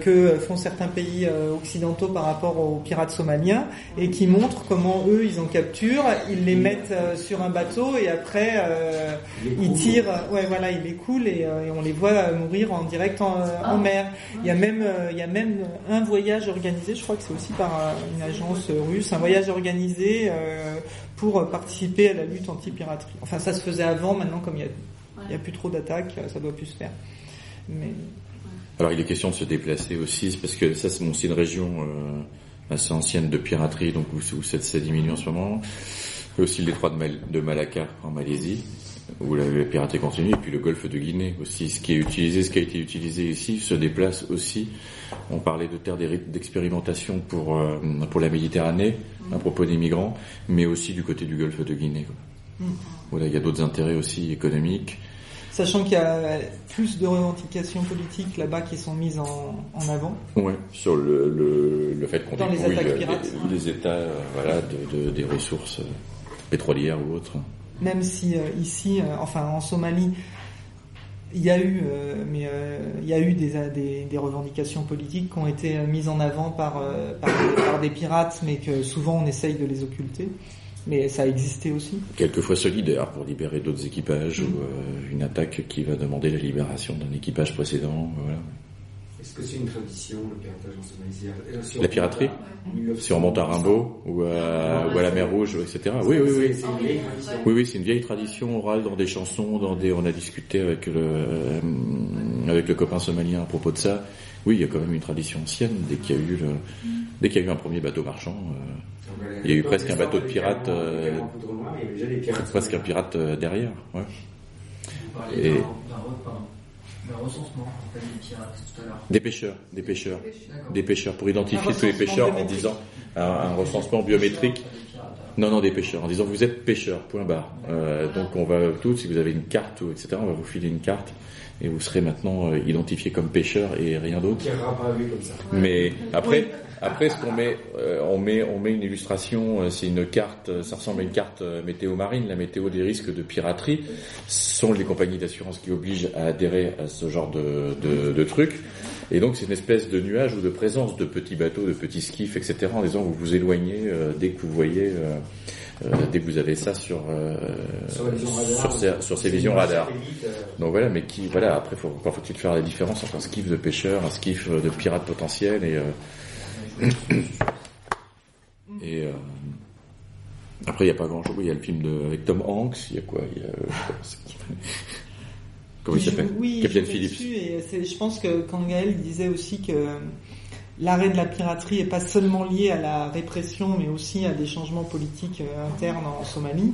que font certains pays occidentaux par rapport aux pirates somaliens, et qui montrent comment eux, ils en capturent, ils les mettent sur un bateau, et après, ils tirent, ouais, voilà, ils les coulent, et, on les voit mourir en direct en, en mer. Il y a même, il y a même un voyage organisé, je crois que c'est aussi par une agence russe, un voyage organisé pour participer à la lutte anti-piraterie. Enfin, ça se faisait avant, maintenant, comme il n'y a, plus trop d'attaques, ça doit plus se faire. Mais... Alors, il est question de se déplacer aussi, parce que ça, c'est bon, une région euh, assez ancienne de piraterie, donc où, où ça, ça, diminue en ce moment. Il y a aussi le détroit de, de Malacca en Malaisie, où la, piraterie continue, et puis le golfe de Guinée aussi. Ce qui est utilisé, ce qui a été utilisé ici, se déplace aussi. On parlait de terres d'expérimentation pour, euh, pour la Méditerranée, à propos des migrants, mais aussi du côté du golfe de Guinée. Mm. Voilà, il y a d'autres intérêts aussi économiques. Sachant qu'il y a plus de revendications politiques là-bas qui sont mises en, avant. Oui, sur le, le, fait qu'on dépouille les, les, États euh, voilà, de, des ressources pétrolières ou autres. Même si euh, ici, euh, enfin en Somalie, il y a eu, mais il y a eu des, des, revendications politiques qui ont été mises en avant par, par, des pirates, mais que souvent on essaye de les occulter mais ça a existé aussi. Quelquefois solidaire pour libérer d'autres équipages ou euh, une attaque qui va demander la libération d'un équipage précédent. Voilà. Est-ce que c'est une tradition, le piratage en Somalie euh, La piraterie Si on monte à Rimbaud ou à, ou à la mer Rouge, etc. Oui, oui, oui. Oui, oui, c'est une vieille tradition orale dans des chansons, dans des. On a discuté avec le euh, avec le copain somalien à propos de ça. Oui, il y a quand même une tradition ancienne dès qu'il y a eu le, dès qu'il y a eu un premier bateau marchand. Il y a eu presque un bateau de pirates, euh, presque un pirate euh, derrière. Ouais. Et... recensement des pirates tout à l'heure. Des pêcheurs, des pêcheurs, des pêcheurs pour identifier tous les pêcheurs en disant un, recensement biométrique. Non, non, des pêcheurs, en disant vous êtes pêcheur, point barre. Euh, donc on va tous, si vous avez une carte, etc., on va vous filer une carte et vous serez maintenant euh, identifié comme pêcheur et rien d'autre. Mais après, après, ce qu'on met, euh, on met, on met une illustration. Euh, c'est une carte. Euh, ça ressemble à une carte météo marine. La météo des risques de piraterie ce sont les compagnies d'assurance qui obligent à adhérer à ce genre de, de, de trucs. Et donc, c'est une espèce de nuage ou de présence de petits bateaux, de petits skiffs, etc. En disant vous vous éloignez dès que vous voyez. dès que vous avez ça sur sur, ces, sur, ces, visions radar. Donc voilà, mais qui voilà après faut, encore faut-il faire la différence entre un skiff de pêcheur, un skiff de pirate potentiel et et euh, après, il n'y a pas grand-chose. Il y a le film de, avec Tom Hanks. Il y a quoi y a, Comment il s'appelle? oui, Captain Phillips. Et je pense que Kangael disait aussi que l'arrêt de la piraterie n'est pas seulement lié à la répression, mais aussi à des changements politiques euh, internes en Somalie.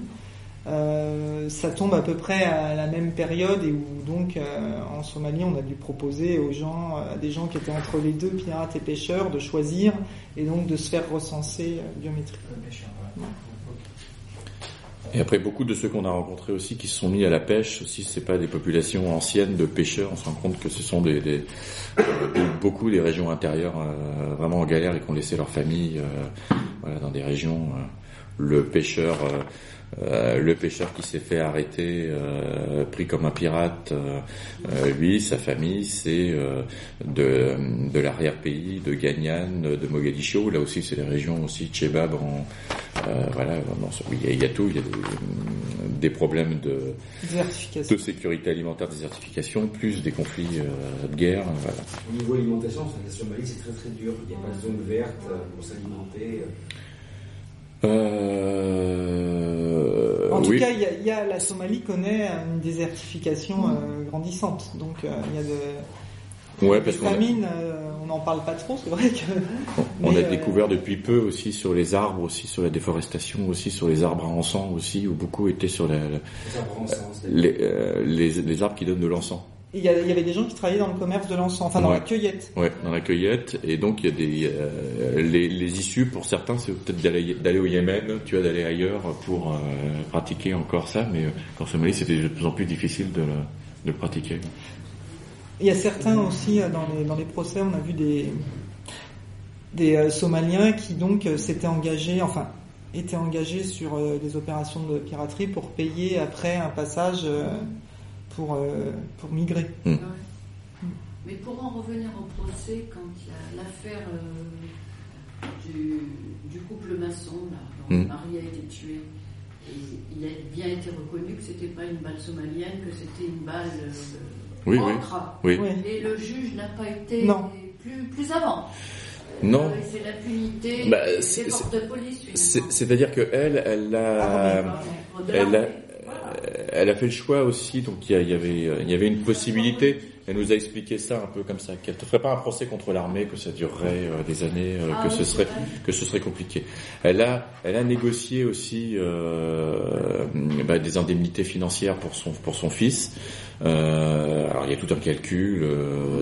Euh, ça tombe à peu près à la même période et où donc euh, en Somalie on a dû proposer aux gens, à des gens qui étaient entre les deux, pirates et pêcheurs, de choisir et donc de se faire recenser euh, biométriquement. Et après, beaucoup de ceux qu'on a rencontrés aussi qui se sont mis à la pêche, aussi c'est pas des populations anciennes de pêcheurs, on se rend compte que ce sont des, des beaucoup des régions intérieures vraiment en galère et qui ont laissé leur famille voilà, dans des régions. le pêcheur euh, le pêcheur qui s'est fait arrêter, euh, pris comme un pirate, euh, lui, sa famille, c'est de, de l'arrière-pays, de Gagnan, de Mogadiscio. Là aussi, c'est les régions aussi Tchébab. En, voilà, il, y a, tout. Il y a des, problèmes de, de sécurité alimentaire, désertification, plus des conflits de guerre. Voilà. Au niveau alimentation, la Somalie, c'est très très dur. Il n'y a pas de zone verte pour s'alimenter. Euh, en tout cas, y a, la Somalie connaît une désertification euh, grandissante. Donc euh, il y a de Ouais, parce on n'en parle pas trop, c'est vrai que. On a découvert depuis peu aussi sur les arbres, aussi sur la déforestation, aussi sur les arbres à encens aussi, où beaucoup étaient sur la, les, les, les, arbres qui donnent de l'encens il y, avait des gens qui travaillaient dans le commerce de l'encens, enfin dans la cueillette. Ouais, dans la cueillette. Et donc il y a des euh, les, les, issues pour certains, c'est peut-être d'aller au Yémen, tu vois, d'aller ailleurs pour euh, pratiquer encore ça. Mais qu'en Somalie, c'était de plus en plus difficile de le, de pratiquer. Il y a certains aussi euh, dans les dans les procès, on a vu des des Somaliens qui donc s'étaient engagés, enfin étaient engagés sur des opérations de piraterie pour payer après un passage pour, euh, pour migrer. Hmm. Mais pour en revenir au procès, quand il y a l'affaire euh, du, couple maçon, là, dont hmm. Marie a été tuée, il a bien été reconnu que c'était pas une balle somalienne, que c'était une balle euh, oui, oui, Et le juge n'a pas été Plus, plus avant. Non. c'est l'impunité bah, des forces de police. C'est-à-dire que elle, elle a, ah elle a, elle a fait le choix aussi, donc il y, avait, il y avait une possibilité. Elle nous a expliqué ça un peu comme ça, qu'elle ne ferait pas un procès contre l'armée, que ça durerait euh, des années, euh, ah que ce serait que ce serait compliqué. Elle a, elle a négocié aussi euh, bah, des indemnités financières pour son pour son fils. alors il y a tout un calcul,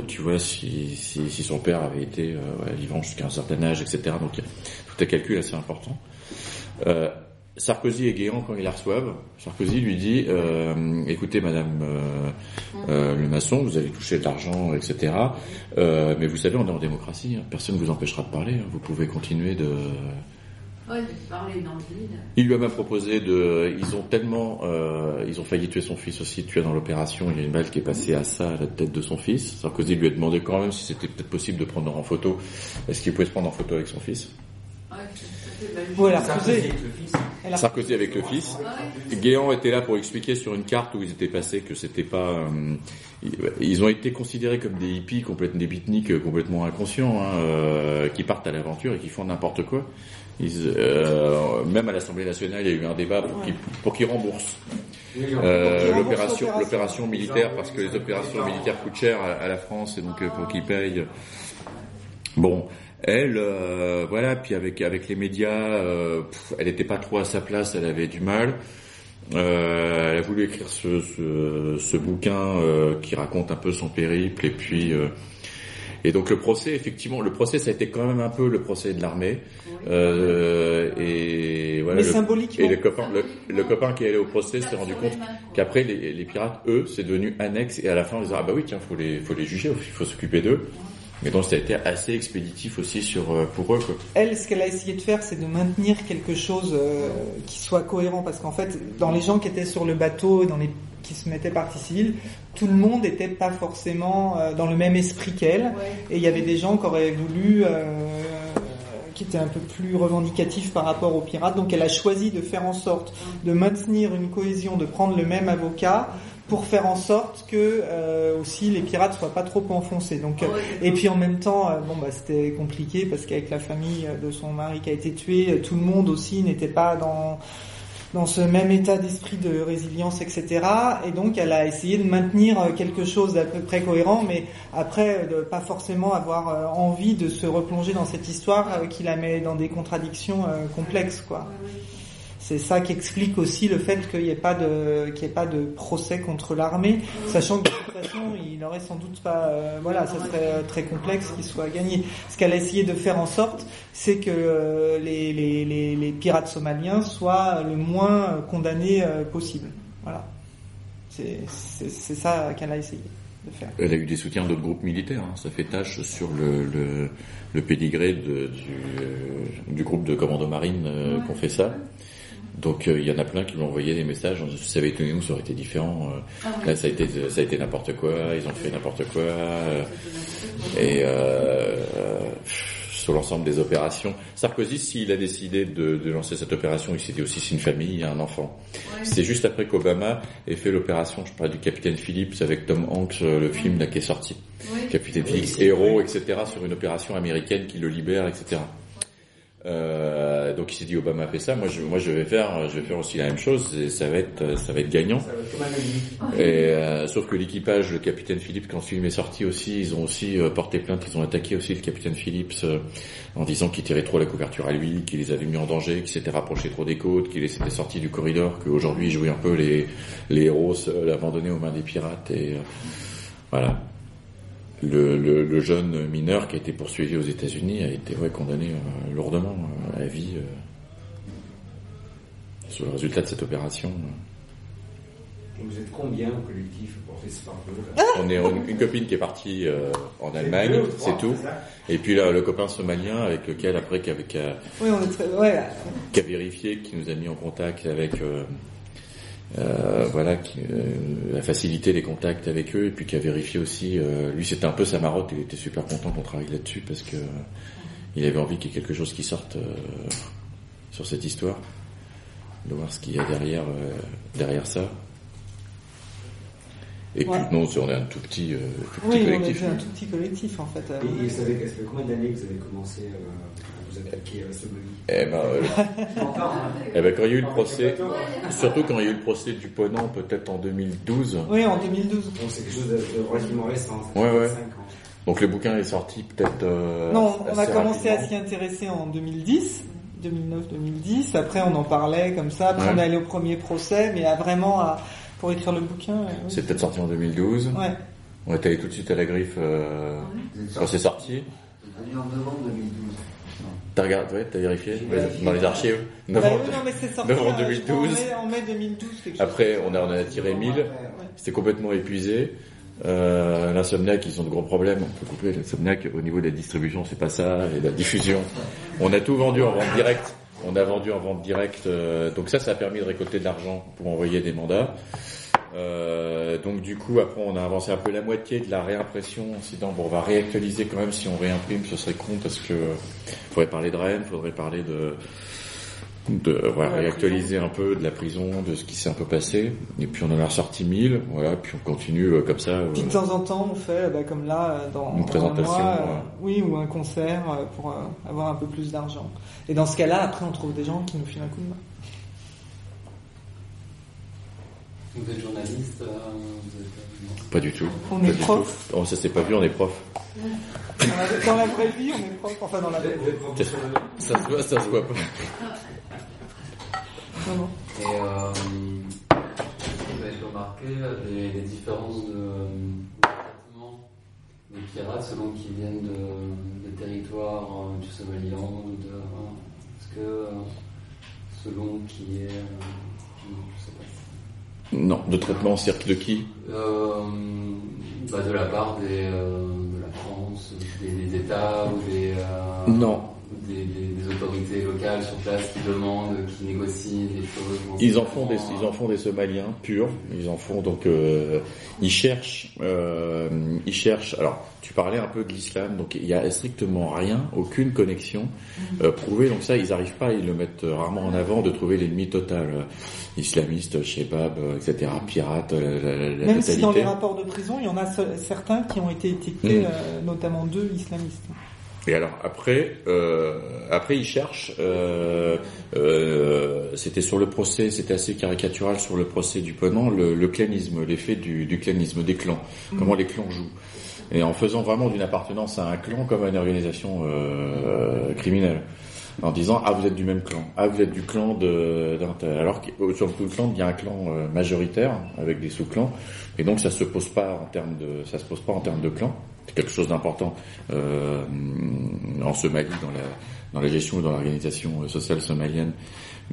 tu vois, si, si, si, son père avait été vivant jusqu'à un certain âge, etc. Donc il y a tout un calcul assez important. Sarkozy et Guéant, quand ils la reçoivent, Sarkozy lui dit euh, Écoutez, madame euh, euh, le maçon, vous allez toucher de l'argent, etc. mais vous savez, on est en démocratie, hein. personne ne vous empêchera de parler, hein. vous pouvez continuer de. Ouais, parler dans le Il lui a même proposé de. Ils ont tellement. ils ont failli tuer son fils aussi, tué dans l'opération. Il y a une balle qui est passée à ça, à la tête de son fils. Sarkozy lui a demandé quand même si c'était peut-être possible de prendre en photo. Est-ce qu'il pouvait se prendre en photo avec son fils? Voilà, Sarkozy avec le fils. Sarkozy avec le fils. Guéant était là pour expliquer sur une carte où ils étaient passés que c'était pas. Euh, ils ont été considérés comme des hippies complètement des beatniks complètement inconscients, hein, euh, qui partent à l'aventure et qui font n'importe quoi. Euh, même à l'Assemblée nationale, il y a eu un débat pour qu'ils remboursent l'opération l'opération militaire parce que les opérations militaires coûtent cher à, la France et donc pour qu'ils payent. Bon, elle, euh, voilà, puis avec avec les médias, euh, elle n'était pas trop à sa place, elle avait du mal. Euh, elle a voulu écrire ce, ce, ce bouquin qui raconte un peu son périple et puis et donc le procès, effectivement, le procès ça a été quand même un peu le procès de l'armée et voilà. Mais symbolique. Et le copain, le, copain qui est allé au procès s'est rendu compte qu'après les, les, pirates, eux, c'est devenu annexe et à la fin ils disent ah bah oui tiens faut les faut les juger, il faut s'occuper d'eux. Mais donc ça a été assez expéditif aussi sur euh, pour eux. Quoi. Elle, ce qu'elle a essayé de faire, c'est de maintenir quelque chose euh, qui soit cohérent, parce qu'en fait, dans les gens qui étaient sur le bateau, dans les qui se mettaient partie civile, tout le monde n'était pas forcément euh, dans le même esprit qu'elle, et il y avait des gens qui auraient voulu qui étaient un peu plus revendicatifs par rapport aux pirates. Donc elle a choisi de faire en sorte de maintenir une cohésion, de prendre le même avocat, pour faire en sorte que euh, aussi les pirates soient pas trop enfoncés. Donc, euh, et puis en même temps, euh, bon bah c'était compliqué parce qu'avec la famille de son mari qui a été tué, tout le monde aussi n'était pas dans dans ce même état d'esprit de résilience, etc. Et donc, elle a essayé de maintenir quelque chose d'à peu près cohérent, mais après, de pas forcément avoir envie de se replonger dans cette histoire qui la met dans des contradictions complexes, quoi c'est ça qui explique aussi le fait qu'il n'y ait pas de qu'il ait pas de procès contre l'armée, sachant que de toute façon il n'aurait sans doute pas, euh, voilà, ça serait très complexe qu'il soit gagné. Ce qu'elle a essayé de faire en sorte, c'est que euh, les, les, les, les, pirates somaliens soient le moins condamnés euh, possible. Voilà, c'est ça qu'elle a essayé. De faire. Elle a eu des soutiens d'autres groupes militaires. Hein. Ça fait tâche sur le, le, le pédigré de, du, du, groupe de commandos marine qu'on fait ça. Donc euh, il y en a plein qui m'ont envoyé des messages. Si ça avait été nous, ça aurait été différent. Euh. Ah là, ça a été, ça a été n'importe quoi. Ils ont fait n'importe quoi. Euh, et sur l'ensemble des opérations. Sarkozy, s'il a décidé de, de, lancer cette opération, il s'est dit aussi c'est une famille, un enfant. C'est juste après qu'Obama ait fait l'opération, je parle du Capitaine Phillips avec Tom Hanks, le film là qui est sorti. Capitaine Phillips, héros, etc. sur une opération américaine qui le libère, etc. Euh, donc il s'est dit Obama fait ça, moi je, moi je vais faire, je vais faire aussi la même chose. Et ça va être, ça va être gagnant. et euh, sauf que l'équipage, le capitaine Phillips, quand le film est sorti aussi, ils ont aussi euh, porté plainte, ils ont attaqué aussi le capitaine Phillips euh, en disant qu'il tirait trop la couverture à lui, qu'il les avait mis en danger, qu'il s'était rapproché trop des côtes, qu'il s'était sorti du corridor, qu'aujourd'hui il jouait un peu les, les héros abandonnés aux mains des pirates et voilà le, le, le, jeune mineur qui a été poursuivi aux États-Unis a été ouais, condamné euh, lourdement euh, à vie euh, sur le résultat de cette opération. vous êtes combien au collectif pour faire On est une, copine qui est partie en Allemagne, c'est tout. Et puis là, le copain somalien avec lequel après qui, avec, oui, on est très, ouais. qui a vérifié, qui nous a mis en contact avec euh, voilà, qui euh, a facilité les contacts avec eux et puis qui a vérifié aussi. Euh, lui, c'était un peu sa marotte. Il était super content qu'on travaille là-dessus parce que il avait envie qu'il y ait quelque chose qui sorte sur cette histoire, de voir ce qu'il y a derrière derrière ça. Et puis non, on est un tout petit, tout petit collectif. On est un tout petit collectif en fait. Et, ça fait combien d'années que vous avez commencé vous attaquer à Somalie eh ben, euh, eh ben, quand il y a eu le procès, surtout quand il y a eu le procès du Ponant, peut-être en 2012. Oui, en 2012. Donc c'est quelque chose de, relativement récent. Ouais, ouais. Donc le bouquin est sorti peut-être. Euh, non, on a commencé à s'y intéresser en 2010. 2009-2010. Après, on en parlait comme ça. Après, on est allé au premier procès, mais à vraiment à, pour écrire le bouquin. C'est peut-être sorti en 2012. Ouais. On est allé tout de suite à la griffe euh, quand c'est sorti. C'est en novembre 2012. T'as regardé, ouais, t'as vérifié dans les archives bah non, mais c'est sorti en 2012. En mai, 2012. Après, on a, on a tiré 1000. C'était complètement épuisé. Euh, L'insomniac, ils ont de gros problèmes. On peut couper l'insomniac au niveau de la distribution, c'est pas ça, et de la diffusion. On a tout vendu en vente directe. On a vendu en vente directe. Euh, donc ça, ça a permis de récolter de l'argent pour envoyer des mandats. Euh, donc du coup, après, on a avancé un peu la moitié de la réimpression. Sinon, bon, on va réactualiser quand même. Si on réimprime, ce serait con parce que faudrait parler de Rennes, faudrait parler de de voilà, réactualiser un peu de la prison, de ce qui s'est un peu passé. Et puis on en a ressorti 1000, voilà, puis on continue euh, comme ça. Euh, puis de temps en temps, on fait, bah, comme là, dans une présentation, mois, oui, ou un concert pour avoir un peu plus d'argent. Et dans ce cas-là, après, on trouve des gens qui nous filent un coup de main. Vous êtes journaliste euh, Pas du tout. On est prof. Oh, ça s'est pas vu, on est prof. Dans la vraie vie, on est prof. Enfin, dans la vraie vie. Ça, se voit, ça se voit pas. Et euh, vous avez remarqué les, les différences de, de, traitement des pirates selon qu'ils viennent de, de territoires euh, du Somaliland ou de. Est-ce que selon qui est. je sais pas non, de traitement, cercle de qui euh, bah De la part des, euh, de la France, des, des États ou des... Euh, non, des, des, autorités locales sur place qui demandent, qui négocient des choses. Ils en font des, ils en font des Somaliens purs. Ils en font donc, euh, ils cherchent, euh, ils cherchent. Alors, tu parlais un peu de l'islam, donc il y a strictement rien, aucune connexion mhm. euh, prouvée. Donc ça, ils n'arrivent pas, ils le mettent rarement en avant de trouver l'ennemi total, islamiste, shebab, etc., pirate. La, la, Même si dans les rapports de prison, il y en a certains qui ont été étiquetés, mm. notamment deux islamistes. Et alors après, euh, après ils cherchent. Euh, euh, c'était sur le procès, c'était assez caricatural sur le procès du Ponant, le, le clanisme, l'effet du, du, clanisme, des clans, mhm. comment les clans jouent, et en faisant vraiment d'une appartenance à un clan comme à une organisation euh, criminelle, en disant ah vous êtes du même clan, ah vous êtes du clan de d'un alors que sur tout le clan il y a un clan euh, majoritaire avec des sous-clans, et donc ça se pose pas en termes de, ça se pose pas en termes de clans quelque chose d'important euh, en Somalie dans la dans la gestion ou dans l'organisation sociale somalienne.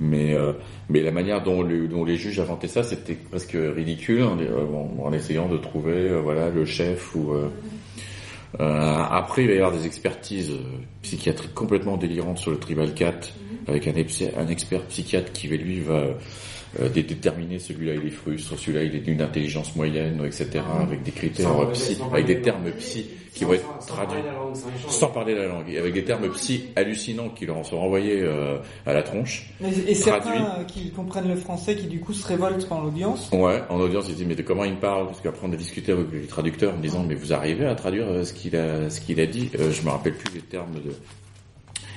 Mais euh, mais la manière dont, les juges inventaient ça, c'était presque ridicule en, en, essayant de trouver euh, voilà le chef ou euh, euh, après, il va y avoir des expertises psychiatriques complètement délirantes sur le Tribal 4, avec un, un expert psychiatre qui lui va euh, déterminer celui-là il est frustre, celui-là il est d'une intelligence moyenne, etc. avec des critères psy, avec des termes psy qui vont être traduits sans parler la langue, avec des termes psy hallucinants qui leur sont renvoyés euh, à la tronche. Et, certains qui comprennent le français qui du coup se révoltent en audience. Ouais, en audience ils disent mais de comment il parle Parce qu'après on a discuté avec les traducteurs en disant mais vous arrivez à traduire euh, ce qu'il a ce qu'il a dit Je me rappelle plus les termes de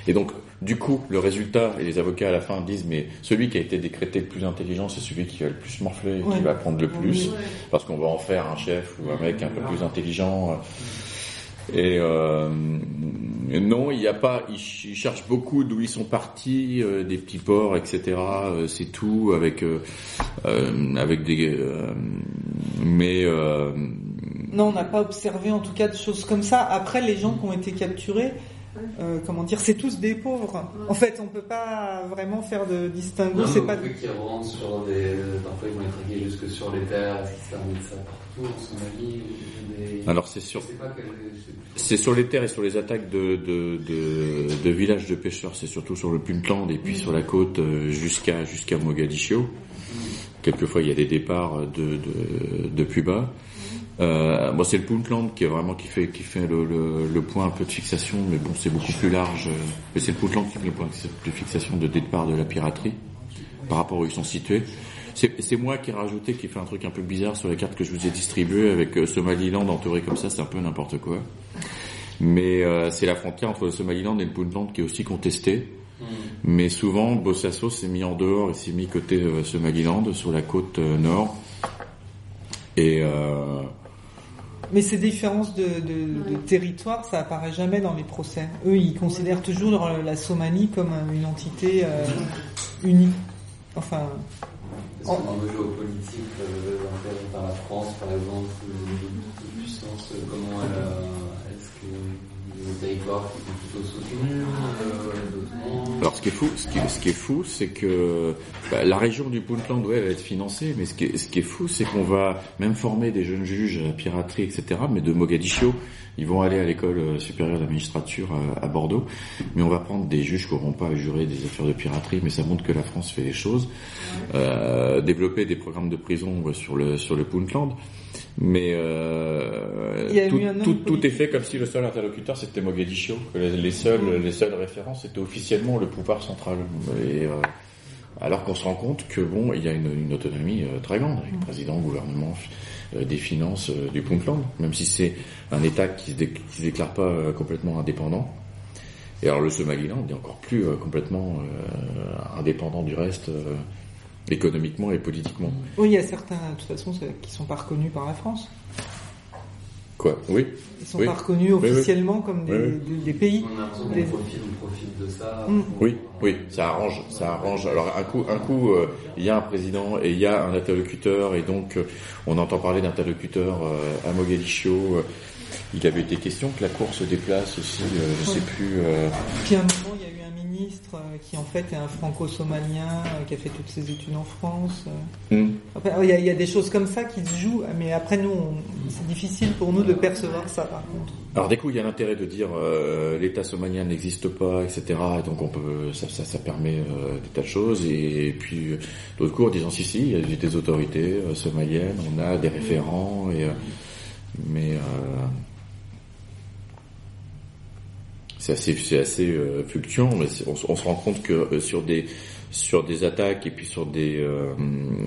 et donc, du coup, le résultat, et les avocats à la fin disent, mais celui qui a été décrété le plus intelligent, c'est celui qui va le plus morfler, qui va prendre le plus, parce qu'on va en faire un chef ou un mec un peu plus intelligent. Et euh, non, il n'y a pas. Ils, cherchent beaucoup d'où ils sont partis, euh, des petits ports, etc. Euh, c'est tout avec euh, avec des. mais non, on n'a pas observé en tout cas de choses comme ça. Après, les gens qui ont été capturés, euh, comment dire, c'est tous des pauvres. En fait, on peut pas vraiment faire de distinguo. C'est pas qui rentrent sur des, parfois ils vont être traqués jusque sur les terres. Est-ce qu'ils servent ça partout en Somalie des... Alors c'est sûr. C'est sur les terres et sur les attaques de de, de, de villages de pêcheurs. C'est surtout sur le Puntland et puis sur la côte euh, jusqu'à jusqu'à Mogadiscio. Mm. Quelquefois, il y a des départs de de, de Puba. Euh, bon, c'est le Puntland qui est vraiment qui fait qui fait le, le, le, point un peu de fixation, mais bon, c'est beaucoup plus large. Mais c'est le Puntland qui fait le point de fixation de départ de la piraterie par rapport où ils sont situés. C'est moi qui ai rajouté, qui fait un truc un peu bizarre sur la carte que je vous ai distribuée avec euh, Somaliland entouré comme ça, c'est un peu n'importe quoi. Mais euh, c'est la frontière entre le Somaliland et le Puntland qui est aussi contestée. Mm. Mais souvent, Bossasso s'est mis en dehors et s'est mis côté euh, Somaliland, sur la côte euh, nord. Et euh, mais ces différences de, de, de, territoire, ça apparaît jamais dans les procès. Eux, ils considèrent toujours la Somalie comme une entité euh, unie. Enfin. En géopolitique, euh, dans la France, par exemple, de puissance, comment est-ce que les territoires qui sont plutôt soutenus Alors ce qui est fou, ce qui, ce qui est fou, c'est que bah, la région du Puntland, ouais, elle va être financée, mais ce qui est, ce qui est fou, c'est qu'on va même former des jeunes juges à la piraterie, etc., mais de Mogadiscio. Ils vont aller à l'école euh, supérieure de la magistrature à, Bordeaux, mais on va prendre des juges qui n'auront pas à jurer des affaires de piraterie, mais ça montre que la France fait les choses. Euh, développer des programmes de prison sur le sur le Puntland. Mais euh, tout, tout, est fait comme si le seul interlocuteur c'était Mogadiscio, que les, seuls les seules références étaient officiellement le pouvoir central. Et, euh, alors qu'on se rend compte que bon, il y a une, une autonomie euh, très grande avec le président, le gouvernement, euh, des finances du Puntland, même si c'est un État qui ne se déclare pas complètement indépendant. Et alors le Somaliland est encore plus complètement indépendant du reste économiquement et politiquement. Oui, il y a certains, de toute façon, qui sont pas reconnus par la France. Quoi? Oui. Ils sont pas reconnus officiellement comme des, pays. On a l'impression profite, de ça. Mm. Oui, oui, ça arrange, ça arrange. Alors un coup, un coup, euh, il y a un président et il y a un interlocuteur et donc euh, on entend parler d'interlocuteur euh, à Mogadiscio. il avait été question que la Cour se déplace aussi, je sais plus. Puis à un moment, il y a eu ministre euh, qui en fait est un franco-somalien euh, qui a fait toutes ses études en France. Euh. Hmm. il, y a, des choses comme ça qui se jouent, mais après nous, c'est difficile pour nous de percevoir ça par contre. Alors du coup, il y a l'intérêt de dire l'État somalien n'existe pas, etc. Et donc on peut, ça, ça, permet des tas de choses. Et, puis d'autres cours disant si si, il y a des autorités somaliennes, on a des référents, et, mais c'est assez, assez euh, fluctuant, mais on, on, se rend compte que euh, sur des sur des attaques et puis sur des euh,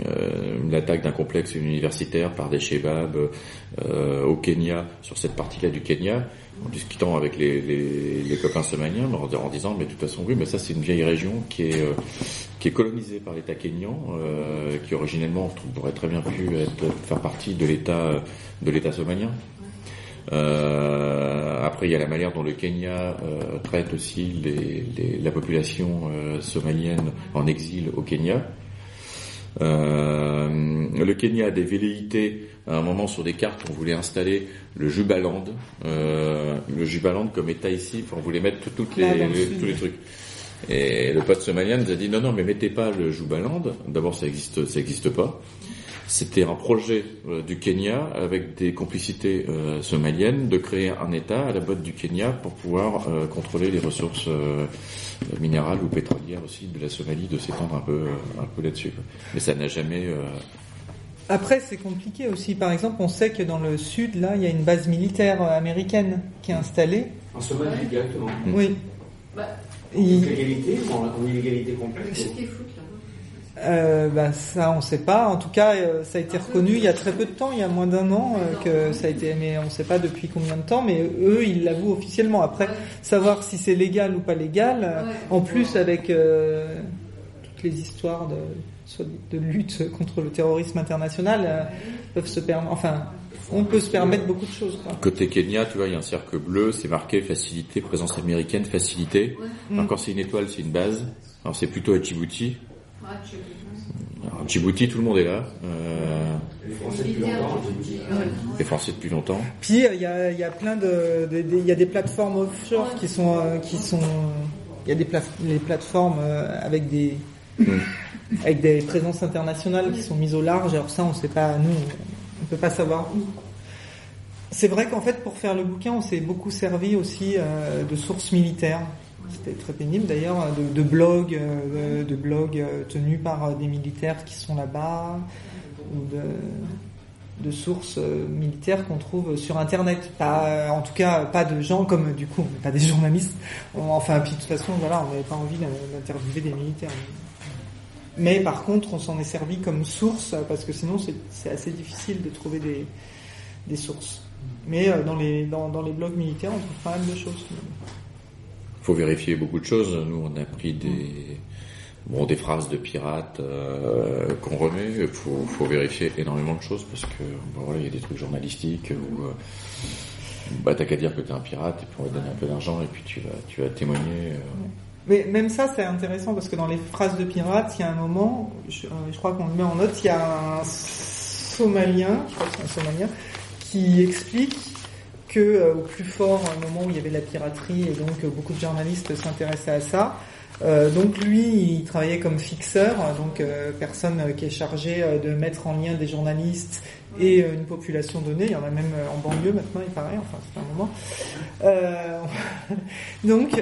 euh l'attaque d'un complexe universitaire par des shebabs au Kenya, sur cette partie-là du Kenya, en discutant avec les, les, les copains somaliens, en, disant mais de toute façon oui, mais ça c'est une vieille région qui est qui est colonisée par l'État kényan, qui originellement pourrait très bien pu être, faire partie de l'État de l'État somalien. Euh, après, il y a la manière dont le Kenya euh, traite aussi les, la population euh, somalienne en exil au Kenya. le Kenya a des velléités. À un moment, sur des cartes, on voulait installer le Jubaland, le Jubaland comme État ici. On voulait mettre toutes les, tous les trucs. Et le pote somalien nous a dit non, non, mais mettez pas le Jubaland. D'abord, ça existe, ça existe pas. C'était un projet euh, du Kenya avec des complicités euh, somaliennes de créer un État à la botte du Kenya pour pouvoir euh, contrôler les ressources minérales ou pétrolières aussi de la Somalie, de s'étendre un peu, un peu là-dessus. Mais ça n'a jamais après, c'est compliqué aussi. Par exemple, on sait que dans le sud, là, il y a une base militaire américaine qui est installée. En Somalie, directement. Oui. Bah, en illégalité, en illégalité complète. Euh, bah, ça, on sait pas. En tout cas, euh, ça a été reconnu il y a très peu de temps, il y a moins d'un an euh, que ça a été, mais on sait pas depuis combien de temps. Mais eux, ils l'avouent officiellement. Après, savoir si c'est légal ou pas légal. en plus, avec toutes les histoires de, de lutte contre le terrorisme international, peuvent se permettre. Enfin, on peut se permettre beaucoup de choses. Quoi. Côté Kenya, tu vois, il y a un cercle bleu, c'est marqué facilité, présence américaine, facilité. Encore, c'est une étoile, c'est une base. Alors, c'est plutôt à Djibouti. Alors, Djibouti, tout le monde est là. Euh, les Français depuis longtemps. Puis il y a, y a, plein de, il y a des plateformes offshore qui sont, euh, qui sont, il y a des les plateformes euh, avec des, hmm. avec des présences internationales qui sont mises au large. Alors ça, on sait pas, nous, on peut pas savoir où. C'est vrai qu'en fait, pour faire le bouquin, on s'est beaucoup servi aussi de sources militaires. C'était très pénible d'ailleurs, de, blogs, euh, de, blogs euh, tenus par euh, des militaires qui sont là-bas, ou de, sources militaires qu'on trouve sur Internet. En tout cas, pas de gens comme du coup, pas des journalistes. Enfin, puis de toute façon, voilà, on n'avait pas envie d'interviewer des militaires. Mais par contre, on s'en est servi comme source parce que sinon, c'est assez difficile de trouver des, des sources. Mais dans les, dans, dans les blogs militaires, on trouve pas mal de choses faut vérifier beaucoup de choses. Nous, on a pris des bon phrases de pirates euh, qu'on remet. Il faut, vérifier énormément de choses parce que voilà, il y a des trucs journalistiques où euh, bah qu'à dire que t'es un pirate et puis on va te donner un peu d'argent et puis tu vas tu vas témoigner. Euh. Mais même ça, c'est intéressant parce que dans les phrases de pirates, il y a un moment, je, je crois qu'on le met en note, il y a un Somalien, je crois que c'est un Somalien, qui explique que au plus fort, un moment où il y avait la piraterie et donc beaucoup de journalistes s'intéressaient à ça. Euh, donc lui, il travaillait comme fixeur, donc euh, personne qui est chargée de mettre en lien des journalistes et une population donnée. Il y en a même en banlieue maintenant, il paraît. Enfin, c'est un moment. Euh, donc,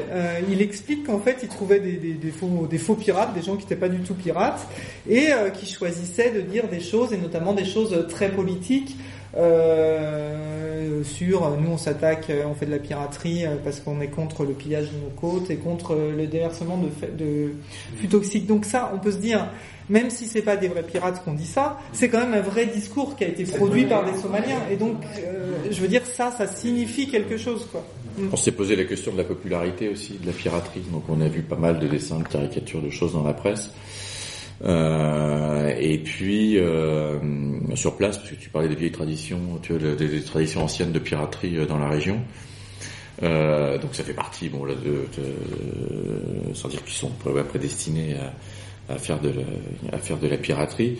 il explique qu'en fait, il trouvait des, faux, des faux pirates, des gens qui n'étaient pas du tout pirates, et qui choisissaient de dire des choses, et notamment des choses très politiques. Euh, sur nous on s'attaque, euh, on fait de la piraterie euh, parce qu'on est contre le pillage de nos côtes et contre le déversement de, de flux toxiques. Donc ça, on peut se dire, même si c'est pas des vrais pirates qu'on dit ça, c'est quand même un vrai discours qui a été produit par des Somaliens. Et donc, je veux dire, ça, ça signifie quelque chose, quoi. On s'est posé la question de la popularité aussi de la piraterie. Donc, on a vu pas mal de dessins, de caricatures, de choses dans la presse. Euh, et puis euh, sur place, parce que tu parlais des vieilles traditions, tu vois, des, traditions anciennes de piraterie euh, dans la région. Donc ça fait partie, bon, de, sans dire qu'ils sont prédestinés à, faire de la, piraterie.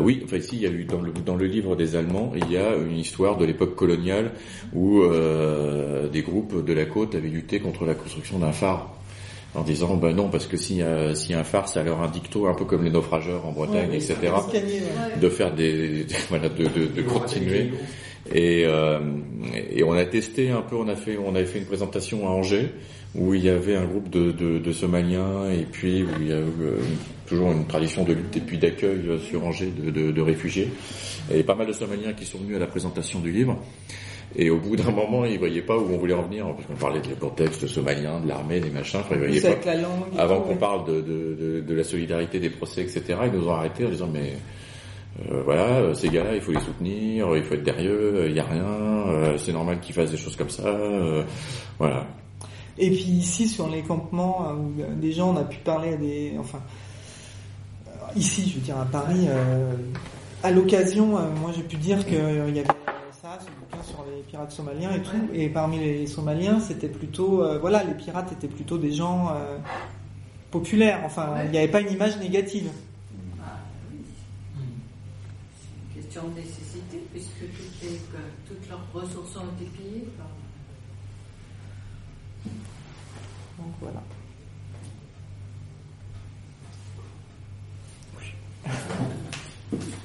Oui, enfin ici il y a eu dans le livre des Allemands, il y a une histoire de l'époque coloniale où des groupes de la côte avaient lutté contre la construction d'un phare en disant ben non parce que si euh, si un phare ça leur un dicto un peu comme les naufrageurs en Bretagne etc de faire des, voilà de, de, de continuer. et euh, et on a testé un peu on a fait on avait fait une présentation à Angers où il y avait un groupe de, de, de Somaliens et puis où il y a euh, toujours une tradition de lutte et puis d'accueil sur Angers de, de, de réfugiés. Et pas mal de Somaliens qui sont venus à la présentation du livre et au bout d'un moment, ils voyaient pas où on voulait en venir, parce qu'on parlait du contexte somalien, de l'armée, des machins. Enfin, ils voyaient pas. La langue, Avant qu'on parle de, de, de, de, la solidarité des procès, etc., ils nous ont arrêtés en disant mais euh, voilà, ces gars-là, il faut les soutenir, il faut être derrière, il y a rien, euh, c'est normal qu'ils fassent des choses comme ça, euh, voilà. Et puis ici, sur les campements, où des gens, on a pu parler à des, enfin, ici, je veux dire à Paris, à l'occasion, moi j'ai pu dire qu'il y avait ce bouquin sur les pirates somaliens et tout. Et parmi les Somaliens, c'était plutôt, euh, voilà, les pirates étaient plutôt des gens euh, populaires. Enfin, il n'y avait pas une image négative. Ah, oui. Une question de nécessité, puisque toutes, les, leurs ressources ont été pillées. Donc voilà.